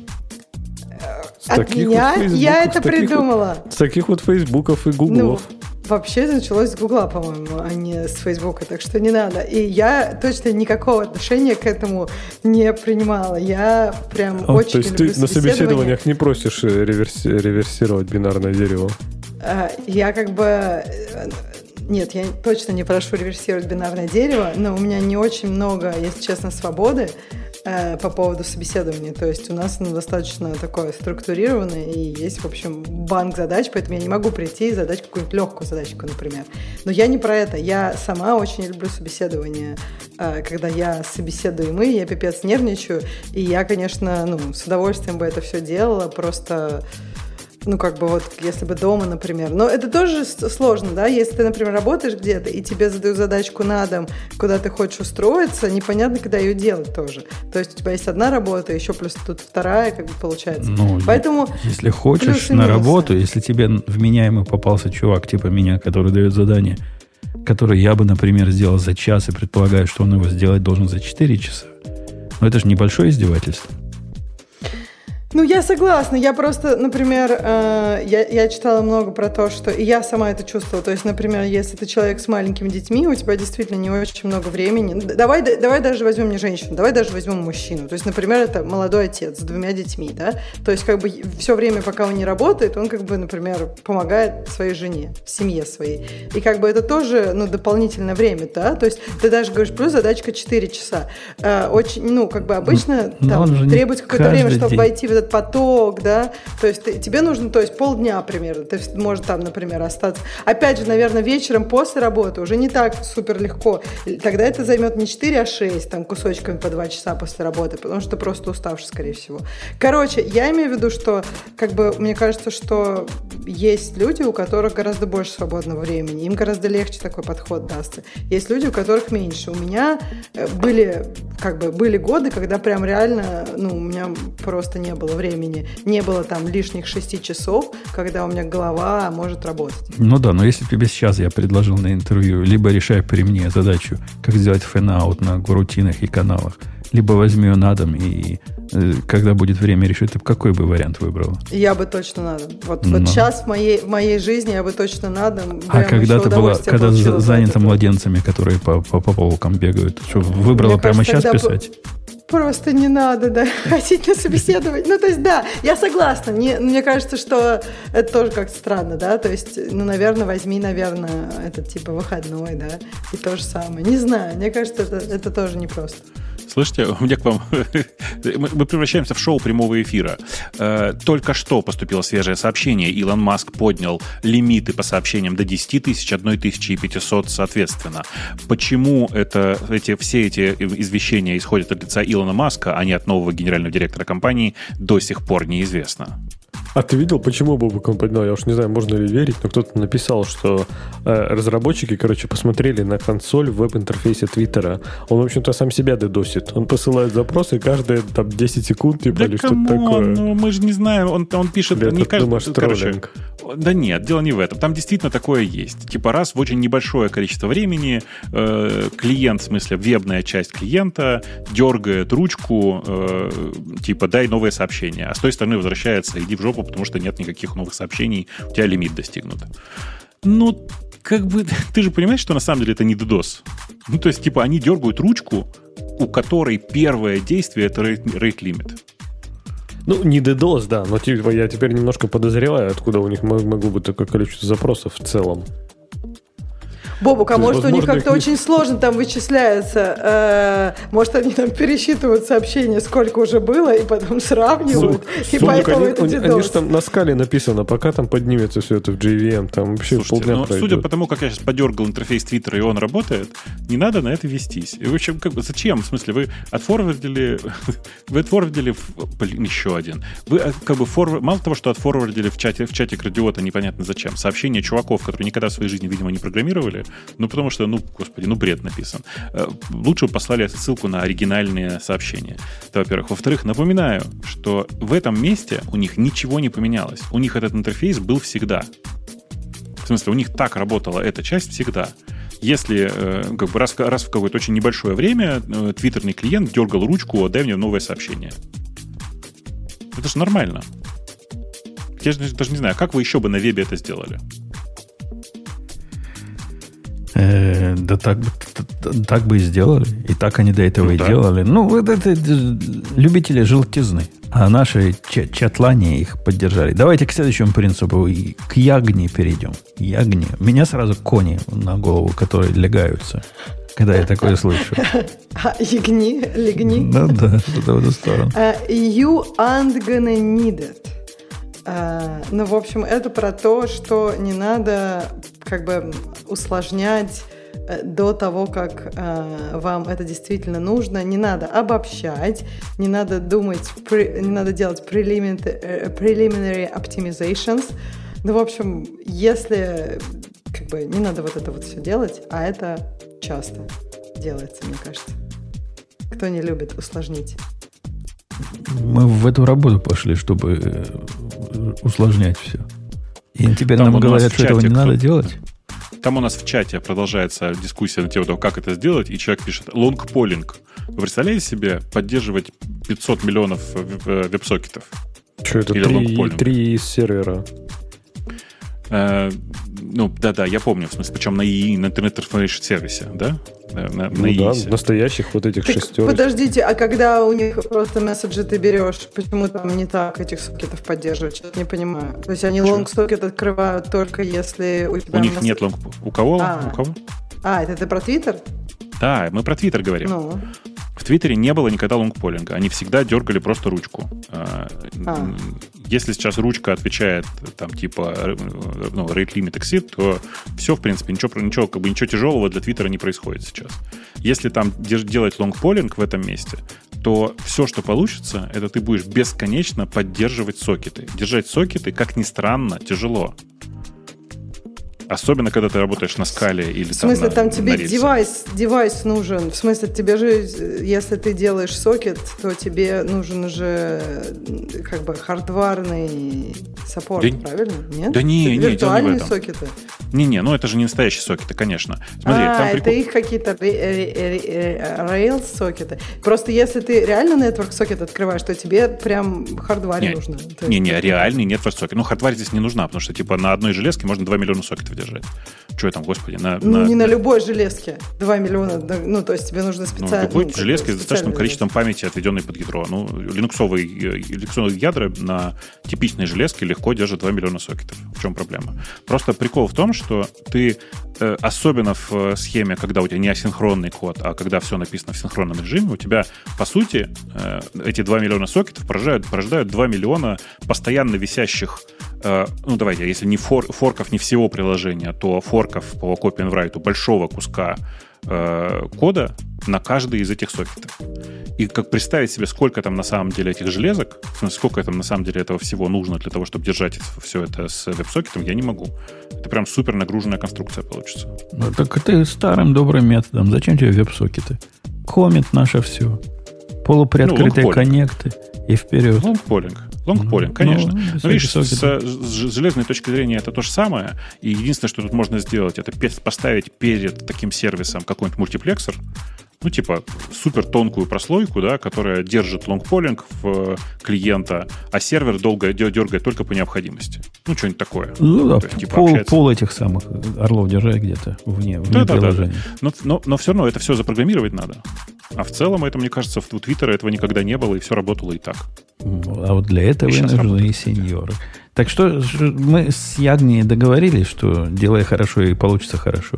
S4: С От меня? Вот я это придумала.
S3: Вот, с таких вот фейсбуков и гуглов. Ну,
S4: вообще началось с гугла, по-моему, а не с фейсбука, так что не надо. И я точно никакого отношения к этому не принимала. Я прям а, очень То есть
S3: ты на собеседованиях не просишь э, реверси- реверсировать бинарное дерево?
S4: А, я как бы... Э, нет, я точно не прошу реверсировать бинарное дерево, но у меня не очень много, если честно, свободы. Э, по поводу собеседования. То есть у нас оно достаточно такое структурированное, и есть, в общем, банк задач, поэтому я не могу прийти и задать какую-нибудь легкую задачку, например. Но я не про это. Я сама очень люблю собеседование. Э, когда я собеседую мы, я пипец нервничаю, и я, конечно, ну, с удовольствием бы это все делала, просто ну, как бы вот, если бы дома, например. Но это тоже сложно, да, если ты, например, работаешь где-то, и тебе задают задачку на дом, куда ты хочешь устроиться, непонятно, когда ее делать тоже. То есть у тебя есть одна работа, еще плюс тут вторая, как бы получается.
S1: Ну, Поэтому если хочешь на работу, если тебе вменяемый попался чувак типа меня, который дает задание, которое я бы, например, сделал за час и предполагаю, что он его сделать должен за 4 часа, но это же небольшое издевательство.
S4: Ну, я согласна. Я просто, например, э, я, я читала много про то, что... И я сама это чувствовала. То есть, например, если ты человек с маленькими детьми, у тебя действительно не очень много времени. Давай, давай даже возьмем не женщину, давай даже возьмем мужчину. То есть, например, это молодой отец с двумя детьми, да? То есть, как бы все время, пока он не работает, он, как бы, например, помогает своей жене, семье своей. И как бы это тоже, ну, дополнительное время, да? То есть, ты даже говоришь, плюс задачка 4 часа. Э, очень, ну, как бы обычно там, требуется какое-то время, чтобы день. войти в этот этот поток, да, то есть ты, тебе нужно, то есть полдня примерно, ты можешь там, например, остаться. Опять же, наверное, вечером после работы уже не так супер легко. Тогда это займет не 4, а 6, там, кусочками по 2 часа после работы, потому что просто уставший, скорее всего. Короче, я имею в виду, что, как бы, мне кажется, что есть люди, у которых гораздо больше свободного времени, им гораздо легче такой подход дастся. Есть люди, у которых меньше. У меня э, были, как бы, были годы, когда прям реально, ну, у меня просто не было времени, не было там лишних шести часов, когда у меня голова может работать.
S1: Ну да, но если тебе сейчас я предложил на интервью, либо решай при мне задачу, как сделать fan-out на горутинах и каналах, либо возьми ее на дом и когда будет время решить, ты какой бы вариант выбрала?
S4: Я бы точно на дом. Вот, вот сейчас в моей, в моей жизни я бы точно на дом.
S1: А когда ты была, когда занята младенцами, которые по, по, по полкам бегают, что выбрала Мне прямо кажется, сейчас писать?
S4: Просто не надо, да, ходить на собеседование. Ну, то есть, да, я согласна. Не, мне кажется, что это тоже как-то странно, да. То есть, ну, наверное, возьми, наверное, этот типа выходной, да, и то же самое. Не знаю, мне кажется, это, это тоже непросто.
S2: Слышите, у меня к вам... Мы превращаемся в шоу прямого эфира. Э, только что поступило свежее сообщение. Илон Маск поднял лимиты по сообщениям до 10 тысяч, 1 тысячи и 500 соответственно. Почему это, эти, все эти извещения исходят от лица Илона Маска, а не от нового генерального директора компании, до сих пор неизвестно.
S3: А ты видел, почему Бобук он поднял? Я уж не знаю, можно ли верить, но кто-то написал, что э, разработчики, короче, посмотрели на консоль в веб-интерфейсе Твиттера. Он, в общем-то, сам себя дедосит. Он посылает запросы каждые там 10 секунд, типа, да или что-то такое.
S2: Ну, мы же не знаем, он, он пишет...
S3: Или не каждый, думаешь,
S2: короче, Да нет, дело не в этом. Там действительно такое есть. Типа раз в очень небольшое количество времени э, клиент, в смысле, вебная часть клиента дергает ручку, э, типа, дай новое сообщение. А с той стороны возвращается, иди в жопу, потому что нет никаких новых сообщений, у тебя лимит достигнут. Ну, как бы, ты же понимаешь, что на самом деле это не DDoS. Ну, то есть, типа, они дергают ручку, у которой первое действие — это rate limit.
S3: Ну, не DDoS, да, но типа я теперь немножко подозреваю, откуда у них могло быть такое количество запросов в целом.
S4: Бобук, а может, у них как-то их... очень сложно там вычисляется. Э, может, они там пересчитывают сообщения, сколько уже было, и потом сравнивают. Су- и поэтому они, это
S3: они, они же там на скале написано, пока там поднимется все это в JVM, там вообще Слушайте, полдня ну,
S2: Судя по тому, как я сейчас подергал интерфейс Твиттера, и он работает, не надо на это вестись. И, в общем, как бы, зачем? В смысле, вы отфорвардили, вы отфорвардили, блин, еще один. Вы э, как бы форвард, мало того, что отфорвардили в чате, в чате Градиота непонятно зачем, сообщения чуваков, которые никогда в своей жизни, видимо, не программировали, ну, потому что, ну, господи, ну, бред написан. Э, лучше бы послали ссылку на оригинальные сообщения. Это, во-первых. Во-вторых, напоминаю, что в этом месте у них ничего не поменялось. У них этот интерфейс был всегда. В смысле, у них так работала эта часть всегда. Если э, как бы раз, раз в какое-то очень небольшое время э, твиттерный клиент дергал ручку, дай мне новое сообщение. Это же нормально. Я же даже не знаю, как вы еще бы на вебе это сделали.
S1: Э, да так, так бы и сделали. И так они до этого ну, и да. делали. Ну, вот это, любители желтизны. А наши чатлани их поддержали. Давайте к следующему принципу. К ягне перейдем. Ягне. Меня сразу кони на голову, которые легаются. Когда я такое слышу.
S4: А, ягни, легни.
S1: Ну да, в эту сторону.
S4: Uh, you aren't gonna need it. Uh, ну, в общем, это про то, что не надо как бы усложнять э, до того, как э, вам это действительно нужно. Не надо обобщать, не надо думать, не надо делать э, preliminary optimizations. Ну, в общем, если как бы не надо вот это вот все делать, а это часто делается, мне кажется. Кто не любит усложнить?
S1: Мы в эту работу пошли, чтобы э, усложнять все. И теперь Там нам говорят, что этого не надо делать.
S2: Там у нас в чате продолжается дискуссия на тему того, как это сделать, и человек пишет long polling. Вы представляете себе поддерживать 500 миллионов web-сокетов?
S3: Что это? Три, три сервера.
S2: Ну, да-да, я помню, в смысле, причем на ИИ, на Internet Information сервисе, да?
S3: На, на ну да, настоящих вот этих так шестерок.
S4: Подождите, а когда у них просто месседжи ты берешь, почему там не так этих сокетов поддерживать? Что-то не понимаю. То есть они long сокет открывают только если
S2: у тебя... У них нет long... У кого? А. У кого?
S4: А, это ты про Твиттер?
S2: Да, мы про Твиттер говорим. Ну. В В Твиттере не было никогда long polling'а. Они всегда дергали просто ручку. А. Если сейчас ручка отвечает там типа э, ну, rate limit exceeded, то все, в принципе, ничего, ничего, как бы, ничего тяжелого для Твиттера не происходит сейчас. Если там делать long polling в этом месте, то все, что получится, это ты будешь бесконечно поддерживать сокеты. Держать сокеты, как ни странно, тяжело. Особенно, когда ты работаешь на скале или
S4: В смысле,
S2: там,
S4: на, там тебе девайс, девайс нужен. В смысле, тебе же, если ты делаешь сокет, то тебе нужен же как бы хардварный саппорт, да, правильно?
S2: Нет? Да не,
S4: не,
S2: виртуальные
S4: не сокеты.
S2: Не-не, ну это же не настоящие сокеты, конечно.
S4: Смотри, а, там это их какие-то Rails сокеты. Просто если ты реально network сокет открываешь, то тебе прям хардваре не, нужно.
S2: Не-не, реальный network сокет. Ну, хардварь здесь не нужна, потому что типа на одной железке можно 2 миллиона сокетов держать. Что там, господи, на...
S4: Ну,
S2: на...
S4: не на любой железке 2 миллиона, ну, то есть тебе нужно специально...
S2: Ну, любой железке с достаточным количеством памяти, отведенной под ядро. Ну, линуксовые, линуксовые ядра на типичной железке легко держат 2 миллиона сокетов. В чем проблема? Просто прикол в том, что ты э, особенно в э, схеме, когда у тебя не асинхронный код, а когда все написано в синхронном режиме, у тебя, по сути, э, эти 2 миллиона сокетов порождают, порождают 2 миллиона постоянно висящих ну, давайте, если не фор, форков не всего приложения, то форков по copy and write большого куска э, кода на каждый из этих сокетов. И как представить себе, сколько там на самом деле этих железок, сколько там на самом деле этого всего нужно для того, чтобы держать все это с веб-сокетом, я не могу. Это прям супер нагруженная конструкция получится.
S1: Ну, так это старым добрым методом. Зачем тебе веб-сокеты? Коммент наше все. Полуприоткрытые ну, коннекты и вперед.
S2: Лонгполинг. Лонгполинг, ну, конечно. Ну, Но видишь, с, с железной точки зрения это то же самое. И единственное, что тут можно сделать, это поставить перед таким сервисом какой-нибудь мультиплексор, ну, типа, супер тонкую прослойку, да, которая держит лонгполинг в клиента, а сервер долго дергает только по необходимости. Ну, что-нибудь такое.
S1: Ну да, есть, типа, пол, пол этих самых орлов держать где-то вне, вне да, приложения. Да,
S2: да. Но, но, но все равно это все запрограммировать надо. А в целом это, мне кажется, у Твиттера этого никогда не было, и все работало и так.
S1: А вот для этого и нужны сеньоры. Так что мы с Ягни договорились, что делай хорошо и получится хорошо.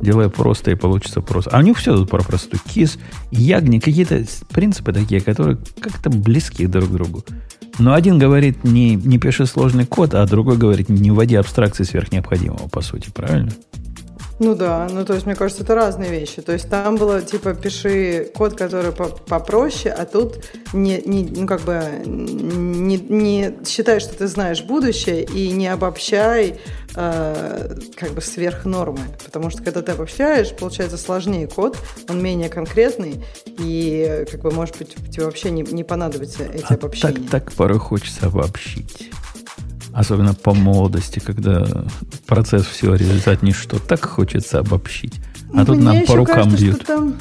S1: Делай просто и получится просто. А у них все тут про простую. Кис, ягни, какие-то принципы такие, которые как-то близки друг к другу. Но один говорит, не, не пиши сложный код, а другой говорит, не вводи абстракции сверх необходимого, по сути, правильно?
S4: Ну да, ну то есть, мне кажется, это разные вещи. То есть там было типа пиши код, который попроще, а тут не, не, ну, как бы не, не считай, что ты знаешь будущее и не обобщай э, как бы сверх нормы. Потому что когда ты обобщаешь, получается сложнее код, он менее конкретный, и как бы, может быть, тебе вообще не, не понадобятся эти а обобщения.
S1: Так, так порой хочется обобщить. Особенно по молодости, когда процесс всего результат ничто. Так хочется обобщить. А тут нам по рукам кажется, бьют. Там...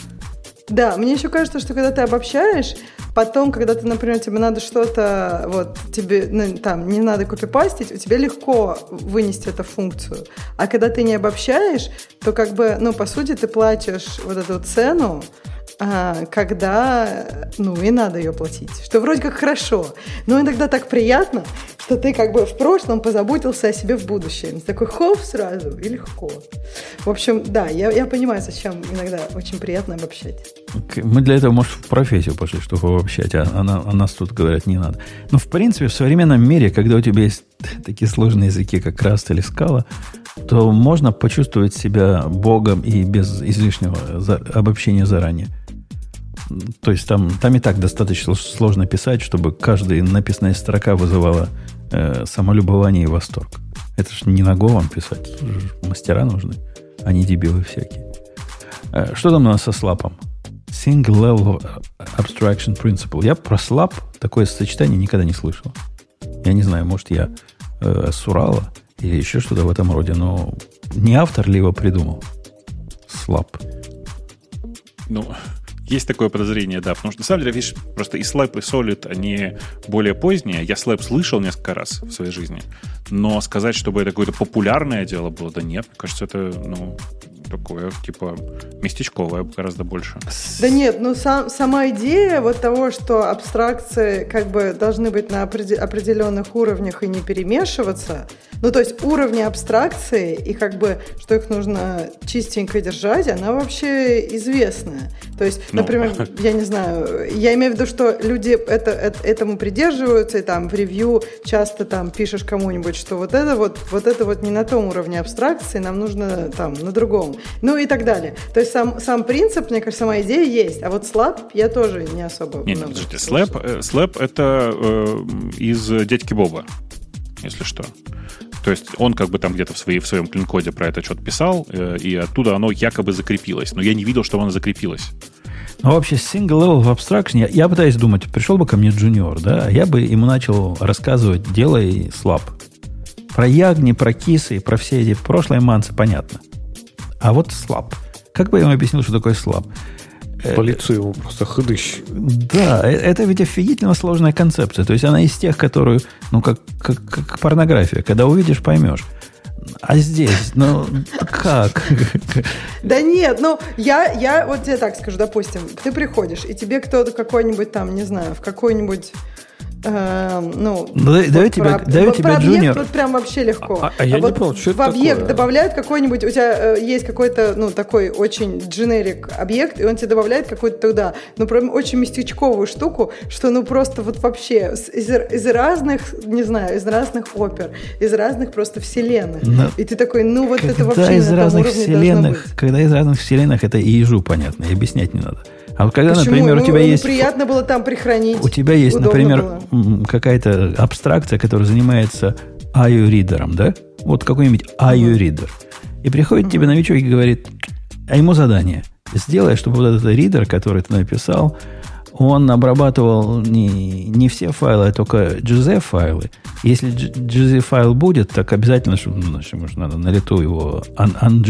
S4: Да, мне еще кажется, что когда ты обобщаешь, потом, когда ты, например, тебе надо что-то, вот, тебе, ну, там, не надо копипастить, у тебя легко вынести эту функцию. А когда ты не обобщаешь, то, как бы, ну, по сути, ты платишь вот эту цену, а, когда, ну, и надо ее платить. Что вроде как хорошо, но иногда так приятно, что ты как бы в прошлом позаботился о себе в будущем. Такой хоп сразу и легко. В общем, да, я, я понимаю, зачем иногда очень приятно обобщать.
S1: Мы для этого, может, в профессию пошли, чтобы обобщать, а, а, а нас тут говорят не надо. Но, в принципе, в современном мире, когда у тебя есть такие сложные языки, как Rust или Scala, то можно почувствовать себя богом и без излишнего обобщения заранее. То есть там, там и так достаточно сложно писать, чтобы каждая написанная строка вызывала э, самолюбование и восторг. Это же не на Go писать. Мастера нужны, а не дебилы всякие. Э, что там у нас со слапом? Single Level Abstraction Principle. Я про слап такое сочетание никогда не слышал. Я не знаю, может, я э, с Урала или еще что-то в этом роде, но не автор ли его придумал? Слаб.
S2: Ну, есть такое подозрение, да. Потому что, на самом деле, видишь, просто и Slap, и Solid, они более поздние. Я Slap слышал несколько раз в своей жизни. Но сказать, чтобы это какое-то популярное дело было, да нет. Кажется, это, ну, такое, типа, местечковое гораздо больше.
S4: Да нет, ну сам, сама идея вот того, что абстракции как бы должны быть на определенных уровнях и не перемешиваться, ну то есть уровни абстракции и как бы, что их нужно чистенько держать, она вообще известная. То есть, ну. например, я не знаю, я имею в виду, что люди это, это, этому придерживаются, и там в ревью часто там пишешь кому-нибудь, что вот это вот, вот это вот не на том уровне абстракции, нам нужно там на другом. Ну и так далее. То есть сам, сам принцип, мне кажется, сама идея есть. А вот слаб я тоже не особо
S2: Нет, нет подождите, слэп, э, слэп это э, из дядьки Боба, если что. То есть он как бы там где-то в, своей, в своем клин-коде про это что-то писал, э, и оттуда оно якобы закрепилось. Но я не видел, что оно закрепилось.
S1: Ну, вообще, single level в abstraction, я, я пытаюсь думать, пришел бы ко мне джуниор, да, я бы ему начал рассказывать, делай слаб. Про ягни, про кисы, про все эти прошлые манцы понятно. А вот слаб. Как бы я ему объяснил, что такое слаб?
S3: Э, По лицу ему просто хыдыщ.
S1: Да, э, это ведь офигительно сложная концепция. То есть она из тех, которую, ну, как, как, как порнография. Когда увидишь, поймешь. А здесь, ну, как?
S4: Да нет, ну, я, я вот тебе так скажу, допустим, ты приходишь, и тебе кто-то какой-нибудь там, не знаю, в какой-нибудь Э, ну,
S1: ну вот даю тебе,
S4: про,
S1: даю
S4: про
S1: джуниор.
S4: вот прям вообще легко.
S3: А, а, а я
S4: а
S3: не
S4: вот
S3: понял, что
S4: в
S3: это
S4: объект
S3: такое?
S4: добавляют какой-нибудь, у тебя э, есть какой-то, ну, такой очень дженерик объект, и он тебе добавляет какой-то туда, ну, прям очень местечковую штуку, что, ну, просто вот вообще из, из разных, не знаю, из разных опер, из разных просто вселенных. Но и ты такой, ну, вот это вообще
S1: из разных вселенных, Когда из разных вселенных, это и ежу понятно, и объяснять не надо. А вот когда, Почему? например, у тебя ну, есть...
S4: приятно было там прихранить.
S1: У тебя есть, например, какая-то абстракция, которая занимается IO-ридером, да? Вот какой-нибудь IO-ридер. И приходит mm-hmm. тебе новичок и говорит, а ему задание. Сделай, чтобы вот этот ридер, который ты написал, он обрабатывал не, не все файлы, а только GZ файлы. Если GZ файл будет, так обязательно, что, ну, что надо на лету его un,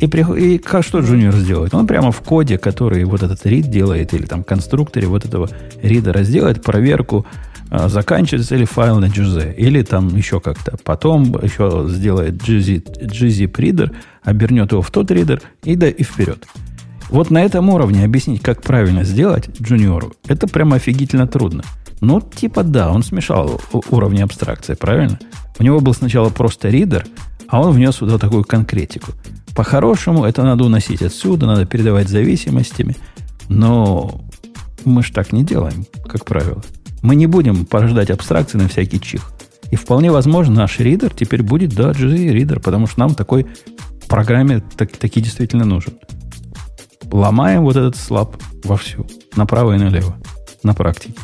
S1: и, при, и что Junior сделает? Он прямо в коде, который вот этот read делает, или там конструкторе вот этого ридера сделает проверку, а, заканчивается ли файл на GZ, или там еще как-то. Потом еще сделает GZ, GZIP reader, обернет его в тот ридер и, да, и вперед. Вот на этом уровне объяснить, как правильно сделать джуниору, это прямо офигительно трудно. Ну, типа да, он смешал уровни абстракции, правильно? У него был сначала просто ридер, а он внес вот такую конкретику. По-хорошему, это надо уносить отсюда, надо передавать зависимостями. Но мы ж так не делаем, как правило. Мы не будем порождать абстракции на всякий чих. И вполне возможно, наш ридер теперь будет, да, GZ ридер, потому что нам такой программе так, таки действительно нужен. Ломаем вот этот слаб вовсю, направо и налево, на практике.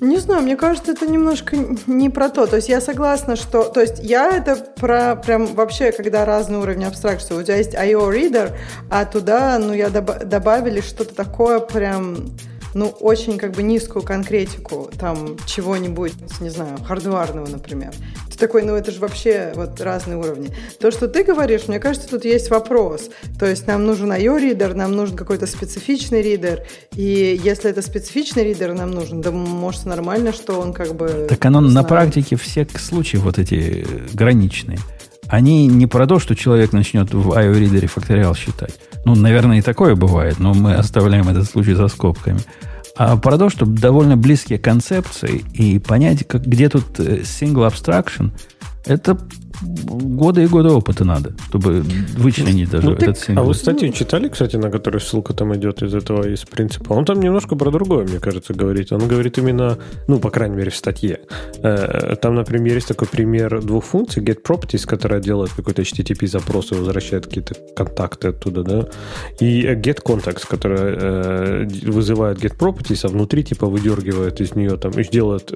S4: Не знаю, мне кажется, это немножко не про то. То есть я согласна, что... То есть я это про прям вообще, когда разные уровни абстракции. У тебя есть I.O. Reader, а туда, ну, я доб- добавили что-то такое прям ну, очень как бы низкую конкретику там чего-нибудь, не знаю, хардварного, например. Ты такой, ну это же вообще вот разные уровни. То, что ты говоришь, мне кажется, тут есть вопрос. То есть нам нужен IO-ридер, нам нужен какой-то специфичный ридер, и если это специфичный ридер нам нужен, да может нормально, что он как бы...
S1: Так оно на практике все случаи вот эти граничные. Они не про то, что человек начнет в IO-ридере факториал считать. Ну, наверное, и такое бывает, но мы оставляем этот случай за скобками. А то, что довольно близкие концепции и понять, как, где тут э, single abstraction, это года и года опыта надо, чтобы вычленить даже ну, этот символ.
S3: А вы статью читали, кстати, на которой ссылка там идет из этого, из принципа? Он там немножко про другое, мне кажется, говорит. Он говорит именно, ну, по крайней мере, в статье. Э, там, например, есть такой пример двух функций, get properties, которая делает какой-то HTTP запрос и возвращает какие-то контакты оттуда, да, и get contacts, которая э, вызывает get properties, а внутри, типа, выдергивает из нее там, и делает,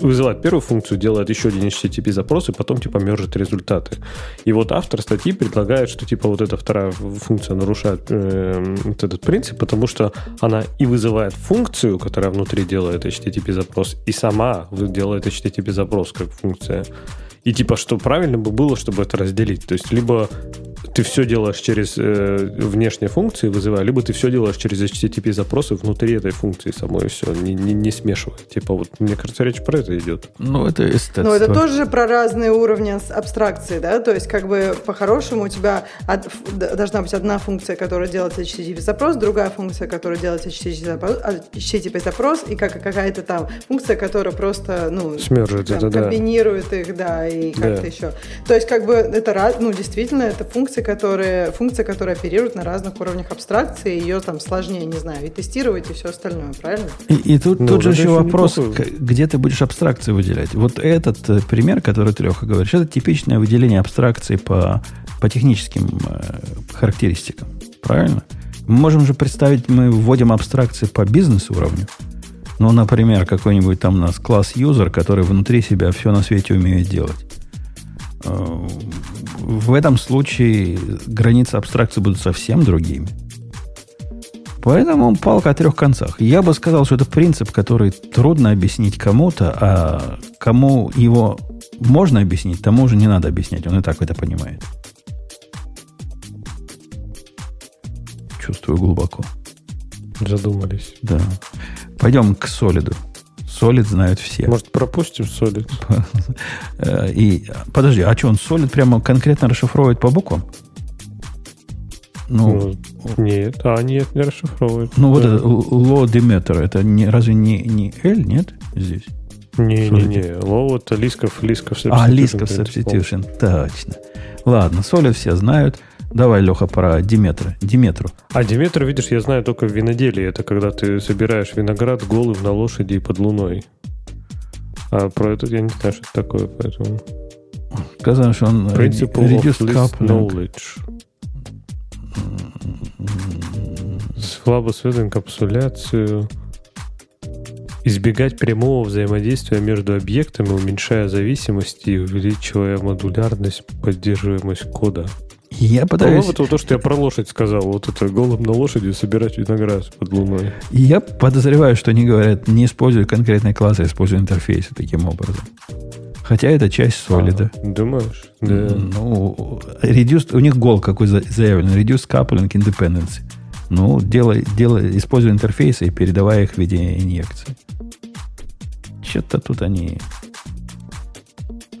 S3: вызывает первую функцию, делает еще один HTTP запрос, и потом, типа, мержит результаты. И вот автор статьи предлагает, что типа вот эта вторая функция нарушает э, вот этот принцип, потому что она и вызывает функцию, которая внутри делает HTTP запрос, и сама делает HTTP запрос как функция. И типа, что правильно бы было, чтобы это разделить. То есть, либо ты все делаешь через э, внешние функции, вызывая, либо ты все делаешь через HTTP запросы внутри этой функции самой, все, не, не, не смешивая. Типа вот, мне кажется, речь про это идет.
S1: Ну, это эстетство.
S4: Но это тоже про разные уровни абстракции, да, то есть как бы по-хорошему у тебя от, должна быть одна функция, которая делает HTTP запрос, другая функция, которая делает HTTP запрос, HTTP запрос и как, какая-то там функция, которая просто, ну,
S3: Смержит
S4: там,
S3: это, да.
S4: комбинирует их, да, и как-то
S3: Да.
S4: еще. То есть как бы это, ну, действительно, это функции, которые, функция, которая оперирует на разных уровнях абстракции, ее там сложнее, не знаю, и тестировать, и все остальное, правильно?
S1: И, и тут,
S3: Ну,
S1: тут же еще вопрос,
S3: неплохо.
S1: где ты будешь абстракции выделять. Вот этот э, пример, который ты, Леха, говоришь, это типичное выделение абстракции по, по техническим э, характеристикам. Правильно? Мы можем же представить, мы вводим абстракции по бизнес-уровню. Ну, например, какой-нибудь там у нас класс юзер, который внутри себя все на свете умеет делать. Э, В этом случае границы абстракции будут совсем другими. Поэтому палка о трех концах. Я бы сказал, что это принцип, который трудно объяснить кому-то, а кому его можно объяснить, тому уже не надо объяснять. Он и так это понимает. Чувствую глубоко.
S3: Задумались.
S1: Да. Пойдем к солиду. Солид знают все.
S3: Может, пропустим солид?
S1: И подожди, а что, он солид прямо конкретно расшифровывает по буквам? Ну,
S3: Ну, нет, а нет, не расшифровывает.
S1: ну вот это Law of Demeter, это не, разве не, не L, нет, здесь?
S3: Не-не-не, L это Лисков, Лисков
S1: А, Лисков substitution, точно. Ладно, SOLID все знают. Давай, Леха, про Деметра. Деметру.
S3: А Деметр, видишь, я знаю только в виноделии. Это когда ты собираешь виноград голым на лошади и под луной. А про это я не знаю, что это такое, поэтому...
S1: Сказано, что он
S3: Principle of
S1: reduced coupling.
S3: knowledge. Слабо связан инкапсуляцию. Избегать прямого взаимодействия между объектами, уменьшая зависимость и увеличивая модулярность, поддерживаемость кода.
S1: Я пытаюсь,
S3: По-моему, то, что я про лошадь сказал. Вот это голым на лошади собирать виноград под луной.
S1: я подозреваю, что они говорят, не используя конкретный класс, а используя интерфейсы таким образом. Хотя это часть солида.
S3: А, думаешь? Да.
S1: Ну, reduced, у них гол какой за- заявлен. Reduce coupling dependency. Ну, делай, делай, используя интерфейсы и передавая их в виде инъекции. Что-то тут они...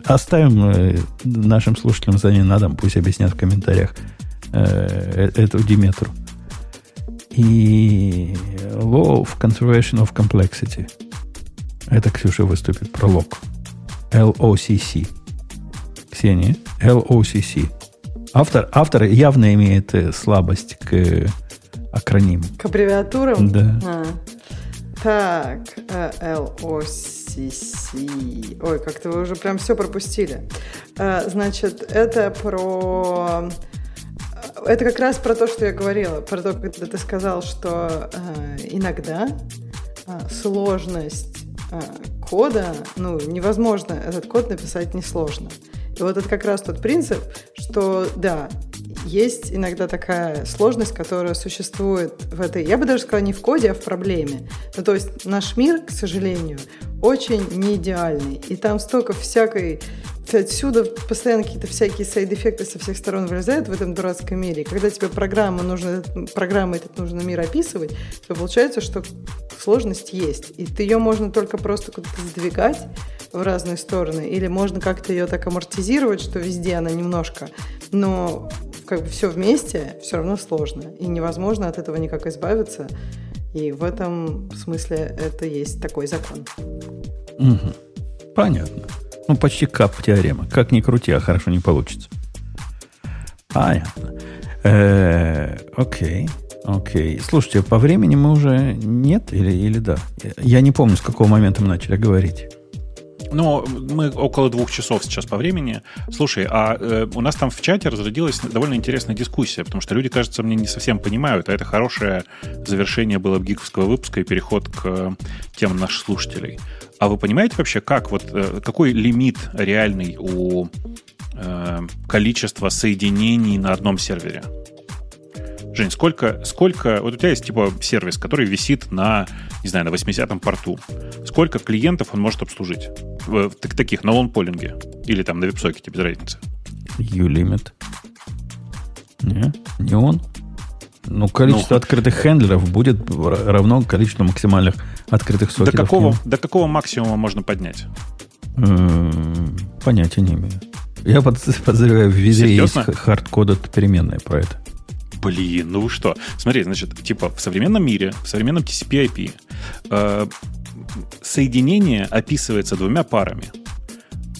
S1: Оставим э, нашим слушателям за не надо, пусть объяснят в комментариях э, э, эту Диметру. И Law of Conservation of Complexity. Это Ксюша выступит. Пролог. LOCC. Ксения. LOCC. Автор, автор явно имеет э, слабость к акрониму.
S4: К аббревиатурам?
S1: Да.
S4: А. Так, э, LOCC. Ой, как-то вы уже прям все пропустили. Э, Значит, это про... Это как раз про то, что я говорила, про то, когда ты сказал, что э, иногда э, сложность э, кода, ну, невозможно этот код написать несложно. И вот это как раз тот принцип, что, да, есть иногда такая сложность, которая существует в этой, я бы даже сказала, не в коде, а в проблеме. Ну, то есть наш мир, к сожалению, очень не идеальный. И там столько всякой отсюда постоянно какие-то всякие сайд-эффекты со всех сторон вылезают в этом дурацком мире. И когда тебе программа нужно, программа этот нужно мир описывать, то получается, что сложность есть. И ты ее можно только просто куда-то сдвигать в разные стороны, или можно как-то ее так амортизировать, что везде она немножко, но как бы все вместе все равно сложно, и невозможно от этого никак избавиться. И в этом смысле это есть такой закон.
S1: Мгм. Понятно. Ну, почти кап теорема. Как ни крути, а хорошо не получится. Понятно. Э, Окей. Окей. Слушайте, по времени мы уже нет или, или да? Я не помню, с какого момента мы начали говорить.
S2: Ну, мы около двух часов сейчас по времени. Слушай, а э, у нас там в чате разродилась довольно интересная дискуссия, потому что люди, кажется, мне не совсем понимают, а это хорошее завершение было гиковского выпуска и переход к э, темам наших слушателей. А вы понимаете вообще, как вот э, какой лимит реальный у э, количества соединений на одном сервере? Жень, сколько, сколько... Вот у тебя есть типа сервис, который висит на, не знаю, на 80-м порту. Сколько клиентов он может обслужить? В, так- таких, на лонполинге. Или там на веб-сокете, без разницы.
S1: U-limit. Не, не он. Ну, количество
S2: Ну.
S1: открытых хендлеров будет равно количеству максимальных открытых
S2: До
S1: сокетов.
S2: какого, до какого максимума можно поднять?
S1: М, Понятия не имею. Я под- подозреваю, в есть
S2: Серьезно?
S1: hardcoded переменная про это.
S2: Блин, ну вы что? Смотри, значит, типа в современном мире, в современном TCP/IP э, соединение описывается двумя парами.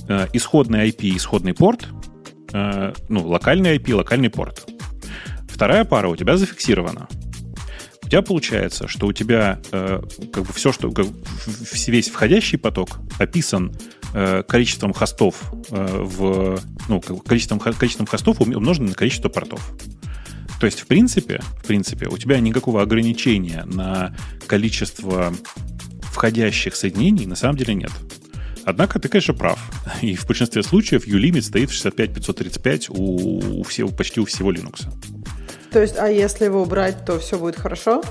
S2: Э, исходный IP, исходный порт, э, ну, локальный IP, локальный порт. Вторая пара у тебя зафиксирована. У тебя получается, что у тебя э, как бы все, что как, весь входящий поток описан количеством хостов в ну количеством количеством хостов ум- умноженным на количество портов. То есть, в принципе, в принципе, у тебя никакого ограничения на количество входящих соединений на самом деле нет. Однако ты, конечно, прав. И в большинстве случаев U-Limit стоит в 65535 у, у всего, почти у всего Linux.
S4: То есть, а если его убрать, то все будет хорошо?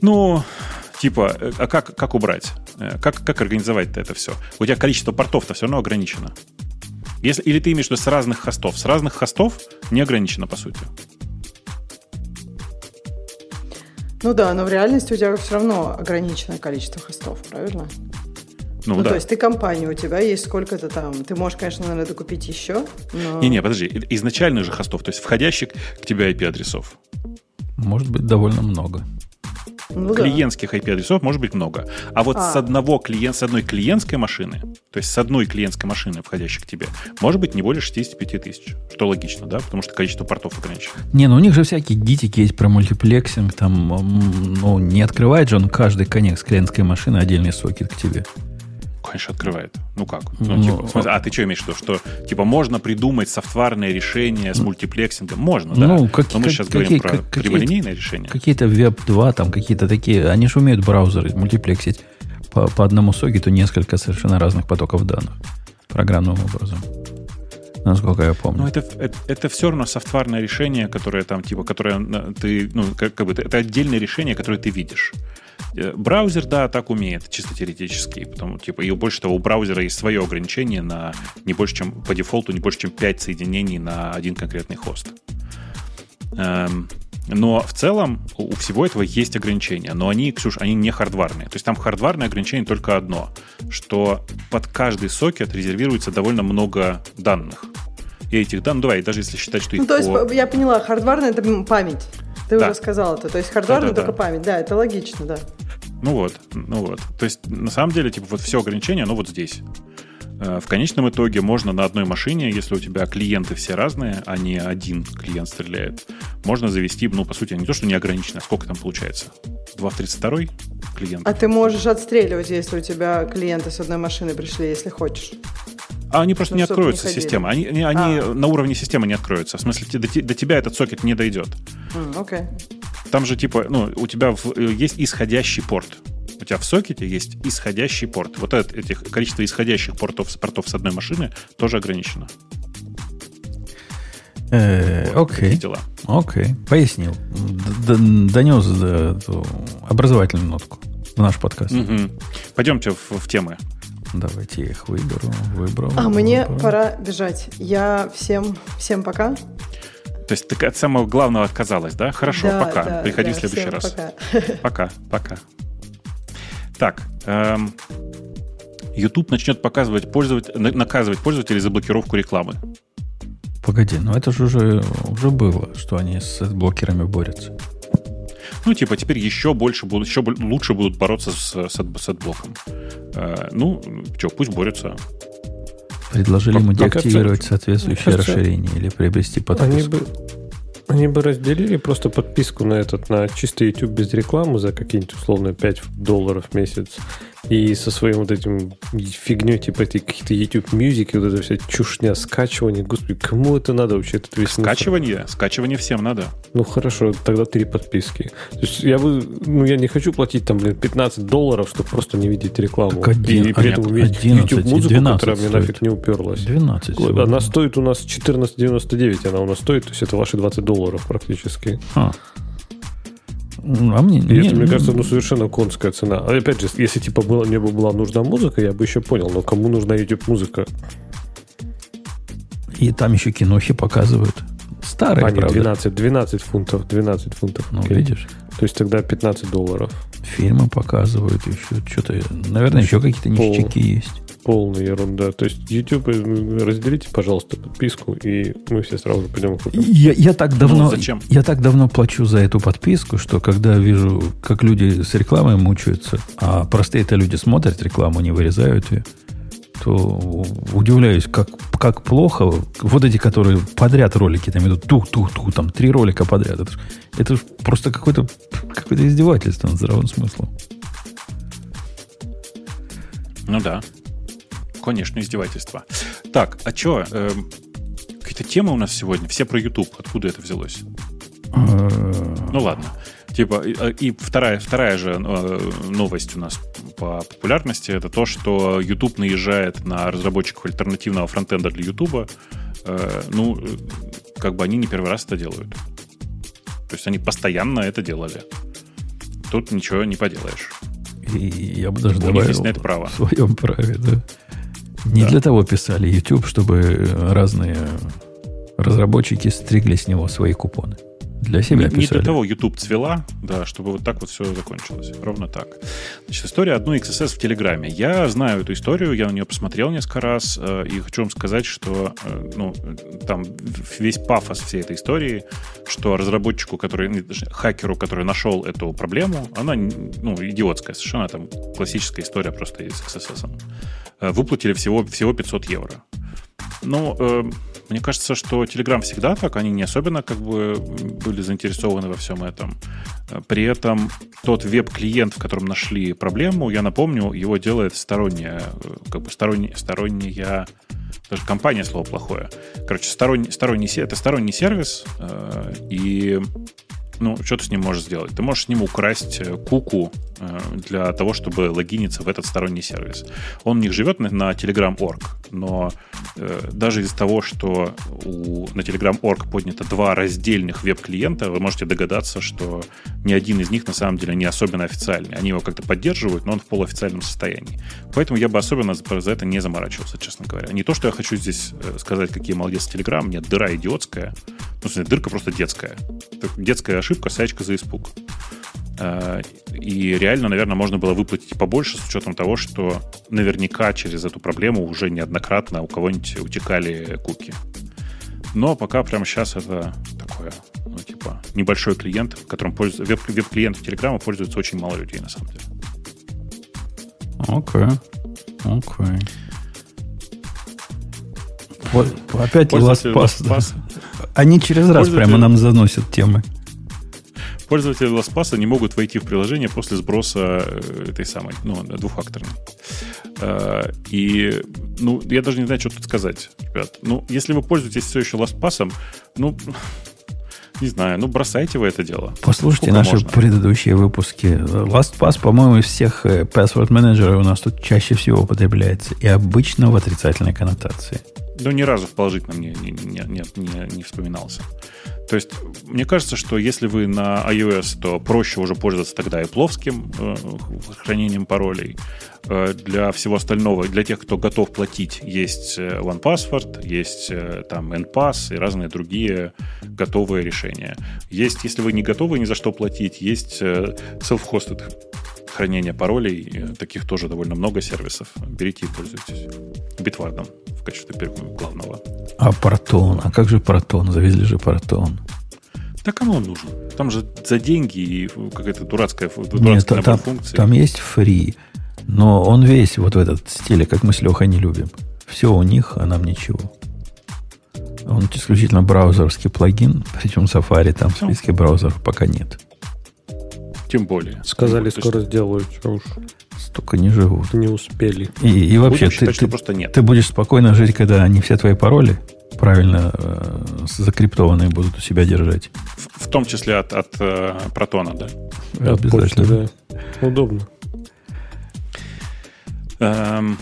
S2: Ну, типа, э, а как, как убрать? Э, Как, как организовать это все? У тебя количество портов-то все равно ограничено. Если, или ты имеешь в виду с разных хостов? С разных хостов не ограничено, по сути.
S4: Ну да, но в реальности у тебя все равно ограниченное количество хостов, правильно?
S2: Ну,
S4: Ну,
S2: да.
S4: то есть ты компания, у тебя есть сколько-то там. Ты можешь, конечно, наверное, докупить еще, но...
S2: Не-не, подожди. Изначальных же хостов, то есть входящих к тебе IP-адресов.
S1: Может быть, довольно много.
S4: Ну да.
S2: Клиентских IP-адресов может быть много. А вот
S4: А.
S2: с одного клиент, с одной клиентской машины, то есть с одной клиентской машины, входящей к тебе, может быть не более 65 тысяч. Что логично, да? Потому что количество портов ограничено.
S1: Не, ну у них же всякие гитики есть про мультиплексинг. Там, ну, не открывает же он каждый коннект с клиентской машины отдельный сокет к тебе.
S2: Конечно, открывает. Ну как? Ну,
S1: Ну,
S2: типа, смысле, а ты что имеешь в виду? Что типа можно придумать софтварное решение с мультиплексингом? Можно, да.
S1: Ну, как-
S2: Но мы
S1: как-
S2: сейчас
S1: какие-
S2: говорим про
S1: как-
S2: прямолинейное решение.
S1: Какие-то Web2, там какие-то такие. Они же умеют браузеры мультиплексить по, по одному сокету несколько совершенно разных потоков данных. Программным образом. Насколько я помню.
S2: Ну, это, это, это все равно софтварное решение, которое там, типа, которое на- ты, ну, как, как бы, это отдельное решение, которое ты видишь. Э, Браузер, да, так умеет, чисто теоретически. Потому, типа, и больше того, у браузера есть свое ограничение на не больше, чем по дефолту, не больше, чем 5 соединений на один конкретный хост. Эм, но в целом у всего этого есть ограничения. Но они, Ксюш, они не хардварные. То есть там хардварное ограничение только одно, что под каждый сокет резервируется довольно много данных. И этих данных, давай, даже если считать, что их
S4: Ну, то есть,
S2: по-
S4: я поняла, хардварная это память. Ты
S2: Да.
S4: уже сказал это. То есть хардварная
S2: Да-да-да.
S4: только память. Да, это логично, да.
S2: Ну вот, ну вот. То есть, на самом деле, типа, вот все ограничения, оно вот здесь. Э, В конечном итоге можно на одной машине, если у тебя клиенты все разные, а не один клиент стреляет, можно завести, ну, по сути, не то, что не ограничено, а сколько там получается? 2 в 32 клиент?
S4: А ты можешь отстреливать, если у тебя клиенты с одной машины пришли, если хочешь.
S2: А они просто не откроются,
S4: не
S2: система. Они, они, они
S4: А.
S2: на уровне системы не откроются. В смысле, до, до тебя этот сокет не дойдет.
S4: Окей.
S2: Там же, типа, ну, у тебя в- э, есть исходящий порт. У тебя в сокете есть исходящий порт. Вот это, этих, количество исходящих портов, с- портов с одной машины тоже ограничено.
S1: Э,
S2: Вот,
S1: Окей.
S2: такие дела.
S1: Окей. Пояснил. Д- д- Донес э, образовательную нотку в наш подкаст.
S2: Мгм. Пойдемте в, в темы.
S1: Давайте я их выберу. Выбрал.
S4: А мне
S1: выбрал.
S4: пора бежать. Я всем, всем пока.
S2: То есть ты от самого главного отказалась, да? Хорошо,
S4: Да,
S2: пока.
S4: да,
S2: Приходи
S4: да,
S2: в следующий раз.
S4: Пока.
S2: Пока, пока. Так, эм, YouTube начнет показывать пользователь, на- наказывать пользователей за блокировку рекламы.
S1: Погоди, ну это же уже, уже было, что они с блокерами борются.
S2: Ну, типа, теперь еще больше будут, еще лучше будут бороться с, с, с адблоком. Э, ну, что, пусть борются.
S1: Предложили ему деактивировать
S3: оцениваете?
S1: соответствующее
S3: кажется,
S1: расширение или приобрести
S3: Они
S1: подписку.
S3: бы, они бы разделили просто подписку на этот, на чистый YouTube без рекламы за какие-нибудь условно 5 долларов в месяц. И со своим вот этим фигней, типа этой какие-то YouTube Music, и вот эта вся чушня, скачивание. Господи, кому это надо вообще? Этот весь
S2: Скачивание, скачивание всем надо.
S3: Ну хорошо, тогда три подписки. То есть я бы, ну я не хочу платить там, блин, 15 долларов, чтобы просто не видеть рекламу.
S1: Так один-
S3: и при
S1: а
S3: этом иметь
S1: 11 и
S3: YouTube музыку,
S1: 12
S3: которая мне
S1: стоит.
S3: нафиг не уперлась.
S1: 12
S3: Она стоит у нас 14,99, она у нас стоит, то есть это ваши 20 долларов практически.
S1: А. Ну, А мне,
S3: И
S1: не-
S3: это, мне
S1: ну,
S3: кажется, ну совершенно конская цена. А опять же, если типа было, мне бы была нужна музыка, я бы еще понял, но кому нужна YouTube музыка?
S1: И там еще кинохи показывают. Старый,
S3: А,
S1: правда.
S3: 12, 12 фунтов. 12 фунтов.
S1: Ну, видишь,
S3: То есть тогда 15 долларов.
S1: фильмы показывают еще. Что-то, наверное, еще какие-то
S3: Пол.
S1: ништяки есть.
S3: Полная ерунда. То есть YouTube, э, разделите, пожалуйста, подписку, и мы все сразу пойдем купим.
S1: Я, я так давно,
S2: Ну, зачем?
S1: я так давно плачу за эту подписку, что когда вижу, как люди с рекламой мучаются, а простые-то люди смотрят рекламу, не вырезают ее, то удивляюсь, как, как плохо. Вот эти, которые подряд ролики там идут, тух-тух-тух, там три ролика подряд. Это, это просто какое-то какое издевательство над здравым смыслом.
S2: Ну да. Конечно, издевательство. Так, а что? какие-то темы у нас сегодня. Все про YouTube. Откуда это взялось?
S1: Э,
S2: Ну ладно. Типа, и, и вторая, вторая же э, новость у нас по популярности это то, что YouTube наезжает на разработчиков альтернативного фронтенда для YouTube. Э, ну, как бы они не первый раз это делают. То есть они постоянно это делали. Тут ничего не поделаешь.
S1: И я бы даже
S2: У них
S1: добавил
S2: есть на это право.
S1: в своем праве, да. Не
S2: Да.
S1: для того писали YouTube, чтобы разные разработчики стригли с него свои купоны. Для себя
S2: не, не
S1: писали.
S2: для того YouTube цвела, да, чтобы вот так вот все закончилось. Ровно так. Значит, история одной XSS в Телеграме. Я знаю эту историю, я на нее посмотрел несколько раз, э, и хочу вам сказать, что э, ну, там весь пафос всей этой истории, что разработчику, который, не, точнее, хакеру, который нашел эту проблему, она ну, идиотская, совершенно там классическая история просто из XSS. Э, Выплатили всего, всего 500 евро. Ну, э, мне кажется, что Telegram всегда так, они не особенно как бы были заинтересованы во всем этом. Э, При этом тот веб-клиент, в котором нашли проблему, я напомню, его делает сторонняя, э, как бы сторонняя, сторонняя даже компания слово плохое. Короче, сторонний, сторонний, это сторонний сервис, э, и ну, что ты с ним можешь сделать? Ты можешь с ним украсть куку для того, чтобы логиниться в этот сторонний сервис. Он у них живет на, на Telegram.org, но э, даже из-за того, что у, на Telegram.org поднято два раздельных веб-клиента, вы можете догадаться, что ни один из них на самом деле не особенно официальный. Они его как-то поддерживают, но он в полуофициальном состоянии. Поэтому я бы особенно за, за это не заморачивался, честно говоря. Не то, что я хочу здесь э, сказать, какие молодец Telegram, нет, дыра идиотская. Ну, дырка просто детская. Детская ошибка, саечка за испуг. Э, И реально, наверное, можно было выплатить побольше с учетом того, что наверняка через эту проблему уже неоднократно у кого-нибудь утекали куки. Но пока прямо сейчас это такое, ну, типа, небольшой клиент, которым пользуется, веб, веб-клиент Телеграма пользуется очень мало людей, на самом деле.
S1: Окей. Окей. Вот, опять
S2: Пользователи
S1: LastPass. да.
S2: LastPass
S1: Они через раз прямо нам заносят темы.
S2: Пользователи LastPass не могут войти в приложение после сброса э, этой самой, ну, двухфакторной. Э, И, ну, я даже не знаю, что тут сказать, ребят. Ну, если вы пользуетесь все еще LastPass, ну, не знаю, ну, бросайте вы это дело.
S1: Послушайте
S2: Сколько
S1: наши
S2: можно?
S1: предыдущие выпуски. LastPass, по-моему, из всех э, password менеджеров у нас тут чаще всего употребляется. И обычно в отрицательной коннотации.
S2: Ну, ни разу в положительном не, не, не, не, не- вспоминался. То есть, мне кажется, что если вы на iOS, то проще уже пользоваться тогда и пловским э, хранением паролей. Э, для всего остального, для тех, кто готов платить, есть э, OnePassword, есть э, там NPass и разные другие готовые решения. Есть, если вы не готовы ни за что платить, есть э, self-hosted хранение паролей. Э, Таких тоже довольно много сервисов. Берите и пользуйтесь. Bitwarden в качестве главного.
S1: А протон? А как же протон? Завезли же протон.
S2: Так кому он нужен? Там же за деньги и какая-то дурацкая,
S1: Нет, та-
S2: набор
S1: там,
S2: функций.
S1: там есть фри, но он весь вот в этот стиле, как мы с Лехой не любим. Все у них, а нам ничего. Он исключительно браузерский плагин, причем Safari там в списке браузеров пока нет.
S2: Тем более.
S3: Сказали,
S2: То есть
S3: скоро сделают, что уж
S1: Столько не живут.
S3: не успели.
S1: И, и вообще,
S2: будем
S1: ты,
S2: считать,
S1: ты-
S2: просто нет.
S1: ты будешь спокойно жить, когда они все твои пароли правильно э, закриптованные будут у себя держать.
S2: В, в том числе от, от э, протона, да.
S3: От почты,
S1: Обязательно.
S3: да. Удобно.
S2: Эм,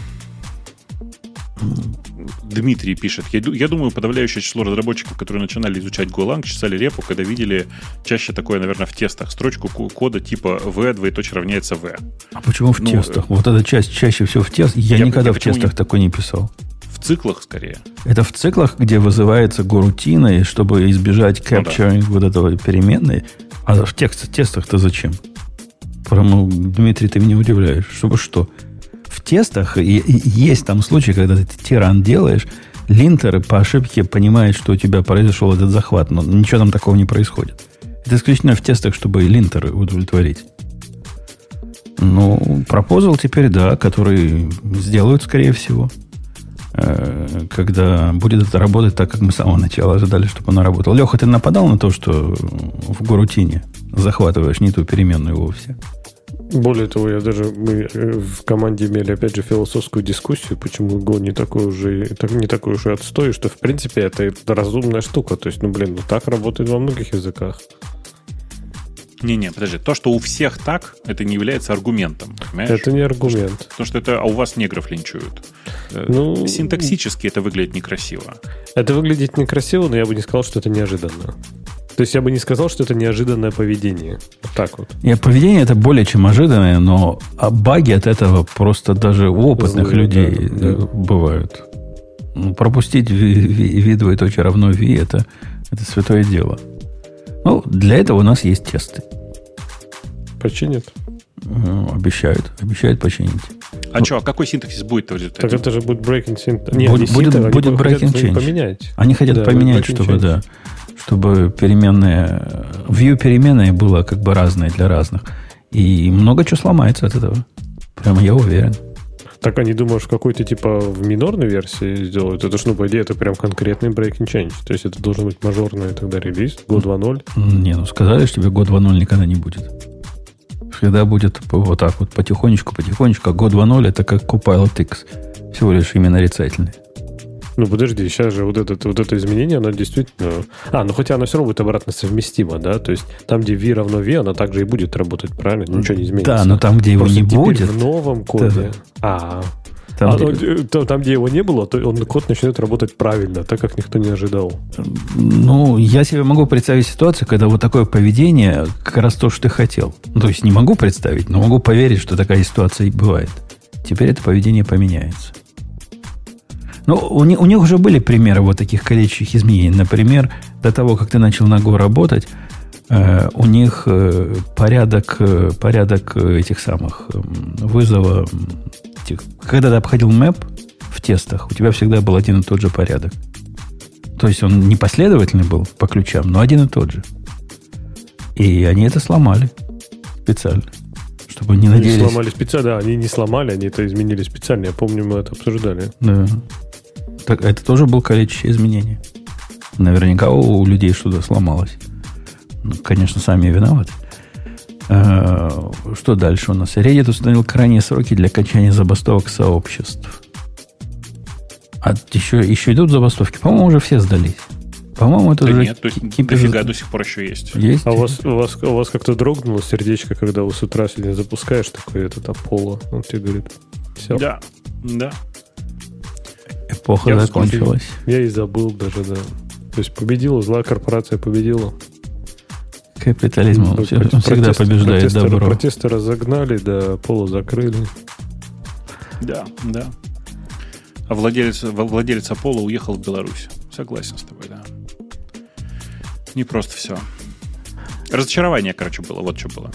S2: Дмитрий пишет. Я, я думаю, подавляющее число разработчиков, которые начинали изучать Golang, чесали репу, когда видели чаще такое, наверное, в тестах, строчку ку- кода типа v двоеточие равняется v.
S1: А почему в
S2: Ну,
S1: тестах? Вот эта часть чаще всего в тестах. Я,
S2: я-
S1: никогда
S2: я
S1: в тестах
S2: не-
S1: такой не писал.
S2: В циклах скорее.
S1: Это в циклах, где вызывается горутина, чтобы избежать capturing ну, да. вот этого переменной. А в текст, тестах-то зачем? Прямо, Дмитрий, ты меня удивляешь. Чтобы что? В тестах и, и есть там случаи, когда ты тиран делаешь, линтеры по ошибке понимают, что у тебя произошел этот захват, но ничего там такого не происходит. Это исключительно в тестах, чтобы линтеры удовлетворить. Ну, пропозал теперь, да, который сделают, скорее всего. Э, когда будет это работать так, как мы с самого начала ожидали, чтобы она работала. Леха, ты нападал на то, что в горутине захватываешь не ту переменную вовсе?
S3: Более того, я даже мы э, в команде имели опять же философскую дискуссию, почему Go не такой уже так, не такой уж и отстой, что в принципе это разумная штука. То есть, ну блин, ну так работает во многих языках.
S2: Не-не, подожди. То, что у всех так, это не является аргументом.
S3: Понимаешь? Это не аргумент.
S2: Потому что, потому что это, а у вас негров линчуют. Э, ну, Синтаксически это выглядит некрасиво.
S3: Это выглядит некрасиво, но я бы не сказал, что это неожиданно. То есть я бы не сказал, что это неожиданное поведение. Вот так вот.
S1: Нет, поведение это более чем ожиданное, но а баги от этого просто даже у опытных Злые, людей да, да. бывают. Ну, пропустить v, двоеточие равно v это, это святое дело. Ну, для этого у нас есть тесты.
S3: Починят?
S1: Ну, обещают. Обещают починить.
S2: А ну, что, а какой синтаксис будет в
S3: результате? Так это же будет breaking
S1: syntax. Нет, будет, будет, будет breaking change. Поменять. Они хотят да, поменять, чтобы, change. да, чтобы переменные, view переменные было как бы разные для разных. И много чего сломается от этого. Прямо я уверен.
S3: Так они думают, что какой-то типа в минорной версии сделают? Это ж, ну, по идее, это прям конкретный breaking change. То есть это должен быть мажорный тогда релиз, год 2.0.
S1: Не, ну сказали, что тебе год 2.0 никогда не будет. Всегда будет вот так вот потихонечку, потихонечку. А год 2.0 это как Copilot X. Всего лишь именно нарицательный.
S3: Ну, подожди, сейчас же вот это, вот это изменение, оно действительно... А, ну хотя оно все равно будет обратно совместимо, да? То есть там, где V равно V, оно также и будет работать, правильно? Ничего не изменится.
S1: Да, но там, где его Просто не будет...
S3: в новом коде... Да. А, там, а, где... там, там, где его не было, то он код начнет работать правильно, так как никто не ожидал.
S1: Ну, я себе могу представить ситуацию, когда вот такое поведение как раз то, что ты хотел. Ну, то есть не могу представить, но могу поверить, что такая ситуация и бывает. Теперь это поведение поменяется. Ну, у, них, у них уже были примеры вот таких количественных изменений. Например, до того, как ты начал на Go работать, э, у них э, порядок, э, порядок этих самых э, вызова... Этих, когда ты обходил мэп в тестах, у тебя всегда был один и тот же порядок. То есть он не последовательный был по ключам, но один и тот же. И они это сломали специально. Чтобы не надеялись...
S3: Они сломали специально, да, они не сломали, они это изменили специально. Я помню, мы это обсуждали.
S1: Да. Так, это тоже был количество изменений. Наверняка у людей что-то сломалось. Ну, конечно, сами виноваты. А, что дальше у нас? Reddit установил крайние сроки для окончания забастовок сообществ. А еще, еще идут забастовки? По-моему, уже все сдались. По-моему, это да уже...
S2: Нет, то есть дофига до сих пор еще есть.
S1: Есть?
S3: А у вас, у вас, у вас как-то дрогнуло сердечко, когда вы с утра сегодня запускаешь такой этот Аполло? Он тебе говорит, все.
S2: Да, да.
S1: Эпоха я закончилась.
S3: Я и забыл даже, да. То есть победила, злая корпорация победила.
S1: Капитализм он всегда протесты, побеждает
S3: протесты,
S1: добро.
S3: Протесты разогнали, да, поло закрыли.
S2: Да, да. А владелец, владелец Аполло уехал в Беларусь. Согласен с тобой, да. Не просто все. Разочарование, короче, было. Вот что было.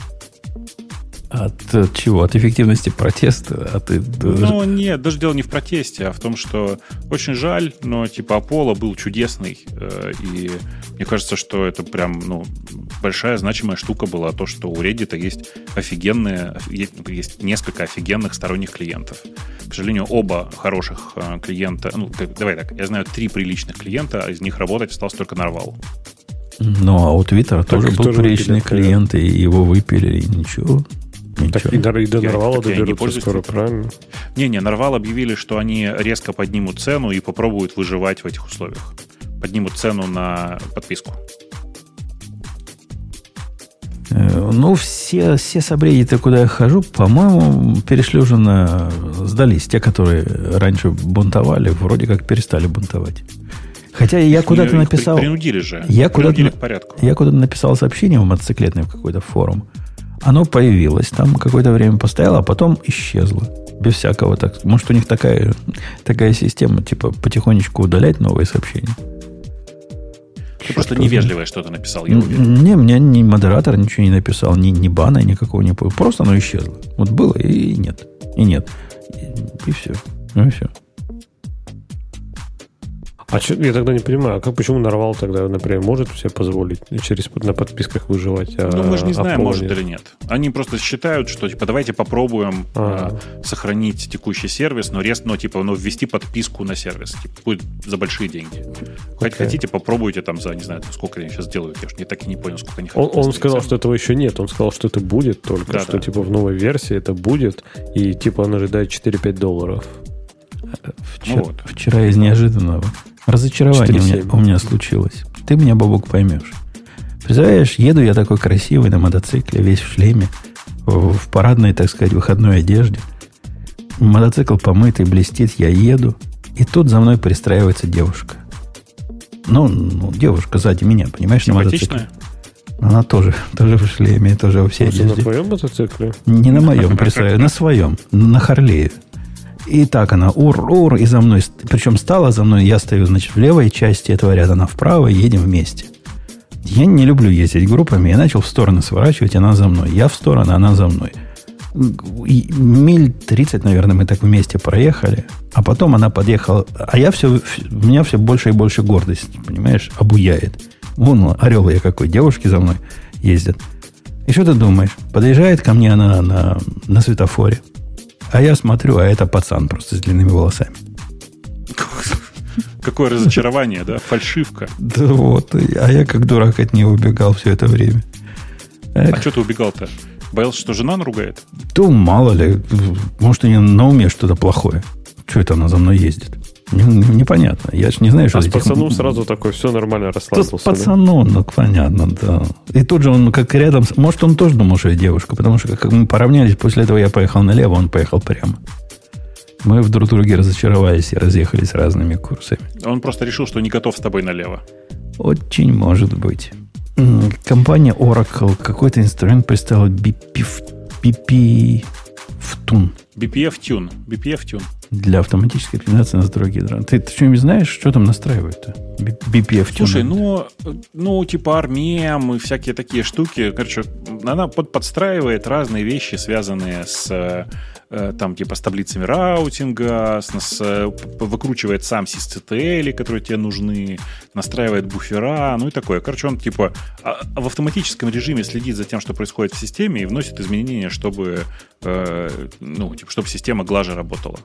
S1: От, чего? От эффективности протеста? От,
S2: ну, нет, даже дело не в протесте, а в том, что очень жаль, но типа Аполло был чудесный. Э, и мне кажется, что это прям ну, большая значимая штука была, то, что у Reddit есть офигенные, есть несколько офигенных сторонних клиентов. К сожалению, оба хороших э, клиента, ну, давай так, я знаю три приличных клиента, а из них работать остался только Нарвал.
S1: Ну, а у Твиттера тоже был приличный клиент, и его выпили, и ничего.
S3: Ничего. Так и до, и до Нарвала доберутся скоро, правильно?
S2: Не-не, Нарвал объявили, что они резко поднимут цену и попробуют выживать в этих условиях. Поднимут цену на подписку.
S1: Э, ну, все, все сабреддиты, куда я хожу, по-моему, перешли уже на... Сдались. Те, которые раньше бунтовали, вроде как перестали бунтовать. Хотя я куда-то написал...
S2: Принудили же.
S1: Я куда-то, к порядку. Я куда-то написал сообщение в мотоциклетный в какой-то форум Оно появилось там, какое-то время постояло, а потом исчезло. Без всякого так. Может, у них такая, такая система, типа, потихонечку удалять новые сообщения.
S2: Ты просто невежливое что-то написал, я уверен.
S1: Не, мне ни модератор ничего не написал, ни, ни бана никакого не было. Просто оно исчезло. Вот было и нет. И нет. И, и все. Ну и все.
S3: А чё, я тогда не понимаю, а как почему нарвал тогда, например, может себе позволить через на подписках выживать? А,
S2: Ну, мы же не
S3: а
S2: знаем, может или нет. Они просто считают, что, типа, давайте попробуем
S3: А.
S2: э, сохранить текущий сервис, но рест, но, типа, ну, ввести подписку на сервис. Типа, будет за большие деньги. Хоть хотите, попробуйте там за, не знаю, сколько они сейчас делают. Я уж не так и не понял, сколько они
S3: Он,
S2: хотят
S3: он
S2: выставить
S3: сказал,
S2: цену.
S3: что этого еще нет. Он сказал, что это будет только,
S2: Да,
S3: что
S2: да.
S3: типа в новой версии это будет, и типа он ожидает 4-5 долларов.
S1: Вчера,
S2: Ну вот.
S1: вчера из неожиданного разочарования у меня,
S3: 4,7.
S1: у меня случилось. Ты меня, Бабук, поймешь. Представляешь, еду я такой красивый на мотоцикле, весь в шлеме, в, парадной, так сказать, выходной одежде. Мотоцикл помытый, блестит, я еду. И тут за мной пристраивается девушка. Ну, ну, девушка сзади меня, понимаешь, на мотоцикле. Она тоже, тоже в шлеме, тоже во всей
S3: Может, на
S1: одежде.
S3: твоем мотоцикле?
S1: Не на моем, представляю, на своем, на Харлее. И так она ур-ур, и за мной, причем стала за мной, я стою, значит, в левой части этого ряда, она вправо, едем вместе. Я не люблю ездить группами, я начал в стороны сворачивать, она за мной. Я в стороны, она за мной. И миль 30, наверное, мы так вместе проехали, а потом она подъехала, а я все, у меня все больше и больше гордость, понимаешь, обуяет. Вон орел я какой, девушки за мной ездят. И что ты думаешь? Подъезжает ко мне она на, на светофоре. А я смотрю, а это пацан просто с длинными волосами.
S2: Какое разочарование, да? Фальшивка.
S1: Да вот. А я как дурак от нее убегал все это время.
S2: А
S1: Эх,
S2: что ты убегал-то? Боялся, что жена наругает?
S1: то мало ли, может, у нее на уме что-то плохое. Что это она за мной ездит? Не- не- Непонятно. Я же не знаю, что
S3: А с
S1: этих-
S3: пацаном сразу такой, все нормально,
S1: с
S3: расслабился. да?
S1: пацаном, ну, понятно, да. И тут же он как рядом... с- Может, он тоже думал, что я девушка, потому что как мы поравнялись, после этого я поехал налево, он поехал прямо. Мы в друг друге разочаровались и разъехались разными курсами.
S2: Он просто решил, что не готов с тобой налево.
S1: Очень может быть. Компания Oracle какой-то инструмент представила BP, BP Ftun
S2: BPF Tune. BPF Tune.
S1: Для автоматической оптимизации настройки ядра. Ты, ты что-нибудь знаешь, что там настраивают-то? BPF.
S2: Слушай, ну, ну, типа армем и всякие такие штуки. Короче, она под, подстраивает разные вещи, связанные с э, там, типа, с таблицами раутинга, с, с, э, выкручивает сам sysctl, которые тебе нужны, настраивает буфера, ну и такое. Короче, он, типа, а- а в автоматическом режиме следит за тем, что происходит в системе и вносит изменения, чтобы, э, ну, типа, чтобы система глаже работала.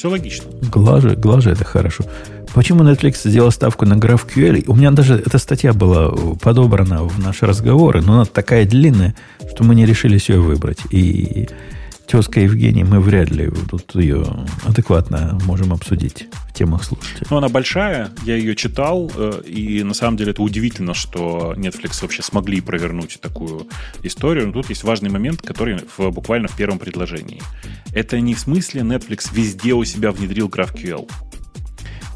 S2: Все логично.
S1: Глаже, глаже это хорошо. Почему Netflix сделал ставку на GraphQL? У меня даже эта статья была подобрана в наши разговоры, но она такая длинная, что мы не решились ее выбрать. И тезка Евгений, мы вряд ли тут ее адекватно можем обсудить в темах слушателей.
S2: Ну, она большая, я ее читал, э, и на самом деле это удивительно, что Netflix вообще смогли провернуть такую историю. Но тут есть важный момент, который в, буквально в первом предложении. Это не в смысле Netflix везде у себя внедрил GraphQL,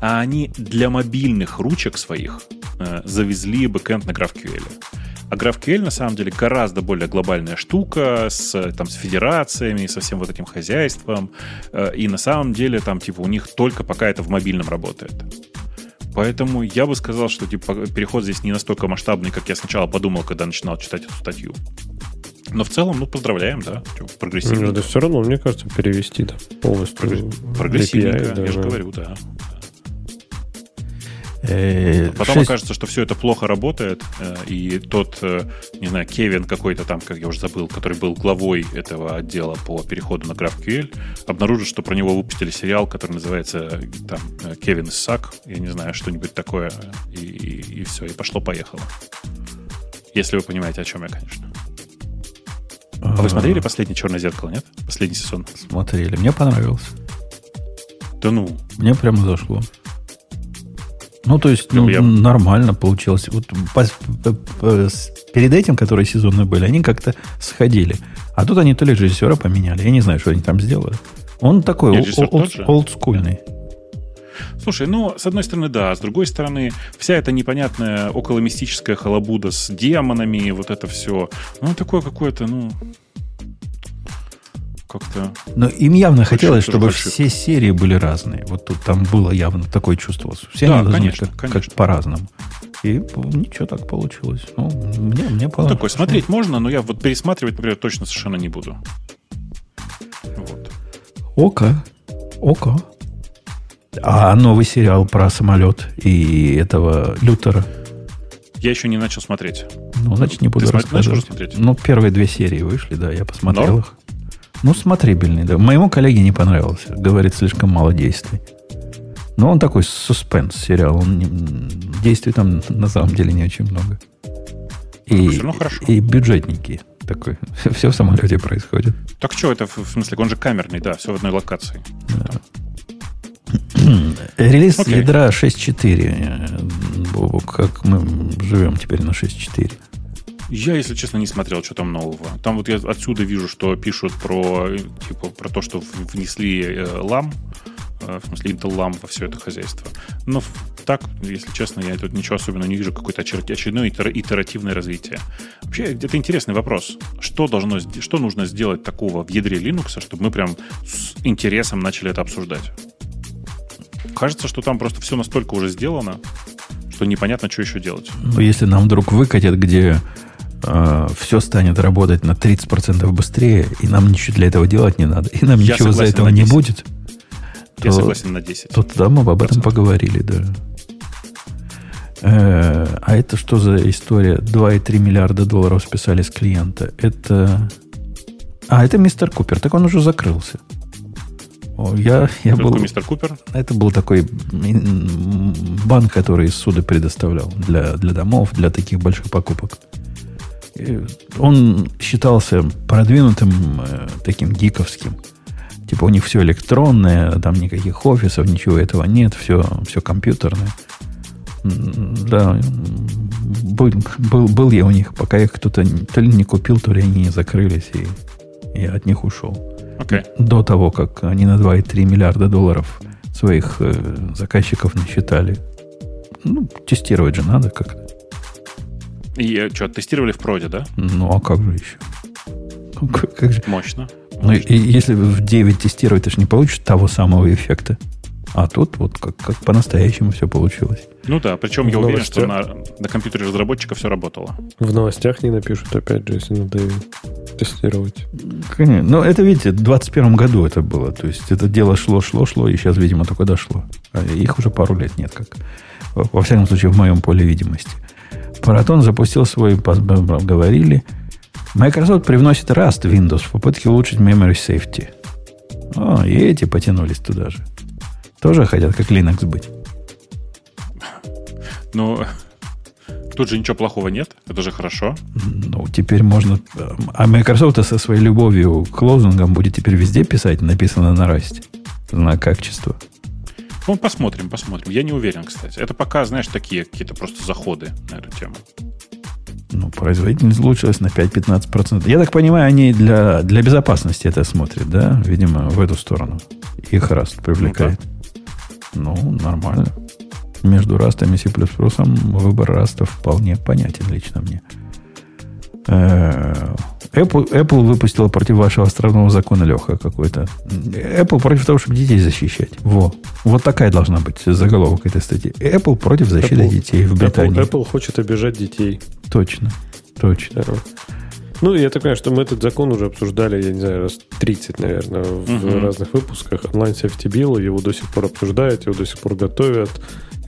S2: а они для мобильных ручек своих э, завезли бэкэнд на GraphQL. А GraphQL на самом деле гораздо более глобальная штука с, там, с федерациями, со всем вот этим хозяйством. Э, И на самом деле там типа у них только пока это в мобильном работает. Поэтому я бы сказал, что типа переход здесь не настолько масштабный, как я сначала подумал, когда начинал читать эту статью. Но в целом, ну, поздравляем, да, прогрессивно.
S3: Ну, да все равно, мне кажется, перевести да, полностью.
S2: Прогре- Прогрессивненько,
S3: API, да,
S2: я же
S3: да.
S2: говорю, да.
S1: Э,
S2: Потом
S1: шесть-
S2: окажется, что все это плохо работает, э, и тот, э, не знаю, Кевин какой-то там, как я уже забыл, который был главой этого отдела по переходу на GraphQL, обнаружит, что про него выпустили сериал, который называется там Кевин Сак, я не знаю, что-нибудь такое, и, все, и пошло-поехало. Если вы понимаете, о чем я, конечно. А вы смотрели последний «Черное зеркало», нет? Последний сезон?
S1: Смотрели. Мне понравился.
S2: Да ну,
S1: Мне прямо зашло. Ну, то есть, ну,
S2: Я-
S1: нормально получилось. Вот по- по- по- перед этим, которые сезонные были, они как-то сходили. А тут они то ли режиссера поменяли. Я не знаю, что они там сделали. Он такой олдскульный.
S2: Слушай, ну, с одной стороны, да, с другой стороны, вся эта непонятная околомистическая халабуда с демонами, вот это все, ну, такое какое-то, ну, как-то...
S1: Но им явно хотелось, чтобы хочу. все серии были разные. Вот тут там было явно такое чувствовалось. Все
S2: да, они конечно,
S1: как, как по-разному. И ничего так получилось. Ну, мне, мне
S2: ну, такой, смотреть можно, но я вот пересматривать, например, точно совершенно не буду.
S1: Вот. Ока. Ока. А новый сериал про самолет и этого Лютера?
S2: Я еще не начал смотреть.
S1: Ну, значит, не буду Ты рассказывать. смотреть? Ну, первые две серии вышли, да, я посмотрел Норм? их. Ну, смотрибельный, да. Моему коллеге не понравился. Говорит, слишком мало действий. Но он такой суспенс сериал. Он не, действий там на самом деле не очень много. И, ну, хорошо. и бюджетники такой. Все в самолете происходит.
S2: Так что это, в смысле, он же камерный, да, все в одной локации. Да.
S1: Релиз okay. ядра 6.4. Как мы живем теперь на 6.4?
S2: Я, если честно, не смотрел, что там нового. Там вот я отсюда вижу, что пишут про, типа, про то, что внесли э, лам, э, в смысле Intel лам во все это хозяйство. Но так, если честно, я тут ничего особенного не вижу, какое-то очередное итеративное развитие. Вообще, это интересный вопрос. Что, должно, что нужно сделать такого в ядре Linux, чтобы мы прям с интересом начали это обсуждать? Кажется, что там просто все настолько уже сделано, что непонятно, что еще делать.
S1: Ну, если нам вдруг выкатят, где э, все станет работать на 30% быстрее, и нам ничего для этого делать не надо, и нам Я ничего за этого не будет,
S2: я то, согласен на 10.
S1: То тогда мы об этом поговорили, да. Э, а это что за история? 2,3 миллиарда долларов списали с клиента. Это... А, это мистер Купер. Так он уже закрылся. О, я, я был,
S2: мистер Купер?
S1: Это был такой банк, который суды предоставлял для, для домов, для таких больших покупок. И он считался продвинутым, э, таким гиковским. Типа у них все электронное, там никаких офисов, ничего этого нет, все, все компьютерное. Да, был, был, был я у них, пока их кто-то то ли не купил, то ли они не закрылись, и я от них ушел.
S2: Okay.
S1: До того, как они на 2,3 миллиарда долларов своих э, заказчиков насчитали. Ну, тестировать же надо как-то.
S2: И э, что, тестировали в проде, да?
S1: Ну, а как же еще?
S2: Как, как же? Мощно.
S1: Ну, и, если в 9 тестировать, ты же не получишь того самого эффекта. А тут вот как, как по-настоящему все получилось.
S2: Ну да, причем в я уверен, что на, на компьютере разработчика все работало.
S3: В новостях не напишут, опять же, если надо тестировать.
S1: Конечно. Но это, видите, в 2021 году это было. То есть это дело шло, шло, шло, и сейчас, видимо, только дошло. А их уже пару лет нет, как во всяком случае, в моем поле видимости. Паратон запустил свой, говорили. Microsoft привносит Rust в Windows в попытке улучшить memory safety. О, и эти потянулись туда же. Тоже хотят как Linux быть.
S2: Ну, тут же ничего плохого нет. Это же хорошо.
S1: Ну, теперь можно... А Microsoft со своей любовью к лозунгам будет теперь везде писать, написано на расте. Знак качества.
S2: Ну, посмотрим, посмотрим. Я не уверен, кстати. Это пока, знаешь, такие какие-то просто заходы на эту тему.
S1: Ну, производительность улучшилась на 5-15%. Я так понимаю, они для, для безопасности это смотрят, да? Видимо, в эту сторону. Их раст привлекает. Ну, да. Ну, нормально. Между растом и C++ выбор раста вполне понятен лично мне. Э, Apple, Apple выпустила против вашего островного закона Леха какой-то. Apple против того, чтобы детей защищать. Во. Вот такая должна быть заголовок этой статьи. Apple против защиты Apple, детей в Британии.
S3: Apple, Apple хочет обижать детей.
S1: Точно. Точно. Да.
S3: Ну, я так понимаю, что мы этот закон уже обсуждали, я не знаю, раз 30, наверное, в uh-huh. разных выпусках. Online Safety Bill, его до сих пор обсуждают, его до сих пор готовят.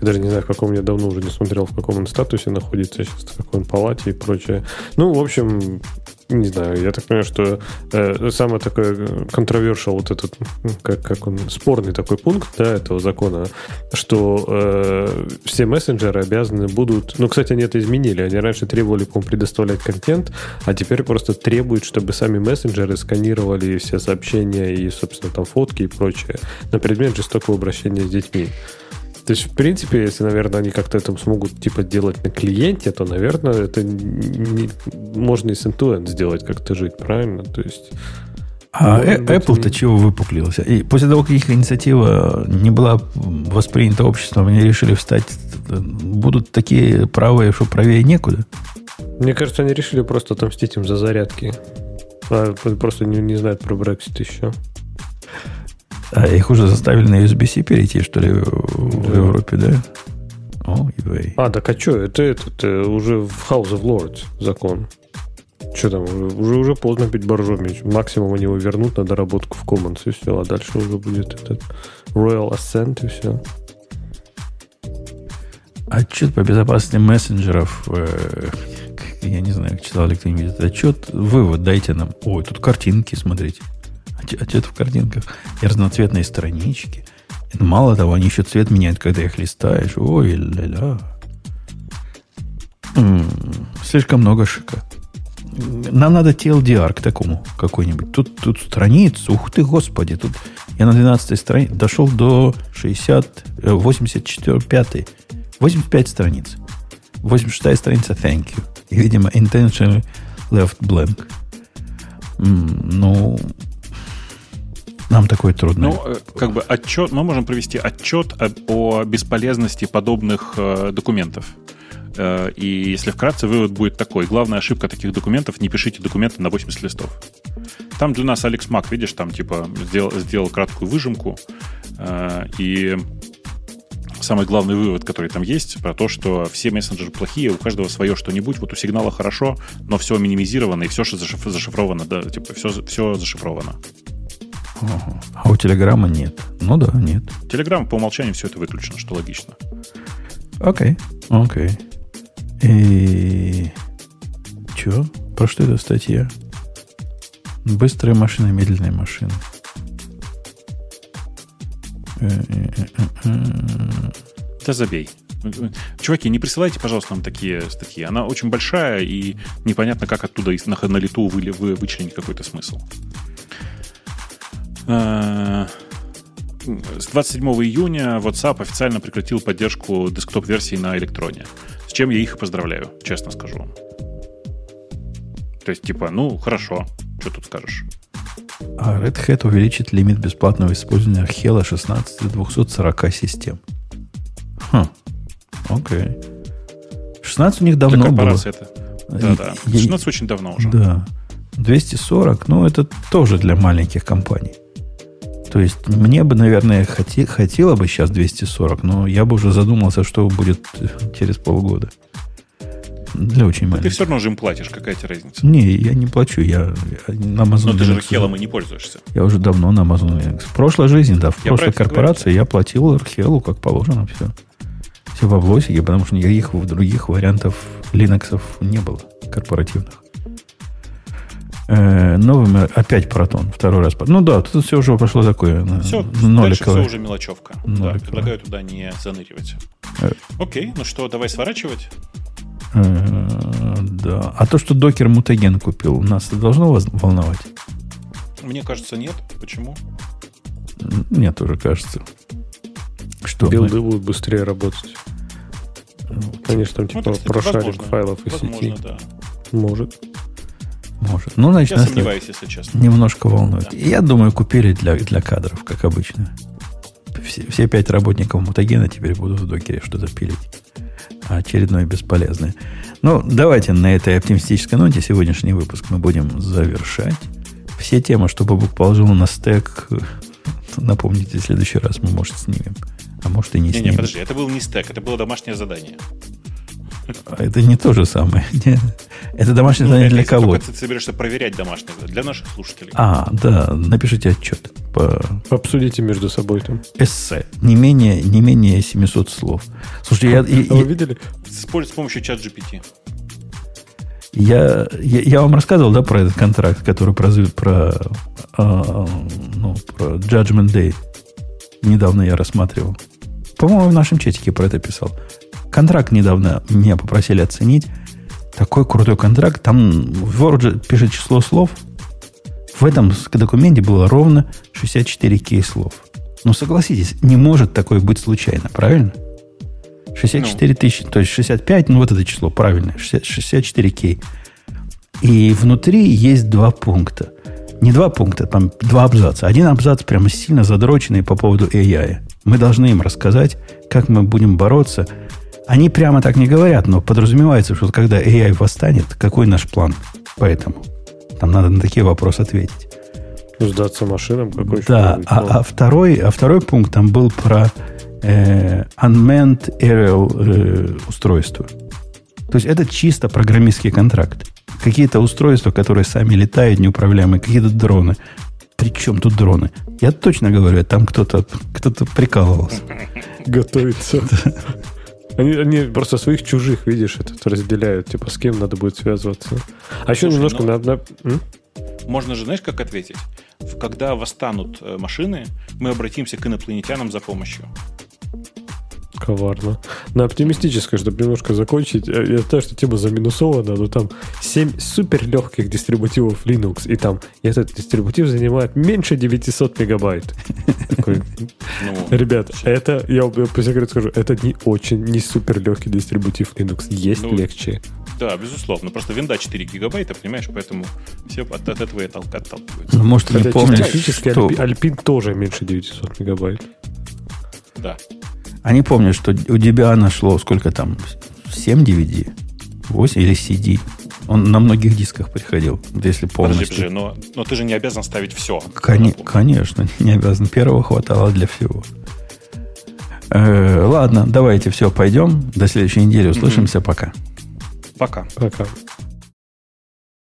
S3: Я даже не знаю, в каком я давно уже не смотрел, в каком он статусе находится сейчас, в какой он палате и прочее. Ну, в общем, не знаю, я так понимаю, что э, самый такой controversial вот этот, как, как он, спорный такой пункт, да, этого закона, что э, все мессенджеры обязаны будут, ну, кстати, они это изменили, они раньше требовали, по-моему, предоставлять контент, а теперь просто требуют, чтобы сами мессенджеры сканировали все сообщения и, собственно, там фотки и прочее на предмет жестокого обращения с детьми. То есть, в принципе, если, наверное, они как-то это смогут типа делать на клиенте, то, наверное, это не, можно и с end сделать, как-то жить, правильно? То есть.
S1: А э, Apple-то чего выпуклился? И после того, как их инициатива не была воспринята обществом, они решили встать, будут такие правые, что правее некуда?
S3: Мне кажется, они решили просто отомстить им за зарядки. А, просто не, не знают про Brexit еще.
S1: А их уже заставили на USB-C перейти, что ли, в да. Европе, да?
S3: Ой, ой. А, так а что, это, это, это уже в House of Lords закон. Что там, уже, уже, уже поздно пить боржоми. Максимум они его вернут на доработку в Commons, и все. А дальше уже будет этот Royal Ascent, и все.
S1: Отчет по безопасности мессенджеров. Э, я не знаю, читал ли кто-нибудь этот отчет. Вывод дайте нам. Ой, тут картинки, смотрите. Отчет в картинках. И разноцветные странички. И мало того, они еще цвет меняют, когда их листаешь. Ой, ля-ля. Слишком много шика. Нам надо TLDR к такому какой-нибудь. Тут, тут страниц, ух ты, господи, тут я на 12 странице дошел до 60, 84, 5, 85 страниц. 86 страница thank you. И, видимо, intentionally left blank. Ну, нам такое трудно.
S2: Ну, э, как бы отчет, мы можем провести отчет о, бесполезности подобных э, документов. Э, и если вкратце, вывод будет такой. Главная ошибка таких документов – не пишите документы на 80 листов. Там для нас Алекс Мак, видишь, там типа сделал, сделал краткую выжимку. И самый главный вывод, который там есть, про то, что все мессенджеры плохие, у каждого свое что-нибудь. Вот у сигнала хорошо, но все минимизировано, и все зашифровано, да, типа все, все зашифровано.
S1: А у Телеграма нет. Ну да, нет.
S2: Телеграм по умолчанию все это выключено, что логично.
S1: Окей, окей. И... Че? Про что эта статья? Быстрые машины, медленные машины.
S2: Да забей. Чуваки, не присылайте, пожалуйста, нам такие статьи. Она очень большая, и непонятно, как оттуда на, на лету вы, вы, вычленить какой-то смысл. А, с 27 июня WhatsApp официально прекратил поддержку десктоп-версии на электроне чем я их и поздравляю, честно скажу вам. То есть, типа, ну, хорошо, что тут скажешь.
S1: А Red Hat увеличит лимит бесплатного использования Archela 16 до 240 систем. Хм, окей. 16 у них давно было.
S2: это. Да, да. 16 очень давно уже.
S1: Да. 240, ну, это тоже для маленьких компаний. То есть мне бы, наверное, хоти, хотело бы сейчас 240, но я бы уже задумался, что будет через полгода. Для очень маленьких.
S2: Ты все равно же им платишь, какая тебе разница?
S1: Не, я не плачу, я на Amazon
S2: Но ты же Архелом и не пользуешься.
S1: Я уже давно на Amazon Linux. В прошлой жизни, да, в я прошлой корпорации я платил Архелу, как положено, все. Все в облосике, потому что никаких других вариантов Linux не было корпоративных. Э, новым опять протон. Второй раз. Ну да, тут все уже пошло такое.
S2: Все, дальше все уже мелочевка. Да, предлагаю туда не заныривать. Э. Окей, ну что, давай сворачивать.
S1: Э, да. А то, что докер мутаген купил, нас это должно вас волновать?
S2: Мне кажется, нет. Почему?
S1: Мне тоже кажется.
S3: Что Билды мы... будут быстрее работать. Конечно, там типа ну, прошарик файлов и сети. Да. Может.
S1: Может. Ну, значит,
S2: Я сомневаюсь, если честно.
S1: Немножко волнует. Да. Я думаю, купили для, для кадров, как обычно. Все, все пять работников мутагена теперь будут в докере что-то пилить. Очередное бесполезное. Ну, давайте на этой оптимистической ноте сегодняшний выпуск мы будем завершать. Все темы, что Бабук положил на стек, напомните, в следующий раз мы, может, снимем. А может, и не, не снимем. Не,
S2: подожди, это был не стек, это было домашнее задание.
S1: А это не то же самое. Это домашнее ну, задание для кого?
S2: Ты собираешься проверять домашнее задание для наших слушателей.
S1: А, да, напишите отчет.
S3: По... Обсудите между собой там.
S1: Эссе. Не менее, не менее 700 слов. Слушайте, я...
S3: А вы видели?
S2: С, с помощью чат GPT.
S1: Я, я, я вам рассказывал, да, про этот контракт, который про, про, э, ну, про Judgment Day. Недавно я рассматривал. По-моему, в нашем чатике про это писал. Контракт недавно меня попросили оценить. Такой крутой контракт. Там Word пишет число слов. В этом документе было ровно 64 кей слов. Ну, согласитесь, не может такое быть случайно, правильно? 64 ну. тысячи, то есть 65, ну вот это число правильное, 64 кей. И внутри есть два пункта. Не два пункта, там два абзаца. Один абзац прямо сильно задроченный по поводу AI. Мы должны им рассказать, как мы будем бороться. Они прямо так не говорят, но подразумевается, что когда AI восстанет, какой наш план по этому? Там надо на такие вопросы ответить.
S3: Ну, сдаться машинам какой
S1: Да, а, а, второй, а второй пункт там был про э, unmanned aerial э, устройство. То есть это чисто программистский контракт. Какие-то устройства, которые сами летают, неуправляемые, какие-то дроны. Причем тут дроны? Я точно говорю, там кто-то кто прикалывался.
S3: Готовится. Они, они просто своих чужих, видишь, этот разделяют, типа, с кем надо будет связываться. А еще немножко ну, на, на...
S2: Можно же, знаешь, как ответить? Когда восстанут э, машины, мы обратимся к инопланетянам за помощью.
S3: Коварно. На оптимистическое, чтобы немножко закончить, э, я знаю, что тема заминусована, но там 7 супер легких дистрибутивов Linux, и там и этот дистрибутив занимает меньше 900 мегабайт. Ну, Ребят, это, я по секрету скажу, это не очень, не супер легкий дистрибутив Linux. Есть ну, легче.
S2: Да, безусловно. Просто винда 4 гигабайта, понимаешь, поэтому все от, от этого и отталкиваются. Ну,
S1: может, ты не помнишь,
S3: что... Альпин тоже меньше 900 мегабайт.
S2: Да.
S1: Они помнят, что у тебя нашло сколько там? 7 DVD? 8 или CD? Он на многих дисках приходил, если полностью.
S2: Подожди, но, но ты же не обязан ставить все.
S1: Кон- конечно, не обязан. Первого хватало для всего. Э, ладно, давайте все, пойдем. До следующей недели услышимся. Mm-hmm. Пока.
S2: Пока.
S3: Пока.